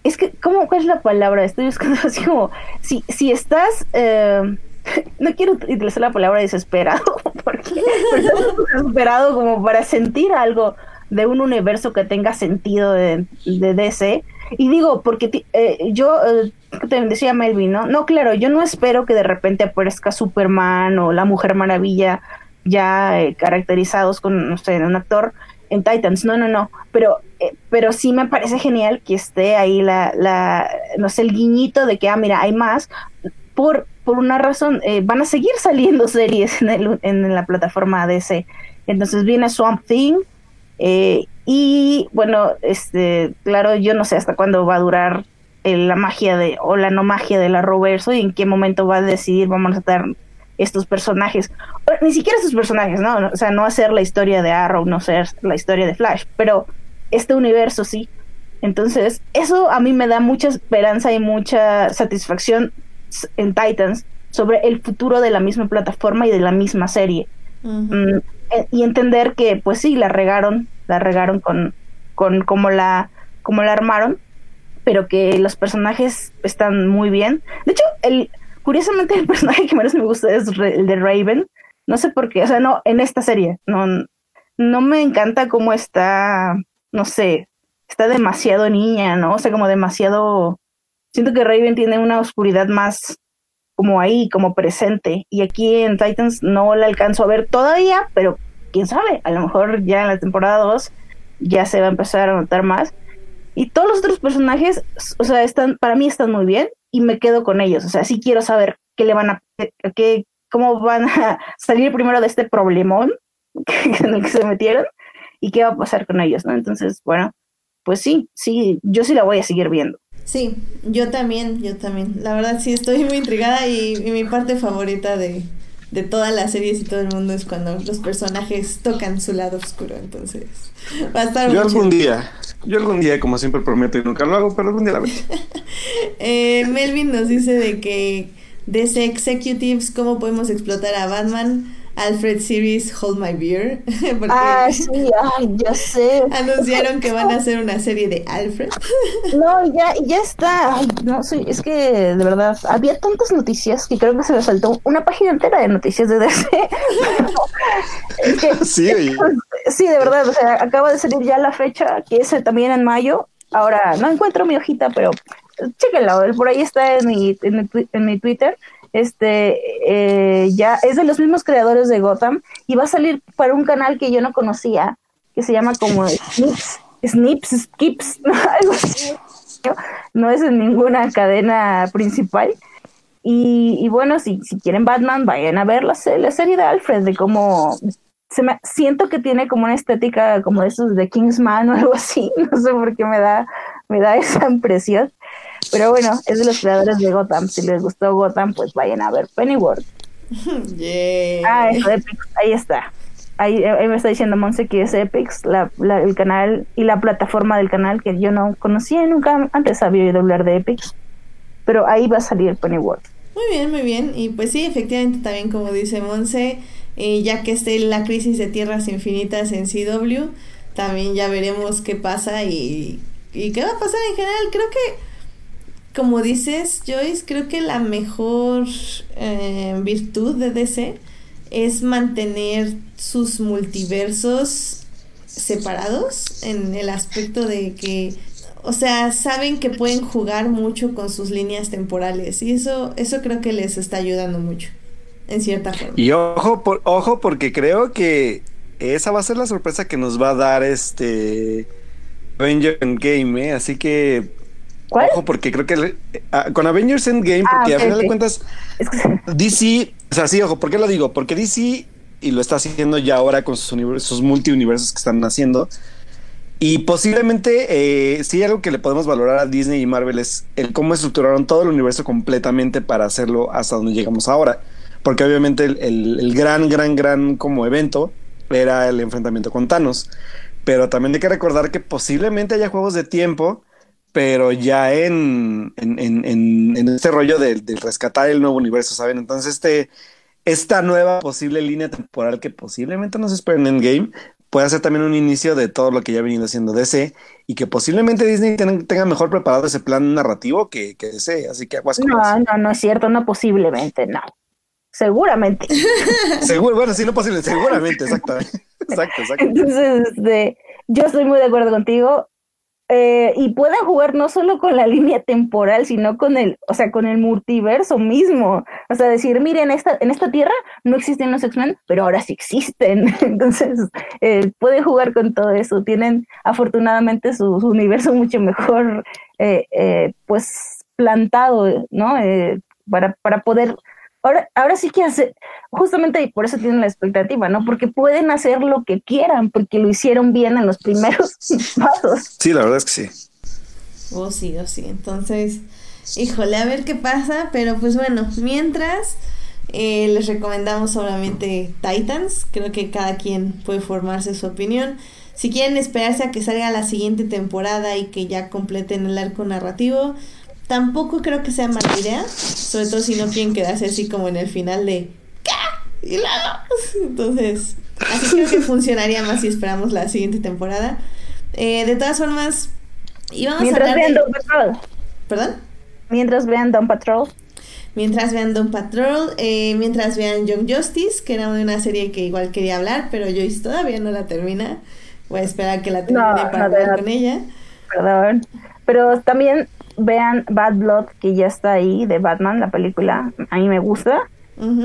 es que, ¿cómo, ¿cuál es la palabra? Estoy buscando así como, si, si estás, eh, no quiero utilizar la palabra desesperado, porque, desesperado como para sentir algo de un universo que tenga sentido de, de DC. Y digo, porque eh, yo eh, te decía Melvin, ¿no? No, claro, yo no espero que de repente aparezca Superman o la Mujer Maravilla ya caracterizados con, no sé, un actor en Titans, no, no, no, pero, eh, pero sí me parece genial que esté ahí la, la, no sé, el guiñito de que, ah, mira, hay más, por, por una razón, eh, van a seguir saliendo series en, el, en la plataforma DC, entonces viene Swamp Thing, eh, y bueno, este, claro, yo no sé hasta cuándo va a durar la magia de, o la no magia de la Roverso y en qué momento va a decidir, vamos a estar estos personajes, ni siquiera estos personajes, ¿no? O sea, no hacer la historia de Arrow, no ser la historia de Flash, pero este universo sí. Entonces, eso a mí me da mucha esperanza y mucha satisfacción en Titans sobre el futuro de la misma plataforma y de la misma serie. Mm, eh, y entender que, pues sí, la regaron, la regaron con, con cómo la, como la armaron, pero que los personajes están muy bien. De hecho, el, Curiosamente, el personaje que menos me gusta es el de Raven. No sé por qué, o sea, no, en esta serie, no, no me encanta cómo está, no sé, está demasiado niña, ¿no? O sea, como demasiado. Siento que Raven tiene una oscuridad más como ahí, como presente. Y aquí en Titans no la alcanzo a ver todavía, pero quién sabe, a lo mejor ya en la temporada 2 ya se va a empezar a notar más. Y todos los otros personajes, o sea, están, para mí están muy bien y me quedo con ellos. O sea, sí quiero saber qué le van a, qué, cómo van a salir primero de este problemón en el que se metieron y qué va a pasar con ellos, ¿no? Entonces, bueno, pues sí, sí, yo sí la voy a seguir viendo. Sí, yo también, yo también. La verdad sí estoy muy intrigada y, mi parte favorita de, de todas las series y todo el mundo es cuando los personajes tocan su lado oscuro. Entonces, va a estar Yo algún día, yo algún día, como siempre prometo y nunca lo hago, pero algún día la veo. eh, Melvin nos dice de que DC Executives, cómo podemos explotar a Batman. Alfred Series Hold My Beer. ah, sí, ay, ya sé. Anunciaron que van a hacer una serie de Alfred. no, ya, ya está. Ay, no sé, es que de verdad había tantas noticias que creo que se me saltó una página entera de noticias de DC. sí, sí, de verdad, o sea, acaba de salir ya la fecha, que es también en mayo. Ahora, no encuentro mi hojita, pero chéquenla, por ahí está en mi, en mi Twitter este eh, ya es de los mismos creadores de Gotham y va a salir para un canal que yo no conocía que se llama como Snips, Snips, Skips. No es en ninguna cadena principal. Y, bueno, si, si quieren Batman, vayan a ver la, la serie de Alfred, de cómo se me, siento que tiene como una estética como esos de Kingsman o algo así, no sé por qué me da, me da esa impresión. Pero bueno, es de los creadores de Gotham. Si les gustó Gotham, pues vayan a ver Pennyworth. Ah, es Epix, ahí está. Ahí, me está diciendo Monse que es Epix, la, el canal y la plataforma del canal que yo no conocía nunca antes había oído hablar de Epix. Pero ahí va a salir Pennyworth. Muy bien, muy bien. Y pues sí, efectivamente también como dice Monse, eh, ya que esté la crisis de tierras infinitas en CW, también ya veremos qué pasa y, y qué va a pasar en general. Creo que como dices, Joyce, creo que la mejor eh, virtud de DC es mantener sus multiversos separados en el aspecto de que, o sea, saben que pueden jugar mucho con sus líneas temporales y eso, eso creo que les está ayudando mucho, en cierta forma. Y ojo, por, ojo, porque creo que esa va a ser la sorpresa que nos va a dar este Avenger Game, ¿eh? así que Ojo, porque creo que ah, con Avengers Endgame, ah, porque a final de cuentas, DC, o sea, sí, ojo, ¿por qué lo digo? Porque DC, y lo está haciendo ya ahora con sus, sus multiuniversos que están haciendo, y posiblemente, eh, sí, algo que le podemos valorar a Disney y Marvel es el cómo estructuraron todo el universo completamente para hacerlo hasta donde llegamos ahora. Porque obviamente el, el gran, gran, gran como evento era el enfrentamiento con Thanos. Pero también hay que recordar que posiblemente haya juegos de tiempo pero ya en, en, en, en este rollo de, rescatar el nuevo universo, ¿saben? Entonces, este, esta nueva posible línea temporal que posiblemente nos esperen en Game puede ser también un inicio de todo lo que ya ha venido haciendo DC y que posiblemente Disney tenga, mejor preparado ese plan narrativo que, que DC, así que aguas No, no, no es cierto, no posiblemente, no. Seguramente. Seguro, bueno, sí, no posible, seguramente, exactamente. Exacto, exacto. Entonces, este, yo estoy muy de acuerdo contigo. Eh, y pueden jugar no solo con la línea temporal, sino con el, o sea, con el multiverso mismo. O sea, decir, miren, esta, en esta tierra no existen los X-Men, pero ahora sí existen. Entonces, eh, pueden jugar con todo eso. Tienen afortunadamente su, universo mucho mejor, eh, pues, plantado, ¿no? para, para poder Ahora, ahora sí que hace, justamente por eso tienen la expectativa, ¿no? Porque pueden hacer lo que quieran, porque lo hicieron bien en los primeros pasos. Sí, la verdad es que sí. Oh, sí, oh, sí. Entonces, híjole, a ver qué pasa, pero pues bueno, mientras eh, les recomendamos obviamente Titans, creo que cada quien puede formarse su opinión. Si quieren esperarse a que salga la siguiente temporada y que ya completen el arco narrativo, Tampoco creo que sea mala idea, sobre todo si no quieren quedarse así como en el final de ¿qué? Y luego. Entonces, así creo que funcionaría más si esperamos la siguiente temporada. Eh, de todas formas, íbamos Mientras a vean Doom Patrol. ¿Perdón? Mientras vean Doom Patrol. Mientras vean Doom Patrol, eh, mientras vean Young Justice, que era una serie que igual quería hablar, pero Joyce todavía no la termina. Voy a esperar a que la termine para hablar con ella. Perdón. Pero también vean Bad Blood, que ya está ahí, de Batman, la película. A mí me gusta.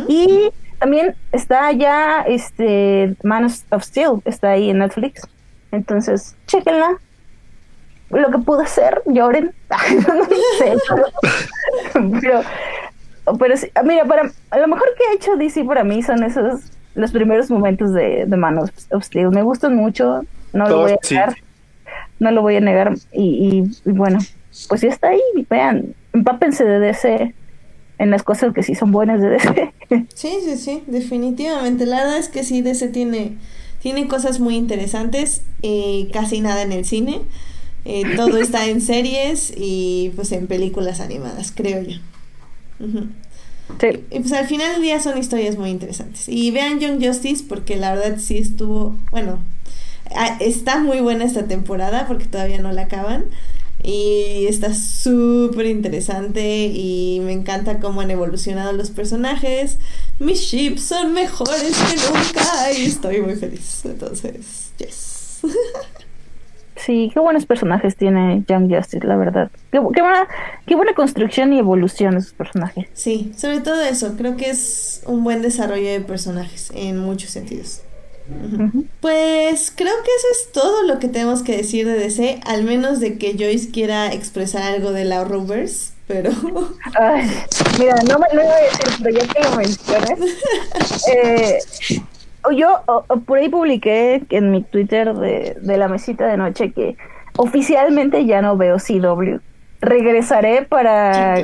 Y también está ya este Man of Steel, está ahí en Netflix. Entonces, chequenla. Lo que pudo hacer, lloren. no sé, pero, pero, mira, para, lo mejor que ha hecho DC para mí son esos los primeros momentos de, de Man of, Steel. Me gustan mucho, no lo voy a negar. No lo voy a negar. y, y bueno, pues ya está ahí, vean, empápense de DC en las cosas que sí son buenas de DC. Sí, sí, sí, definitivamente. La verdad es que sí, DC tiene, tiene cosas muy interesantes, eh, casi nada en el cine. Eh, todo está en series y pues en películas animadas, creo yo. Sí. Y pues al final del día son historias muy interesantes. Y vean Young Justice porque la verdad sí estuvo, bueno, está muy buena esta temporada porque todavía no la acaban. Y está súper interesante y me encanta cómo han evolucionado los personajes. Mis ships son mejores que nunca y estoy muy feliz. Entonces, yes. Sí, qué buenos personajes tiene Young Justice, la verdad. Qué, buena, qué buena construcción y evolución de sus personajes. Sí, sobre todo eso. Creo que es un buen desarrollo de personajes en muchos sentidos. Pues creo que eso es todo lo que tenemos que decir de DC, al menos de que Joyce quiera expresar algo de la Rovers, pero... mira, no me lo voy a decir, pero ya que lo mencionas, eh, yo por ahí publiqué en mi Twitter de, de la mesita de noche que oficialmente ya no veo CW. Regresaré para,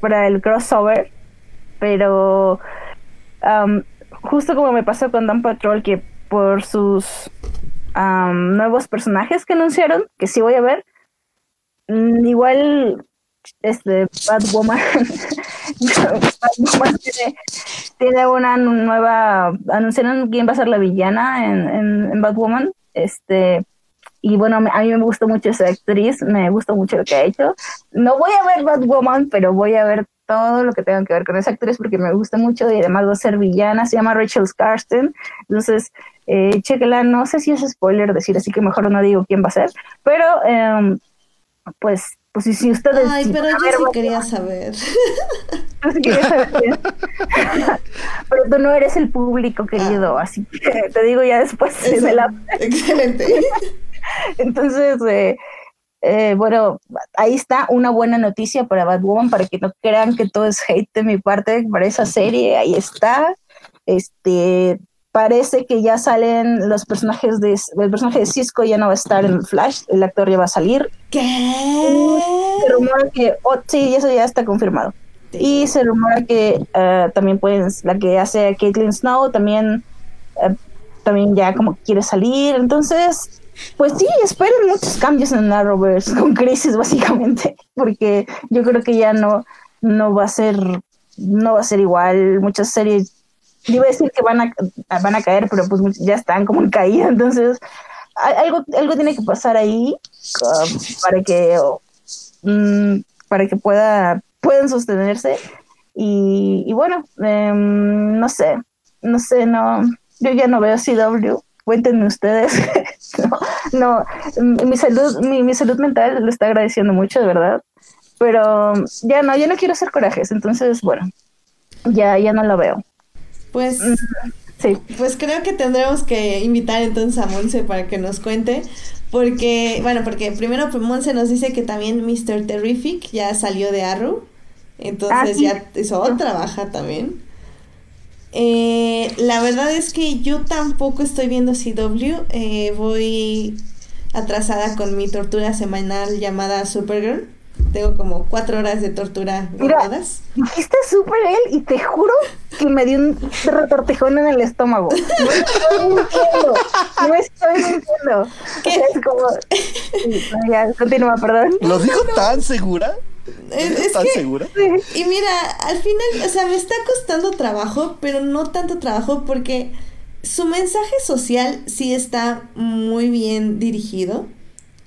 para el crossover, pero justo como me pasó con Dan Patrol, que por sus nuevos personajes que anunciaron, que sí voy a ver, mm, igual este Batwoman, Batwoman tiene, tiene, una nueva anunciaron quién va a ser la villana en, en, en, Batwoman este y bueno a mí me gustó mucho esa actriz me gusta mucho lo que ha hecho. No voy a ver Batwoman pero voy a ver todo lo que tenga que ver con esa actriz porque me gusta mucho y además va a ser villana, se llama Rachel Skarsten, entonces eh, chequela, no sé si es spoiler decir, así que mejor no digo quién va a ser, pero eh, pues pues si, ustedes... Ay, pero yo sí quería saber. pero tú no eres el público querido, ah. así que te digo ya después de la... Excelente. Entonces, eh, eh, bueno, ahí está una buena noticia para Batwoman, para que no crean que todo es hate de mi parte para esa serie, ahí está. Este, parece que ya salen los personajes de el personaje de Cisco ya no va a estar en Flash, el actor ya va a salir. ¿Qué? Se rumora que oh, sí, eso ya está confirmado. Y se rumora que uh, también pueden la que hace a Caitlyn Snow también uh, también ya como quiere salir, entonces pues sí, esperen muchos cambios en Arrowverse con crisis básicamente, porque yo creo que ya no, no va a ser, no va a ser igual. Muchas series, iba a decir que van a, van a caer, pero pues ya están como en caída, entonces algo, algo tiene que pasar ahí um, para que mm, para que pueda puedan sostenerse y, y bueno em, no sé no sé no yo ya no veo CW cuéntenme ustedes. no, mi salud, mi, salud mental lo está agradeciendo mucho, de verdad. Pero ya no, yo no quiero hacer corajes, entonces, bueno, ya, ya no lo veo. Pues, sí. Pues creo que tendremos que invitar entonces a Monse para que nos cuente. Porque, bueno, porque primero pues, Monse nos dice que también Mr. Terrific ya salió de Arrow. Entonces ah, ya hizo otra baja también. Eh, la verdad es que yo tampoco estoy viendo CW. Eh, voy atrasada con mi tortura semanal llamada Supergirl. Tengo como cuatro horas de tortura grabadas. Dijiste Supergirl y te juro que me dio un retortejón en el estómago. No estoy mintiendo. No estoy mintiendo. es como. ya, continúa, perdón. ¿Lo dijo tan segura? ¿Estás segura? Y mira, al final, o sea, me está costando trabajo, pero no tanto trabajo porque su mensaje social sí está muy bien dirigido.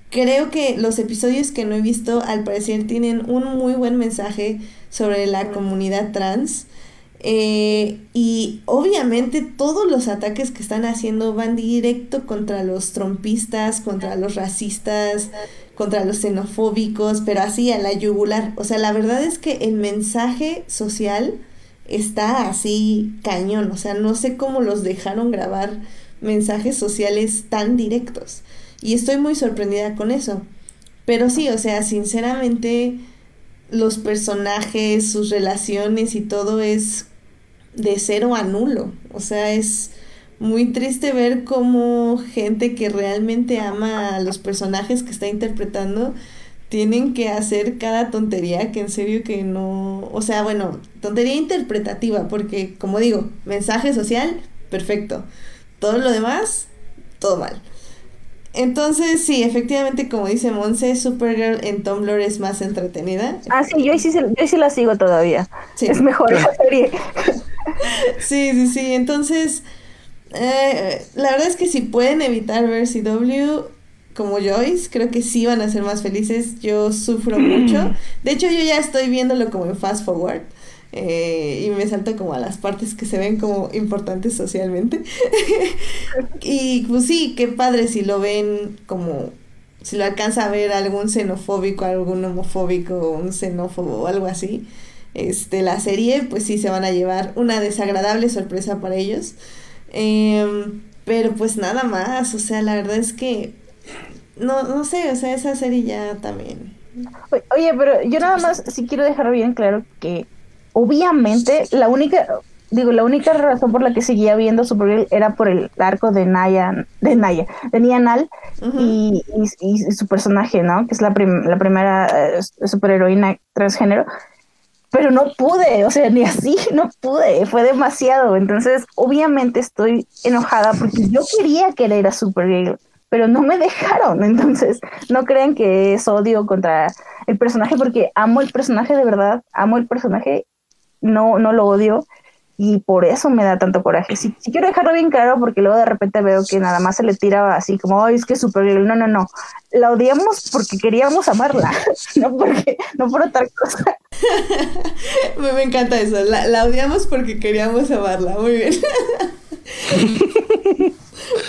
Creo que los episodios que no he visto, al parecer, tienen un muy buen mensaje sobre la comunidad trans. Eh, y obviamente todos los ataques que están haciendo van directo contra los trompistas, contra los racistas, contra los xenofóbicos, pero así a la yugular. O sea, la verdad es que el mensaje social está así cañón. O sea, no sé cómo los dejaron grabar mensajes sociales tan directos. Y estoy muy sorprendida con eso. Pero sí, o sea, sinceramente, los personajes, sus relaciones y todo es de cero a nulo. O sea, es muy triste ver cómo gente que realmente ama a los personajes que está interpretando tienen que hacer cada tontería que en serio que no, o sea, bueno, tontería interpretativa, porque como digo, mensaje social, perfecto. Todo lo demás, todo mal. Entonces, sí, efectivamente, como dice Monse, Supergirl en Tumblr es más entretenida. Ah, sí, yo sí, yo sí la sigo todavía. Es mejor esa serie. sí, sí, sí. Entonces, eh, la verdad es que si pueden evitar ver CW, como Joyce, creo que sí van a ser más felices. Yo sufro mucho. De hecho, yo ya estoy viéndolo como en fast forward. Eh, y me salto como a las partes que se ven como importantes socialmente. y pues sí, qué padre si lo ven como, si lo alcanza a ver algún xenofóbico, algún homofóbico, un xenófobo o algo así. Este, la serie, pues sí se van a llevar una desagradable sorpresa para ellos. Em, pero pues nada más, o sea, la verdad es que no, no sé, o sea, esa serie ya también. Oye, pero yo nada más sí quiero dejar bien claro que obviamente la única digo, la única razón por la que seguía viendo Supergirl era por el arco de Naya, de Naya, de Nianal y, y, su personaje, ¿no? Que es la, la primera eh, superheroína transgénero. Pero no pude, o sea, ni así no pude, fue demasiado. Entonces, obviamente estoy enojada porque yo quería querer a Supergirl pero no me dejaron. Entonces, no crean que es odio contra el personaje, porque amo el personaje de verdad, amo el personaje, no, no lo odio. Y por eso me da tanto coraje. Si, quiero dejarlo bien claro, porque luego de repente veo que nada más se le tira así como, ay, es que es súper No, no, no. La odiamos porque queríamos amarla, no porque, no por otra cosa. me, me, encanta eso. La, la odiamos porque queríamos amarla. Muy bien.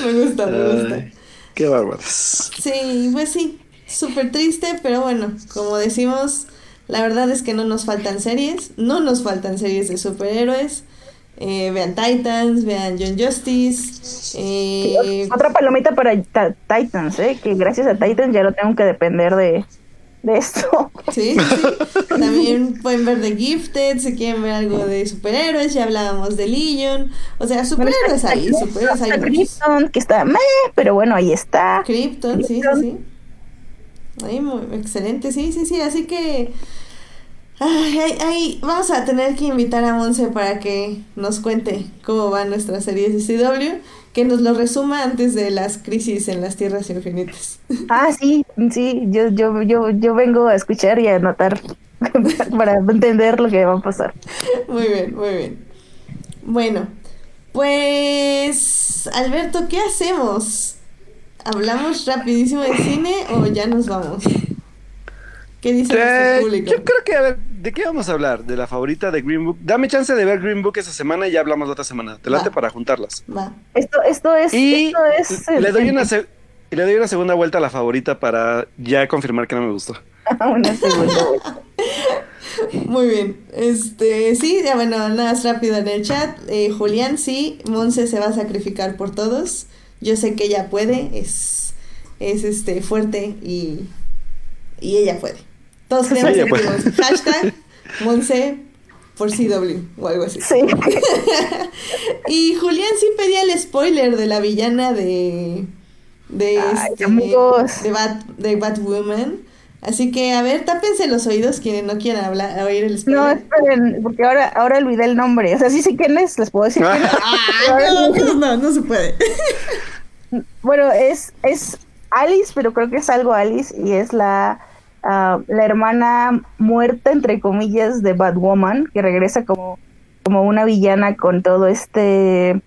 me gusta, me gusta. Qué bárbaros. Sí, pues sí, súper triste, pero bueno, como decimos, la verdad es que no nos faltan series, no nos faltan series de superhéroes. Eh, vean Titans, vean John Justice. Eh, otra palomita para Titans, ¿eh? que gracias a Titans ya no tengo que depender de, de esto. Sí, sí, También pueden ver The Gifted, si quieren ver algo de superhéroes, ya hablábamos de Legion. O sea, superhéroes ahí, superhéroes hay Krypton, que está meh, pero bueno, ahí está. Krypton, sí, sí, sí. Ahí, muy, excelente, sí, sí, sí. Así que. Ay, ay, vamos a tener que invitar a Monse para que nos cuente cómo van nuestras series de CW que nos lo resuma antes de las crisis en las tierras infinitas. Ah, sí, sí, yo, yo, yo, yo vengo a escuchar y a anotar para entender lo que va a pasar. Muy bien, muy bien. Bueno, pues Alberto, ¿qué hacemos? ¿Hablamos rapidísimo de cine o ya nos vamos? ¿Qué dice el público? Yo creo que, a ver, ¿de qué vamos a hablar? ¿De la favorita de Green Book? Dame chance de ver Green Book esa semana y ya hablamos la otra semana. Te late para juntarlas. Va. Esto, esto es. Y esto es le, doy una le doy una segunda vuelta a la favorita para ya confirmar que no me gustó. una segunda vuelta. Muy bien. Este, sí, ya bueno, nada más rápido en el chat. Eh, Julián, sí, Monse se va a sacrificar por todos. Yo sé que ella puede, es, es este fuerte y, y ella puede. Todos tenemos que pues. hashtag Monse por CW o algo así. Sí. y Julián sí pedía el spoiler de la villana de de, este, de, Bat, de Batwoman. Así que, a ver, tápense los oídos quienes no quieran hablar, oír el spoiler. No, esperen, porque ahora, ahora olvidé el nombre. O sea, sí sé quién es, les puedo decir quién es. Ah, no, no, no se puede. bueno, es, es Alice, pero creo que es algo Alice y es la La hermana muerta, entre comillas, de Batwoman, que regresa como, como una villana con todo este,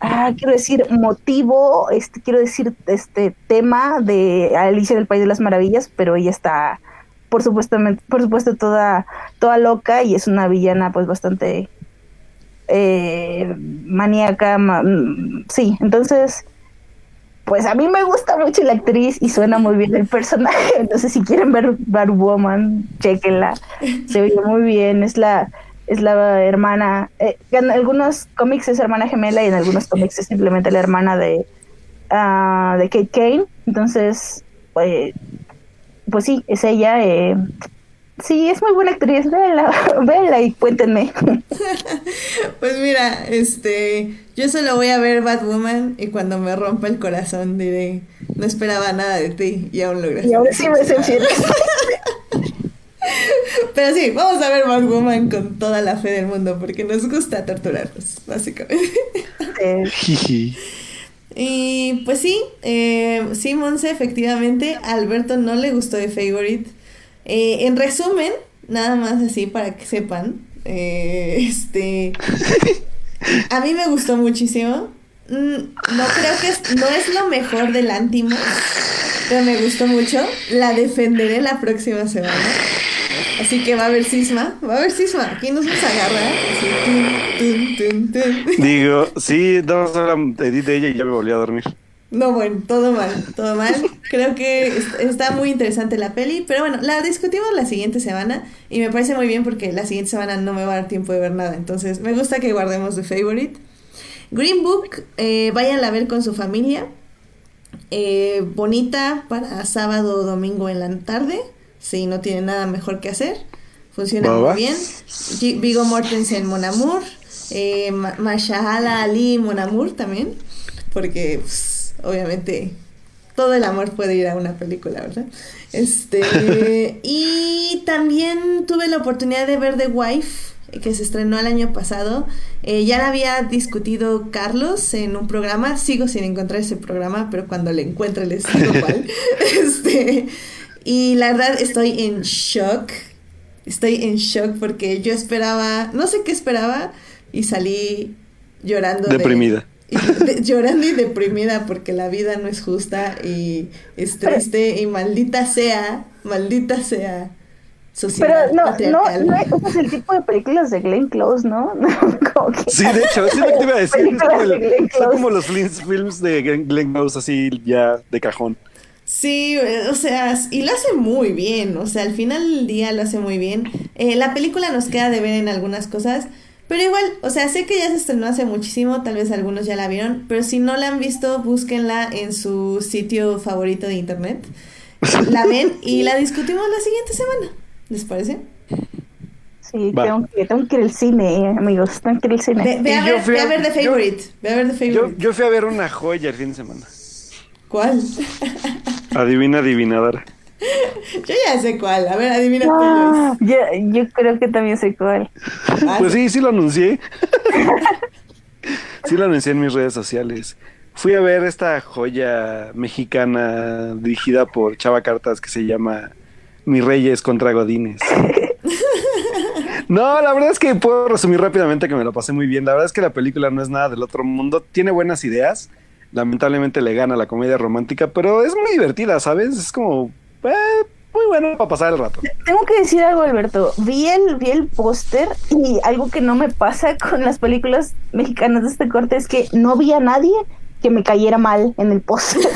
ah, quiero decir, motivo, este, quiero decir, este tema de Alicia del País de las Maravillas, pero ella está, por supuesto, por supuesto, toda, toda loca y es una villana, pues, bastante eh, maníaca, mm, sí, entonces pues a mí me gusta mucho la actriz y suena muy bien el personaje. Entonces, si quieren ver Batwoman, chequenla. Se ve muy bien. Es la, es la hermana. Eh, en algunos cómics es hermana gemela y en algunos cómics es simplemente la hermana de, uh, de Kate Kane. Entonces, pues, pues sí, es ella. Eh, Sí, es muy buena actriz, véanla, véanla y cuéntenme. pues mira, este, yo solo voy a ver Batwoman y cuando me rompa el corazón diré, no esperaba nada de ti y aún lograste. Y ahora sí me decepcioné. Pero sí, vamos a ver Batwoman con toda la fe del mundo porque nos gusta torturarnos, básicamente. Y pues sí, eh, sí, Monse, efectivamente, a Alberto no le gustó de Favorite. Eh, en resumen, nada más así para que sepan, eh, este, a mí me gustó muchísimo. Mm, No creo que es, no es lo mejor del Antimos, pero me gustó mucho. La defenderé la próxima semana. Así que va a haber cisma, va a haber cisma. Aquí nos vamos a agarrar. Así, tun, tun, tun, tun. Digo, sí, no, solo edit de ella y ya me volví a dormir. No, bueno, todo mal, todo mal. Creo que est- está muy interesante la peli, pero bueno, la discutimos la siguiente semana y me parece muy bien porque la siguiente semana no me va a dar tiempo de ver nada, entonces me gusta que guardemos The Favorite. Green Book, eh, váyanla a ver con su familia. Eh, bonita para sábado o domingo en la tarde, si no tienen nada mejor que hacer. Funciona muy bien. Gi- Viggo Mortensen, Mon Amour. Eh, Ma- Mahershala Ali, Mon Amour también. Porque, pues, obviamente, todo el amor puede ir a una película, ¿verdad? Este. y también tuve la oportunidad de ver The Wife, que se estrenó el año pasado. Eh, ya la había discutido Carlos en un programa. Sigo sin encontrar ese programa, pero cuando le encuentre les digo cuál. este. Y la verdad estoy en shock. Estoy en shock porque yo esperaba, no sé qué esperaba y salí llorando. de- Deprimida. Y de- llorando y deprimida porque la vida no es justa y es triste y maldita sea, maldita sea sociedad Pero no, no, patriarcal. no es, el tipo de películas de Glenn Close, ¿no? Como que- Sí, de hecho, es lo que te iba a decir. Es como, de el- son como los films, films de Glenn, Glenn Close, así ya de cajón. Sí, eh, o sea, y lo hace muy bien, o sea, al final del día lo hace muy bien. Eh, la película nos queda de ver en algunas cosas, pero igual, o sea, sé que ya se estrenó hace muchísimo, tal vez algunos ya la vieron, pero si no la han visto, búsquenla en su sitio favorito de internet. La ven y la discutimos la siguiente semana. ¿Les parece? Sí, Va. tengo que, tengo que ir al cine, eh, amigos, tengo que ir al cine. Ve, a, yo ver, fui ve a a- ver The yo- Favorite. Ve a ver The Yo, Favorite. yo fui a ver una joya el fin de semana. ¿Cuál? Adivina, adivinadora. Yo ya sé cuál. A ver, adivina tú, Ah, yo, yo creo que también sé cuál. Ah, Pues sí, sí lo anuncié. Sí lo anuncié en mis redes sociales. Fui a ver esta joya mexicana dirigida por Chava Cartas que se llama Mis Reyes contra Godines. No, la verdad es que puedo resumir rápidamente que me lo pasé muy bien. La verdad es que la película no es nada del otro mundo. Tiene buenas ideas. Lamentablemente le gana la comedia romántica, pero es muy divertida, ¿sabes? Es como eh, muy bueno para pasar el rato. Tengo que decir algo, Alberto. Vi el, vi el póster y algo que no me pasa con las películas mexicanas de este corte es que no vi a nadie que me cayera mal en el póster.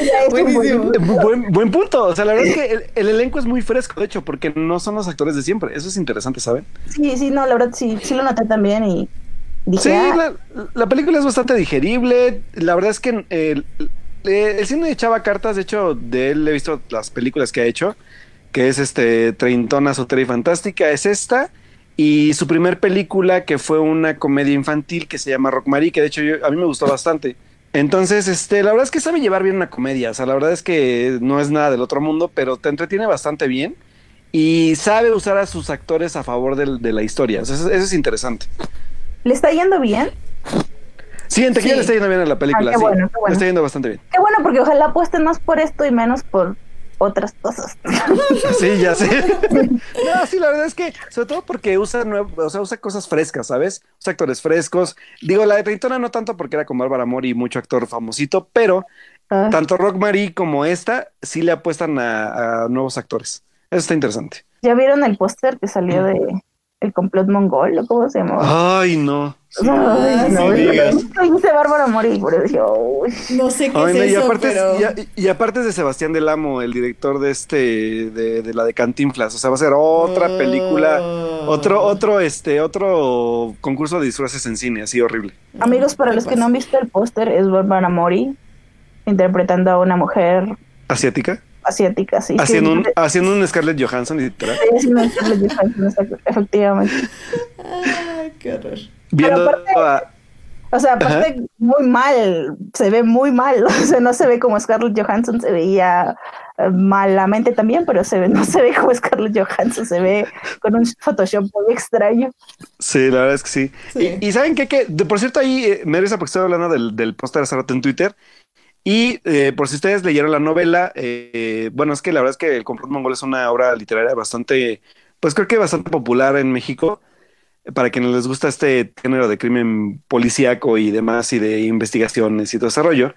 Eh, bu- Buen, buen punto. O sea, la verdad es que el, el elenco es muy fresco, de hecho, porque no son los actores de siempre. Eso es interesante, ¿saben? Sí, sí, no, la verdad sí, sí lo noté también y dije, Sí, ah, la, la película es bastante digerible. La verdad es que el, el, cine de Chava Cartas, de hecho, de él he visto las películas que ha hecho, que es este Treintona Soltera y Fantástica, es esta. Y su primer película, que fue una comedia infantil que se llama Rock Marie, que de hecho yo- a mí me gustó bastante. Entonces, este, la verdad es que sabe llevar bien una comedia. O sea, la verdad es que no es nada del otro mundo, pero te entretiene bastante bien. Y sabe usar a sus actores a favor de la historia. O eso es interesante. ¿le está yendo bien? En taquilla Sí. le está yendo bien a la película. Ah, qué sí. bueno, qué bueno. Le está yendo bastante bien. Qué bueno, porque ojalá apuesten más por esto y menos por otras cosas. Sí, ya sé. no, sí, la verdad es que, sobre todo porque usa o sea, usa cosas frescas, ¿sabes? Usa actores frescos. Digo, la de Treintona no tanto porque era con Bárbara Mori y mucho actor famosito, pero Ah, tanto Rock Marie como esta sí le apuestan a, a nuevos actores. Eso está interesante. ¿Ya vieron el póster que salió de El complot mongol o cómo se llama? Ay, no. Ay, no, sí digas. dice Bárbara Mori, por eso. No sé qué Ay, no, es y, eso, aparte, pero... y, a- y aparte es de Sebastián Del Amo, el director de este, de, de la de Cantinflas. O sea, va a ser otra película, Oh. otro, otro, este, otro concurso de disfraces en cine, así horrible. Amigos, para ¿Qué los que no han visto el póster, es Bárbara Mori interpretando a una mujer Asiática. Asiática, sí. haciendo, un, sí, haciendo un Scarlett Johansson, literal. sí, haciendo un Scarlett Johansson, exacto, efectivamente. Ay, qué horror. Viendo aparte- a, O sea, aparte, muy mal, se ve muy mal, o sea, no se ve como Scarlett Johansson se veía eh, malamente también, pero se ve, no se ve como Scarlett Johansson, se ve con un Photoshop muy extraño. Sí, la verdad es que sí. Y, ¿saben qué? que de, por cierto, ahí eh, me porque estoy hablando del, del póster hace rato en Twitter. Y eh, por si ustedes leyeron la novela, eh, bueno, es que la verdad es que El complot mongol es una obra literaria bastante, pues creo que bastante popular en México. Para quienes les gusta este género de crimen policíaco y demás, y de investigaciones y todo ese rollo.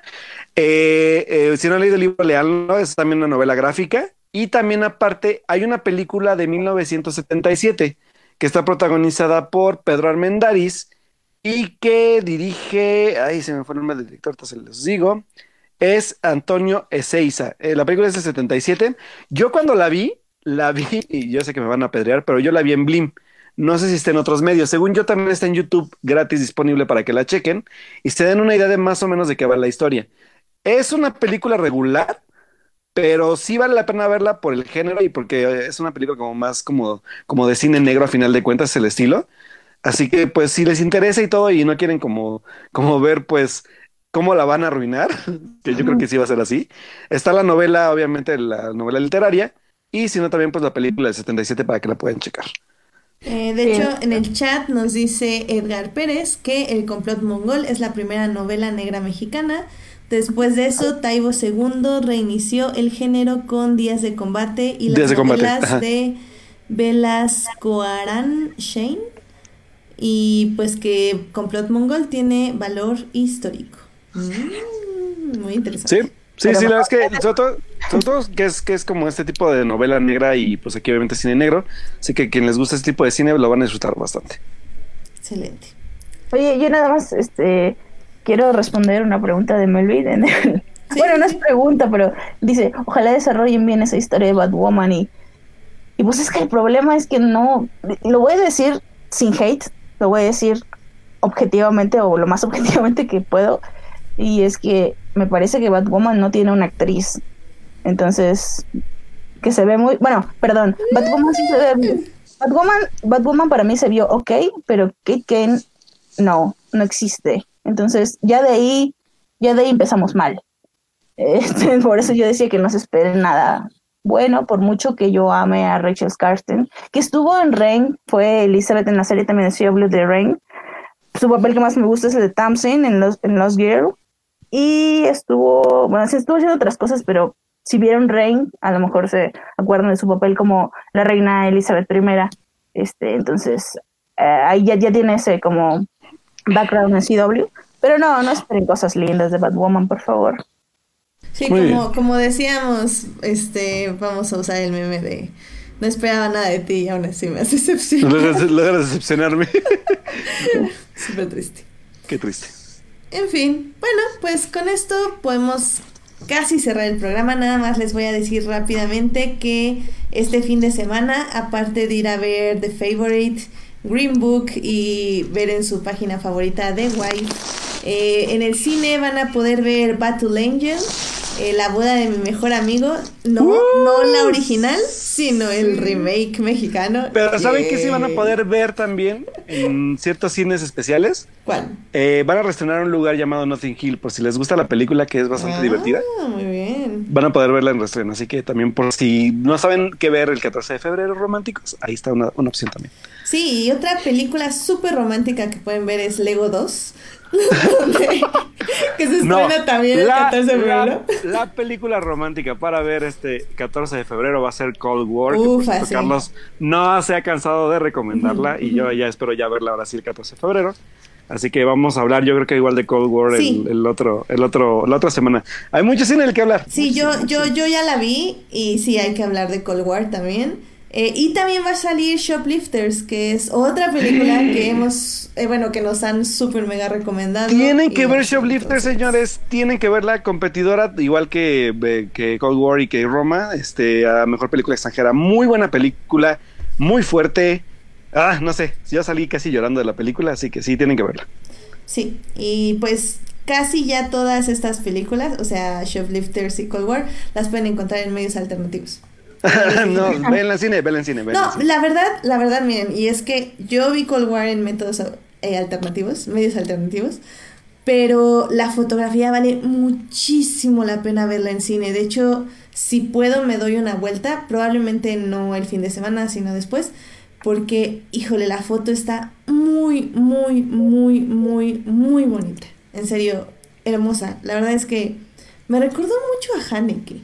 Eh, si no han leído el libro, leanlo, es también una novela gráfica. Y también aparte, hay una película de 1977 que está protagonizada por Pedro Armendáriz y que dirige, ay, se me fue el nombre del director, entonces les digo, es Antonio Ezeiza. Eh, la película es de 77. Yo cuando la vi, la vi, y yo sé que me van a apedrear, pero yo la vi en Blim. No sé si está en otros medios. Según yo, también está en YouTube gratis disponible para que la chequen y se den una idea de más o menos de qué va la historia. Es una película regular, pero sí vale la pena verla por el género y porque es una película como más como, como de cine negro a final de cuentas, el estilo. Así que pues si les interesa y todo y no quieren como, como ver pues cómo la van a arruinar, que yo creo que sí va a ser así. Está la novela, obviamente, la novela literaria, y si no, también pues la película del 77 para que la puedan checar. Eh, de hecho, en el chat nos dice Edgar Pérez que El complot mongol es la primera novela negra mexicana. Después de eso, Taibo II reinició el género con Días de Combate y las novelas de Velasco Arán Shane. Y pues que Complot Mongol tiene valor histórico. Mm, muy interesante. Sí, sí, sí, la verdad es que sobre todo, que es que es como este tipo de novela negra y pues aquí obviamente cine negro, así que quien les gusta este tipo de cine lo van a disfrutar bastante. Excelente. Oye, yo nada más este quiero responder una pregunta de Melvin Bueno, no es pregunta, pero dice, ojalá desarrollen bien esa historia de Batwoman y y pues es que el problema es que no lo voy a decir sin hate, lo voy a decir objetivamente o lo más objetivamente que puedo y es que me parece que Batwoman no tiene una actriz. Entonces, que se ve muy. Bueno, perdón. Batwoman sí se ve. Batwoman, Batwoman para mí se vio ok, pero Kate Kane no, no existe. Entonces, ya de ahí, ya de ahí empezamos mal. Este, por eso yo decía que no se espere nada bueno, por mucho que yo ame a Rachel Skarsten, que estuvo en Rain, fue Elizabeth en la serie también de CW de Rain. Su papel que más me gusta es el de Tamsin en Los, en Lost Girl. Y estuvo, bueno, sí estuvo haciendo otras cosas, pero si vieron Reign, a lo mejor se acuerdan de su papel como la reina Elizabeth I. Este, entonces, eh, ahí ya, ya tiene ese como background en CW. Pero no, no esperen cosas lindas de Batwoman, por favor. Sí, como, como decíamos, este, vamos a usar el meme de no esperaba nada de ti y aún así me hace decepcionar. Logras decepcionarme. Súper triste. Qué triste. En fin, bueno, pues con esto podemos casi cerrar el programa. Nada más les voy a decir rápidamente que este fin de semana, aparte de ir a ver The Favorite, Green Book y ver en su página favorita The Wife, eh, en el cine van a poder ver Battle Angel eh, la boda de mi mejor amigo, no, no la original, sino el remake mexicano. Pero ¿saben qué sí van a poder ver también en ciertos cines especiales? ¿Cuál? Eh, van a reestrenar un lugar llamado Nothing Hill, por si les gusta la película, que es bastante ah, divertida. Muy bien. Van a poder verla en reestreno, así que también por si no saben qué ver el 14 de febrero románticos, ahí está una, una opción también. Sí, y otra película súper romántica que pueden ver es Lego 2. que se estrena también el 14 de febrero. La, película romántica para ver este 14 de febrero va a ser Cold War. Carlos no se ha cansado de recomendarla y yo ya espero ya verla ahora sí el 14 de febrero. Así que vamos a hablar, yo creo que igual de Cold War el, otro, el otro, la otra semana. Hay mucho cine el que hablar. Sí, yo, yo, yo ya la vi y sí hay que hablar de Cold War también. Eh, y también va a salir Shoplifters, que es otra película que hemos, eh, bueno, que nos han súper mega recomendado. Tienen que ver Shoplifters, señores, tienen que ver la competidora, igual que, que Cold War y que Roma, este, a mejor película extranjera. Muy buena película, muy fuerte. Ah, no sé, yo salí casi llorando de la película, así que sí, tienen que verla. Sí, y pues casi ya todas estas películas, o sea, Shoplifters y Cold War, las pueden encontrar en medios alternativos. no, ven en cine, ven en cine. no, la verdad, la verdad, miren, y es que yo vi Cold War en métodos eh, alternativos, medios alternativos. Pero la fotografía vale muchísimo la pena verla en cine. De hecho, si puedo me doy una vuelta, probablemente no el fin de semana, sino después, porque, híjole, la foto está muy, muy, muy, muy, muy bonita. En serio, hermosa. La verdad es que me recordó mucho a Haneke.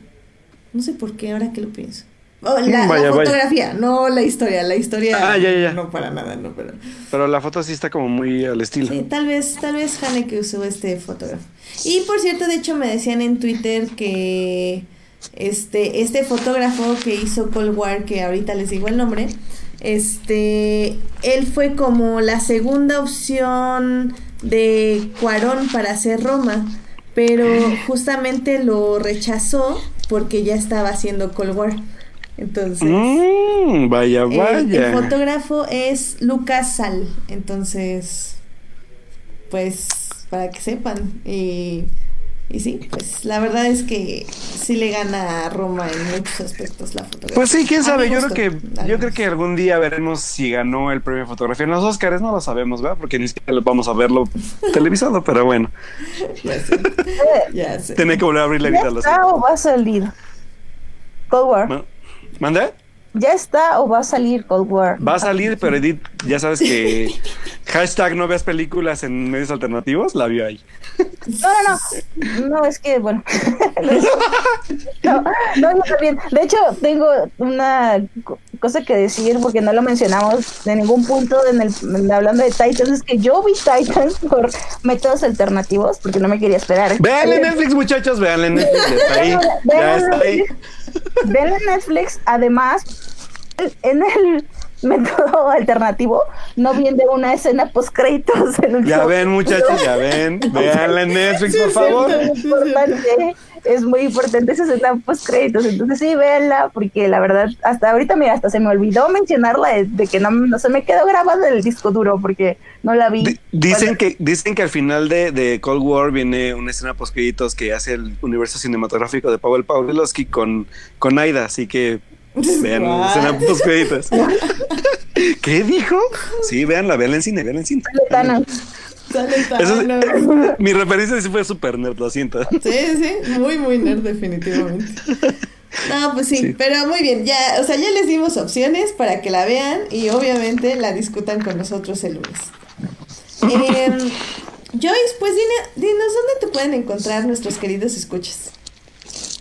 No sé por qué, ahora que lo pienso. Oh, la, Mm, Vaya, la vaya. fotografía, no la historia. La historia Ah, ya, ya, ya. no para nada, no pero Pero la foto sí está como muy al estilo. Sí, tal vez, tal vez Haneke usó este fotógrafo. Y por cierto, de hecho me decían en Twitter que este, este fotógrafo que hizo Cold War, que ahorita les digo el nombre, este, él fue como la segunda opción de Cuarón para hacer Roma, pero justamente lo rechazó porque ya estaba haciendo Cold War. Entonces, Mm, vaya, el- vaya. El, fotógrafo es Lucas Sal. Entonces, pues, para que sepan. Y, y sí, pues la verdad es que sí le gana a Roma en muchos aspectos la fotografía. Pues sí, quién sabe. Yo creo que yo creo que algún día veremos si ganó el premio de fotografía. En los Oscars no lo sabemos, ¿verdad? Porque ni siquiera vamos a verlo televisado, pero bueno. Ya sé. Ya sé. Tiene que volver a abrir la ¿Ya vida a los está o va a salir? Cold War. ¿Manda? ¿Ya está o va a salir Cold War? Va a salir, pero Edith, ya sabes que hashtag no veas películas en medios alternativos, la vio ahí. No, no, no. No, es que, bueno. no, no, no, está bien. De hecho, tengo una co- cosa que decir porque no lo mencionamos de ningún punto en el, en- hablando de Titans. Es que yo vi Titans por métodos alternativos porque no me quería esperar. Vean en Netflix, muchachos, vean en Netflix. Está ahí. Ven en Netflix, además, en el método alternativo no viene una escena post créditos en un Ya show. ven, muchachos, ya ven. Veanla en Netflix, Sí, por favor. Es muy importante, es muy importante esa escena post créditos, entonces sí, véanla, porque la verdad, hasta ahorita, mira, hasta se me olvidó mencionarla de, de que no, no se me quedó grabada el disco duro, porque no la vi. Di- Dicen que, dicen que al final de, de Cold War viene una escena post créditos que hace el universo cinematográfico de Pavel Pawlowski con, con Aida, así que vean la What? escena post créditos. ¿Qué dijo? Sí, véanla, véanla en cine, véanla en cine. Thanos. Sale Eso es- Thanos. mi referencia sí fue super nerd, lo siento. Sí, sí, muy, muy nerd, definitivamente. No, pues sí, Sí. pero muy bien, ya, o sea, ya les dimos opciones para que la vean y obviamente la discutan con nosotros el lunes. Em, Joyce, pues dinos dónde te pueden encontrar nuestros queridos escuchas.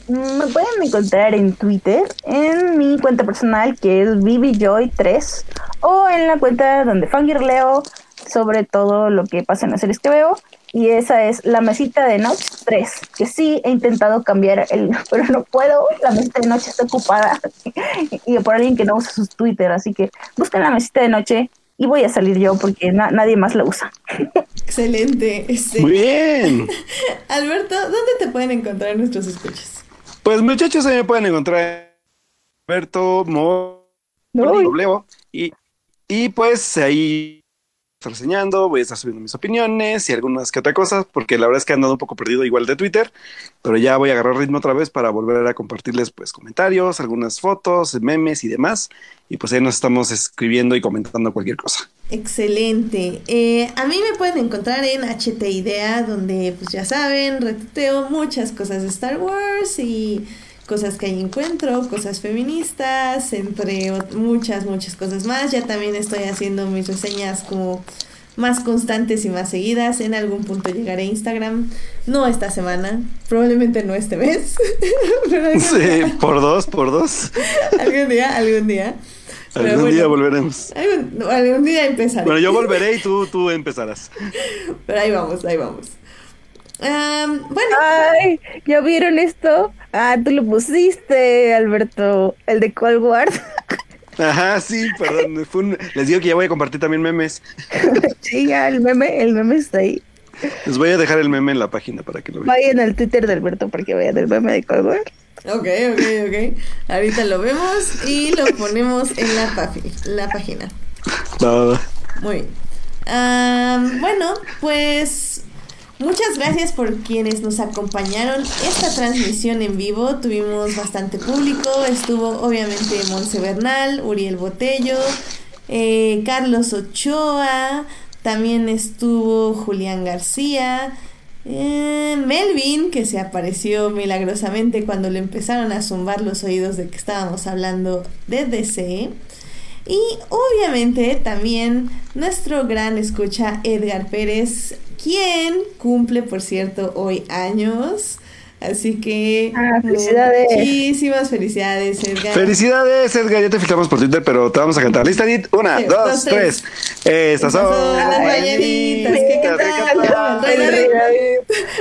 Me pueden encontrar en Twitter, en mi cuenta personal que es ViviJoy3 o en la cuenta donde fangirleo sobre todo lo que pasa en las series que veo y esa es la mesita de noche 3 que sí he intentado cambiar el pero no puedo, la mesita de noche está ocupada y por alguien que no usa su Twitter así que busquen la mesita de noche y voy a salir yo porque na- nadie más la usa. Excelente. Este, Muy bien. Alberto, ¿dónde te pueden encontrar nuestros escuchas? Pues muchachos, ahí me pueden encontrar en Alberto Mo y, y pues ahí estar reseñando, voy a estar subiendo mis opiniones y algunas que otra cosas, porque la verdad es que he andado un poco perdido igual de Twitter, pero ya voy a agarrar ritmo otra vez para volver a compartirles pues comentarios, algunas fotos, memes y demás, y pues ahí nos estamos escribiendo y comentando cualquier cosa. Excelente. Eh, a mí me pueden encontrar en HT Idea, donde pues ya saben, retuiteo muchas cosas de Star Wars y cosas que ahí encuentro, cosas feministas, entre muchas, muchas cosas más. Ya también estoy haciendo mis reseñas como más constantes y más seguidas. En algún punto llegaré a Instagram. No esta semana, probablemente no este mes, pero Sí, por dos, por dos. algún día, algún día. Pero Algún bueno, día volveremos. algún, algún día empezaré. Bueno, yo volveré y tú, tú empezarás. Pero ahí vamos, ahí vamos. Am, bueno, Ay, ¿ya vieron esto? Ah, tú lo pusiste, Alberto, el de Cold War. Ajá, sí, perdón. fue un- Les digo que ya voy a compartir también memes. sí, ya, el meme, el meme está ahí. Les voy a dejar el meme en la página para que lo vean. Vayan al Twitter de Alberto para que vean el meme de Cold War. Ok, ok, ok. Ahorita lo vemos y lo ponemos en la, la página. Va. Muy bien. Bueno, pues muchas gracias por quienes nos acompañaron esta transmisión en vivo. Tuvimos bastante público. Estuvo obviamente Monse Bernal, Uriel Botello, eh, Carlos Ochoa. También estuvo Julián García. Eh, Melvin, que se apareció milagrosamente cuando le empezaron a zumbar los oídos de que estábamos hablando de DC. Y obviamente también nuestro gran escucha Edgar Pérez, quien cumple, por cierto, hoy años. Así que ah, felicidades. muchísimas felicidades, Edgar. Felicidades, Edgar. Ya te fijamos por Twitter, pero te vamos a cantar. ¿Lista, Edith? Una, dos, tres. Estas son las mañanitas que cantaba el rey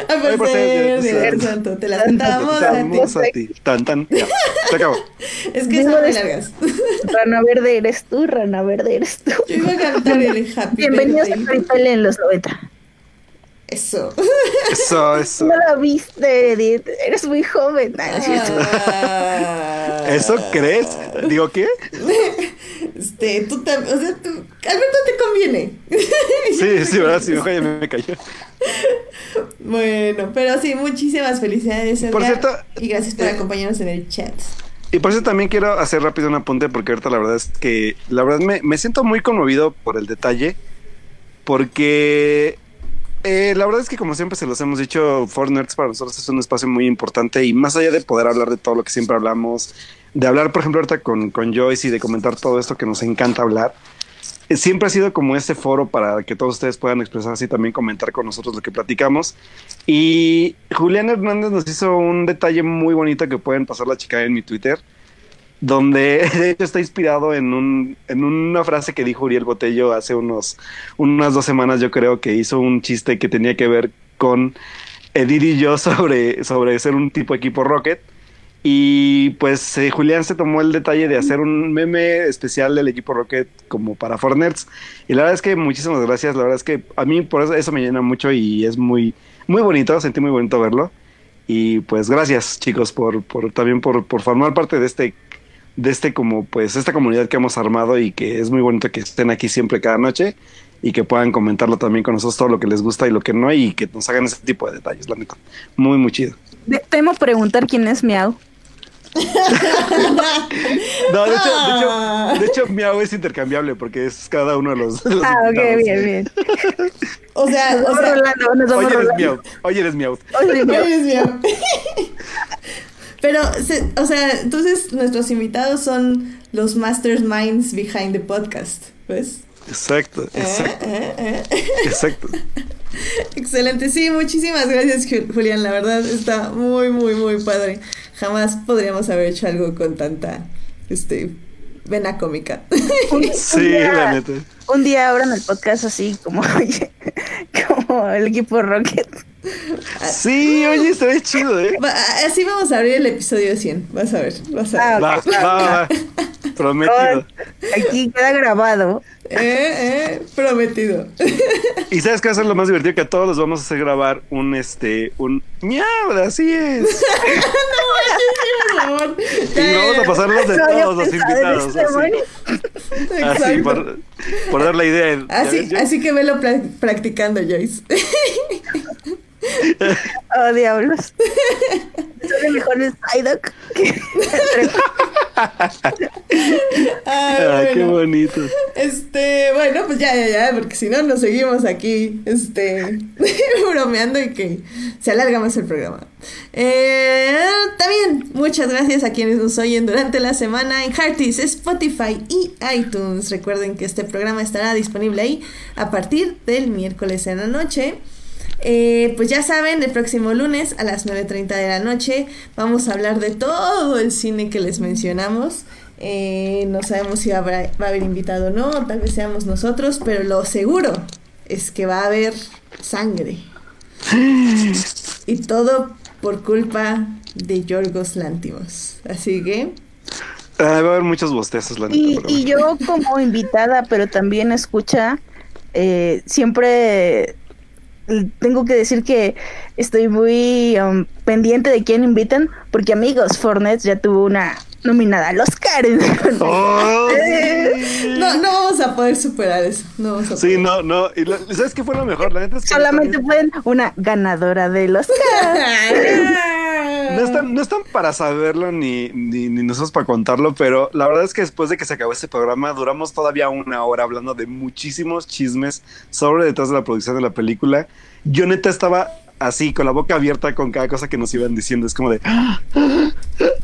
David. por ser santo. Te las cantábamos a ti. Tan, tan. Ya, se acabó. Es que son muy largas. Rana verde eres tú, rana verde eres tú. Yo iba a cantar el Happy Bienvenidos a Caripel en los 90. Eso. Eso, eso. No lo viste, Edith. Eres muy joven. Ah. ¿Eso crees? ¿Digo qué? Este, tú también. O sea, tú. Alberto te conviene. Sí, sí, verdad, sí, mejor ya me cayó. Bueno, pero sí, muchísimas felicidades, Edgar. Por cierto, y gracias por eh, acompañarnos en el chat. Y por eso también quiero hacer rápido un apunte, porque ahorita la verdad es que, la verdad me, me siento muy conmovido por el detalle, porque eh, la verdad es que como siempre se los hemos dicho, Fortnite para nosotros es un espacio muy importante y más allá de poder hablar de todo lo que siempre hablamos, de hablar por ejemplo ahorita con, con Joyce y de comentar todo esto que nos encanta hablar, eh, siempre ha sido como este foro para que todos ustedes puedan expresarse y también comentar con nosotros lo que platicamos. Y Julián Hernández nos hizo un detalle muy bonito que pueden pasar la chica en mi Twitter donde de hecho está inspirado en, un, en una frase que dijo Uriel Botello hace unos, unas dos semanas, yo creo que hizo un chiste que tenía que ver con Edith y yo sobre, sobre ser un tipo equipo Rocket. Y pues eh, Julián se tomó el detalle de hacer un meme especial del equipo Rocket como para Fornerds. Y la verdad es que muchísimas gracias. La verdad es que a mí por eso, eso me llena mucho y es muy, muy bonito. Sentí muy bonito verlo. Y pues gracias chicos por, por también por, por formar parte de este de este como pues esta comunidad que hemos armado y que es muy bonito que estén aquí siempre cada noche y que puedan comentarlo también con nosotros todo lo que les gusta y lo que no y que nos hagan ese tipo de detalles, la neta. Muy, muy chido. De- temo preguntar quién es Miau. No, de hecho, de hecho, de hecho, Miau es intercambiable porque es cada uno de los. de los Ah, ok, invitados. bien, bien. O sea, o sea, rolando, nos vamos Oye, eres. Miau. Oye, eres Miau. Oye, Miau. Ay, Dios mío. Pero, se- o sea, entonces nuestros invitados son los masterminds behind the podcast, ¿ves? Exacto, Eh, exacto, eh, eh. exacto. Excelente, sí, muchísimas gracias Ju- Julián, la verdad está muy, muy, muy padre. Jamás podríamos haber hecho algo con tanta, este, vena cómica. Un- un Sí, día- la neta. Un día abran el podcast así como, como el equipo Rocket. Sí, oye, está bien chido, ¿eh? Así vamos a abrir el episodio 100, vas a ver, vas a ver. Ah, Va, va, va. Prometido. Aquí queda grabado. Eh, eh, prometido. Y sabes qué va a ser lo más divertido que a todos los vamos a hacer grabar un este un miau, así es. Por favor. Y vamos a pasarlos de No todos los invitados. este Así, por, por dar la idea. Así, así que velo practicando, Joyce. Oh, diablos. Soy mejor el Psyduck. Ah, Ah, qué bueno. bonito. Este, bueno, pues ya, ya, ya, porque si no nos seguimos aquí, este, bromeando y que se alarga más el programa. Eh, también, muchas gracias a quienes nos oyen durante la semana en Hearties, Spotify y iTunes. Recuerden que este programa estará disponible ahí a partir del miércoles en la noche. Eh, pues ya saben, el próximo lunes a las 9.30 de la noche vamos a hablar de todo el cine que les mencionamos. Eh, no sabemos si habrá- va a haber invitado o no, tal vez seamos nosotros, pero lo seguro es que va a haber sangre. Y todo por culpa de Yorgos Lántimos. Así que, Ah, va a haber muchos bostezos, la. Y, y yo como invitada, pero también escucha, eh, siempre tengo que decir que estoy muy um, pendiente de quién invitan, porque amigos, Fortnite ya tuvo una nominada al Oscar. ¡Oh, no, no vamos a poder superar eso. No vamos a Sí, poder. no, no. Y lo- ¿Sabes qué fue lo mejor? La neta es que Solamente también- pueden una ganadora del Oscar. no están, no están para saberlo ni, ni, ni, nosotros para contarlo, pero la verdad es que después de que se acabó este programa, duramos todavía una hora hablando de muchísimos chismes sobre detrás de la producción de la película. Yo neta estaba así, con la boca abierta con cada cosa que nos iban diciendo. Es como de.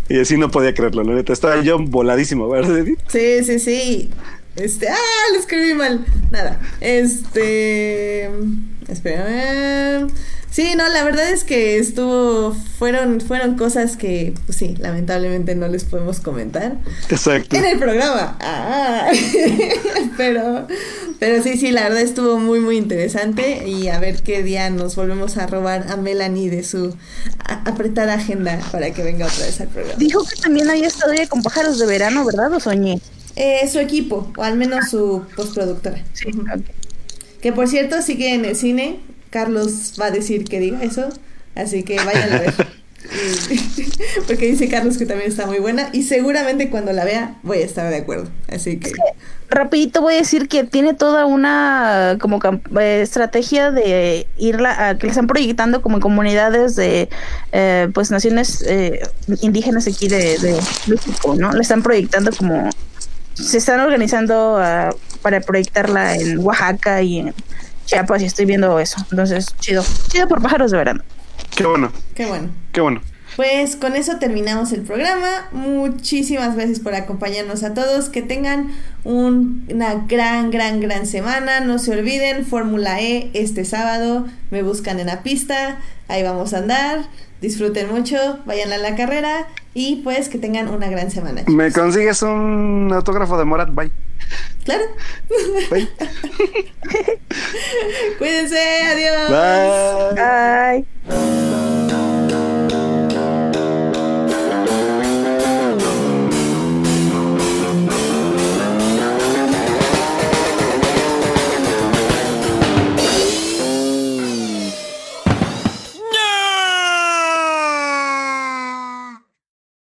Y así no podía creerlo, la neta. Estaba yo voladísimo, ¿verdad, Sí, sí, sí. Este. ¡Ah! Lo escribí mal. Nada. Este. Espérame. Sí, no, la verdad es que estuvo, fueron, fueron cosas que, pues sí, lamentablemente no les podemos comentar. Exacto. En el programa. Ah. pero, pero sí, sí, la verdad estuvo muy, muy interesante y a ver qué día nos volvemos a robar a Melanie de su apretada agenda para que venga otra vez al programa. Dijo que también había estado con pájaros de verano, ¿verdad? ¿O soñé? Eh, su equipo, o al menos su postproductora. Sí, Que por cierto sigue en el cine, Carlos va a decir que diga eso, así que vayan a ver. Porque dice Carlos que también está muy buena y seguramente cuando la vea voy a estar de acuerdo. Así que... rapidito voy a decir que tiene toda una como eh, estrategia de irla a, que la están proyectando como comunidades de eh, pues naciones eh, indígenas aquí de, México, ¿no? La están proyectando como se están organizando ah, para proyectarla en Oaxaca y en pues y estoy viendo eso. Entonces, chido. Chido por pájaros de verano. Qué bueno. Qué bueno. Qué bueno. Pues con eso terminamos el programa. Muchísimas gracias por acompañarnos a todos. Que tengan una gran, gran, gran semana. No se olviden, Fórmula E este sábado. Me buscan en la pista. Ahí vamos a andar. Disfruten mucho, vayan a la carrera y pues que tengan una gran semana. Me consigues un autógrafo de Morat, bye. Claro. Bye. Cuídense, adiós. Bye. Bye.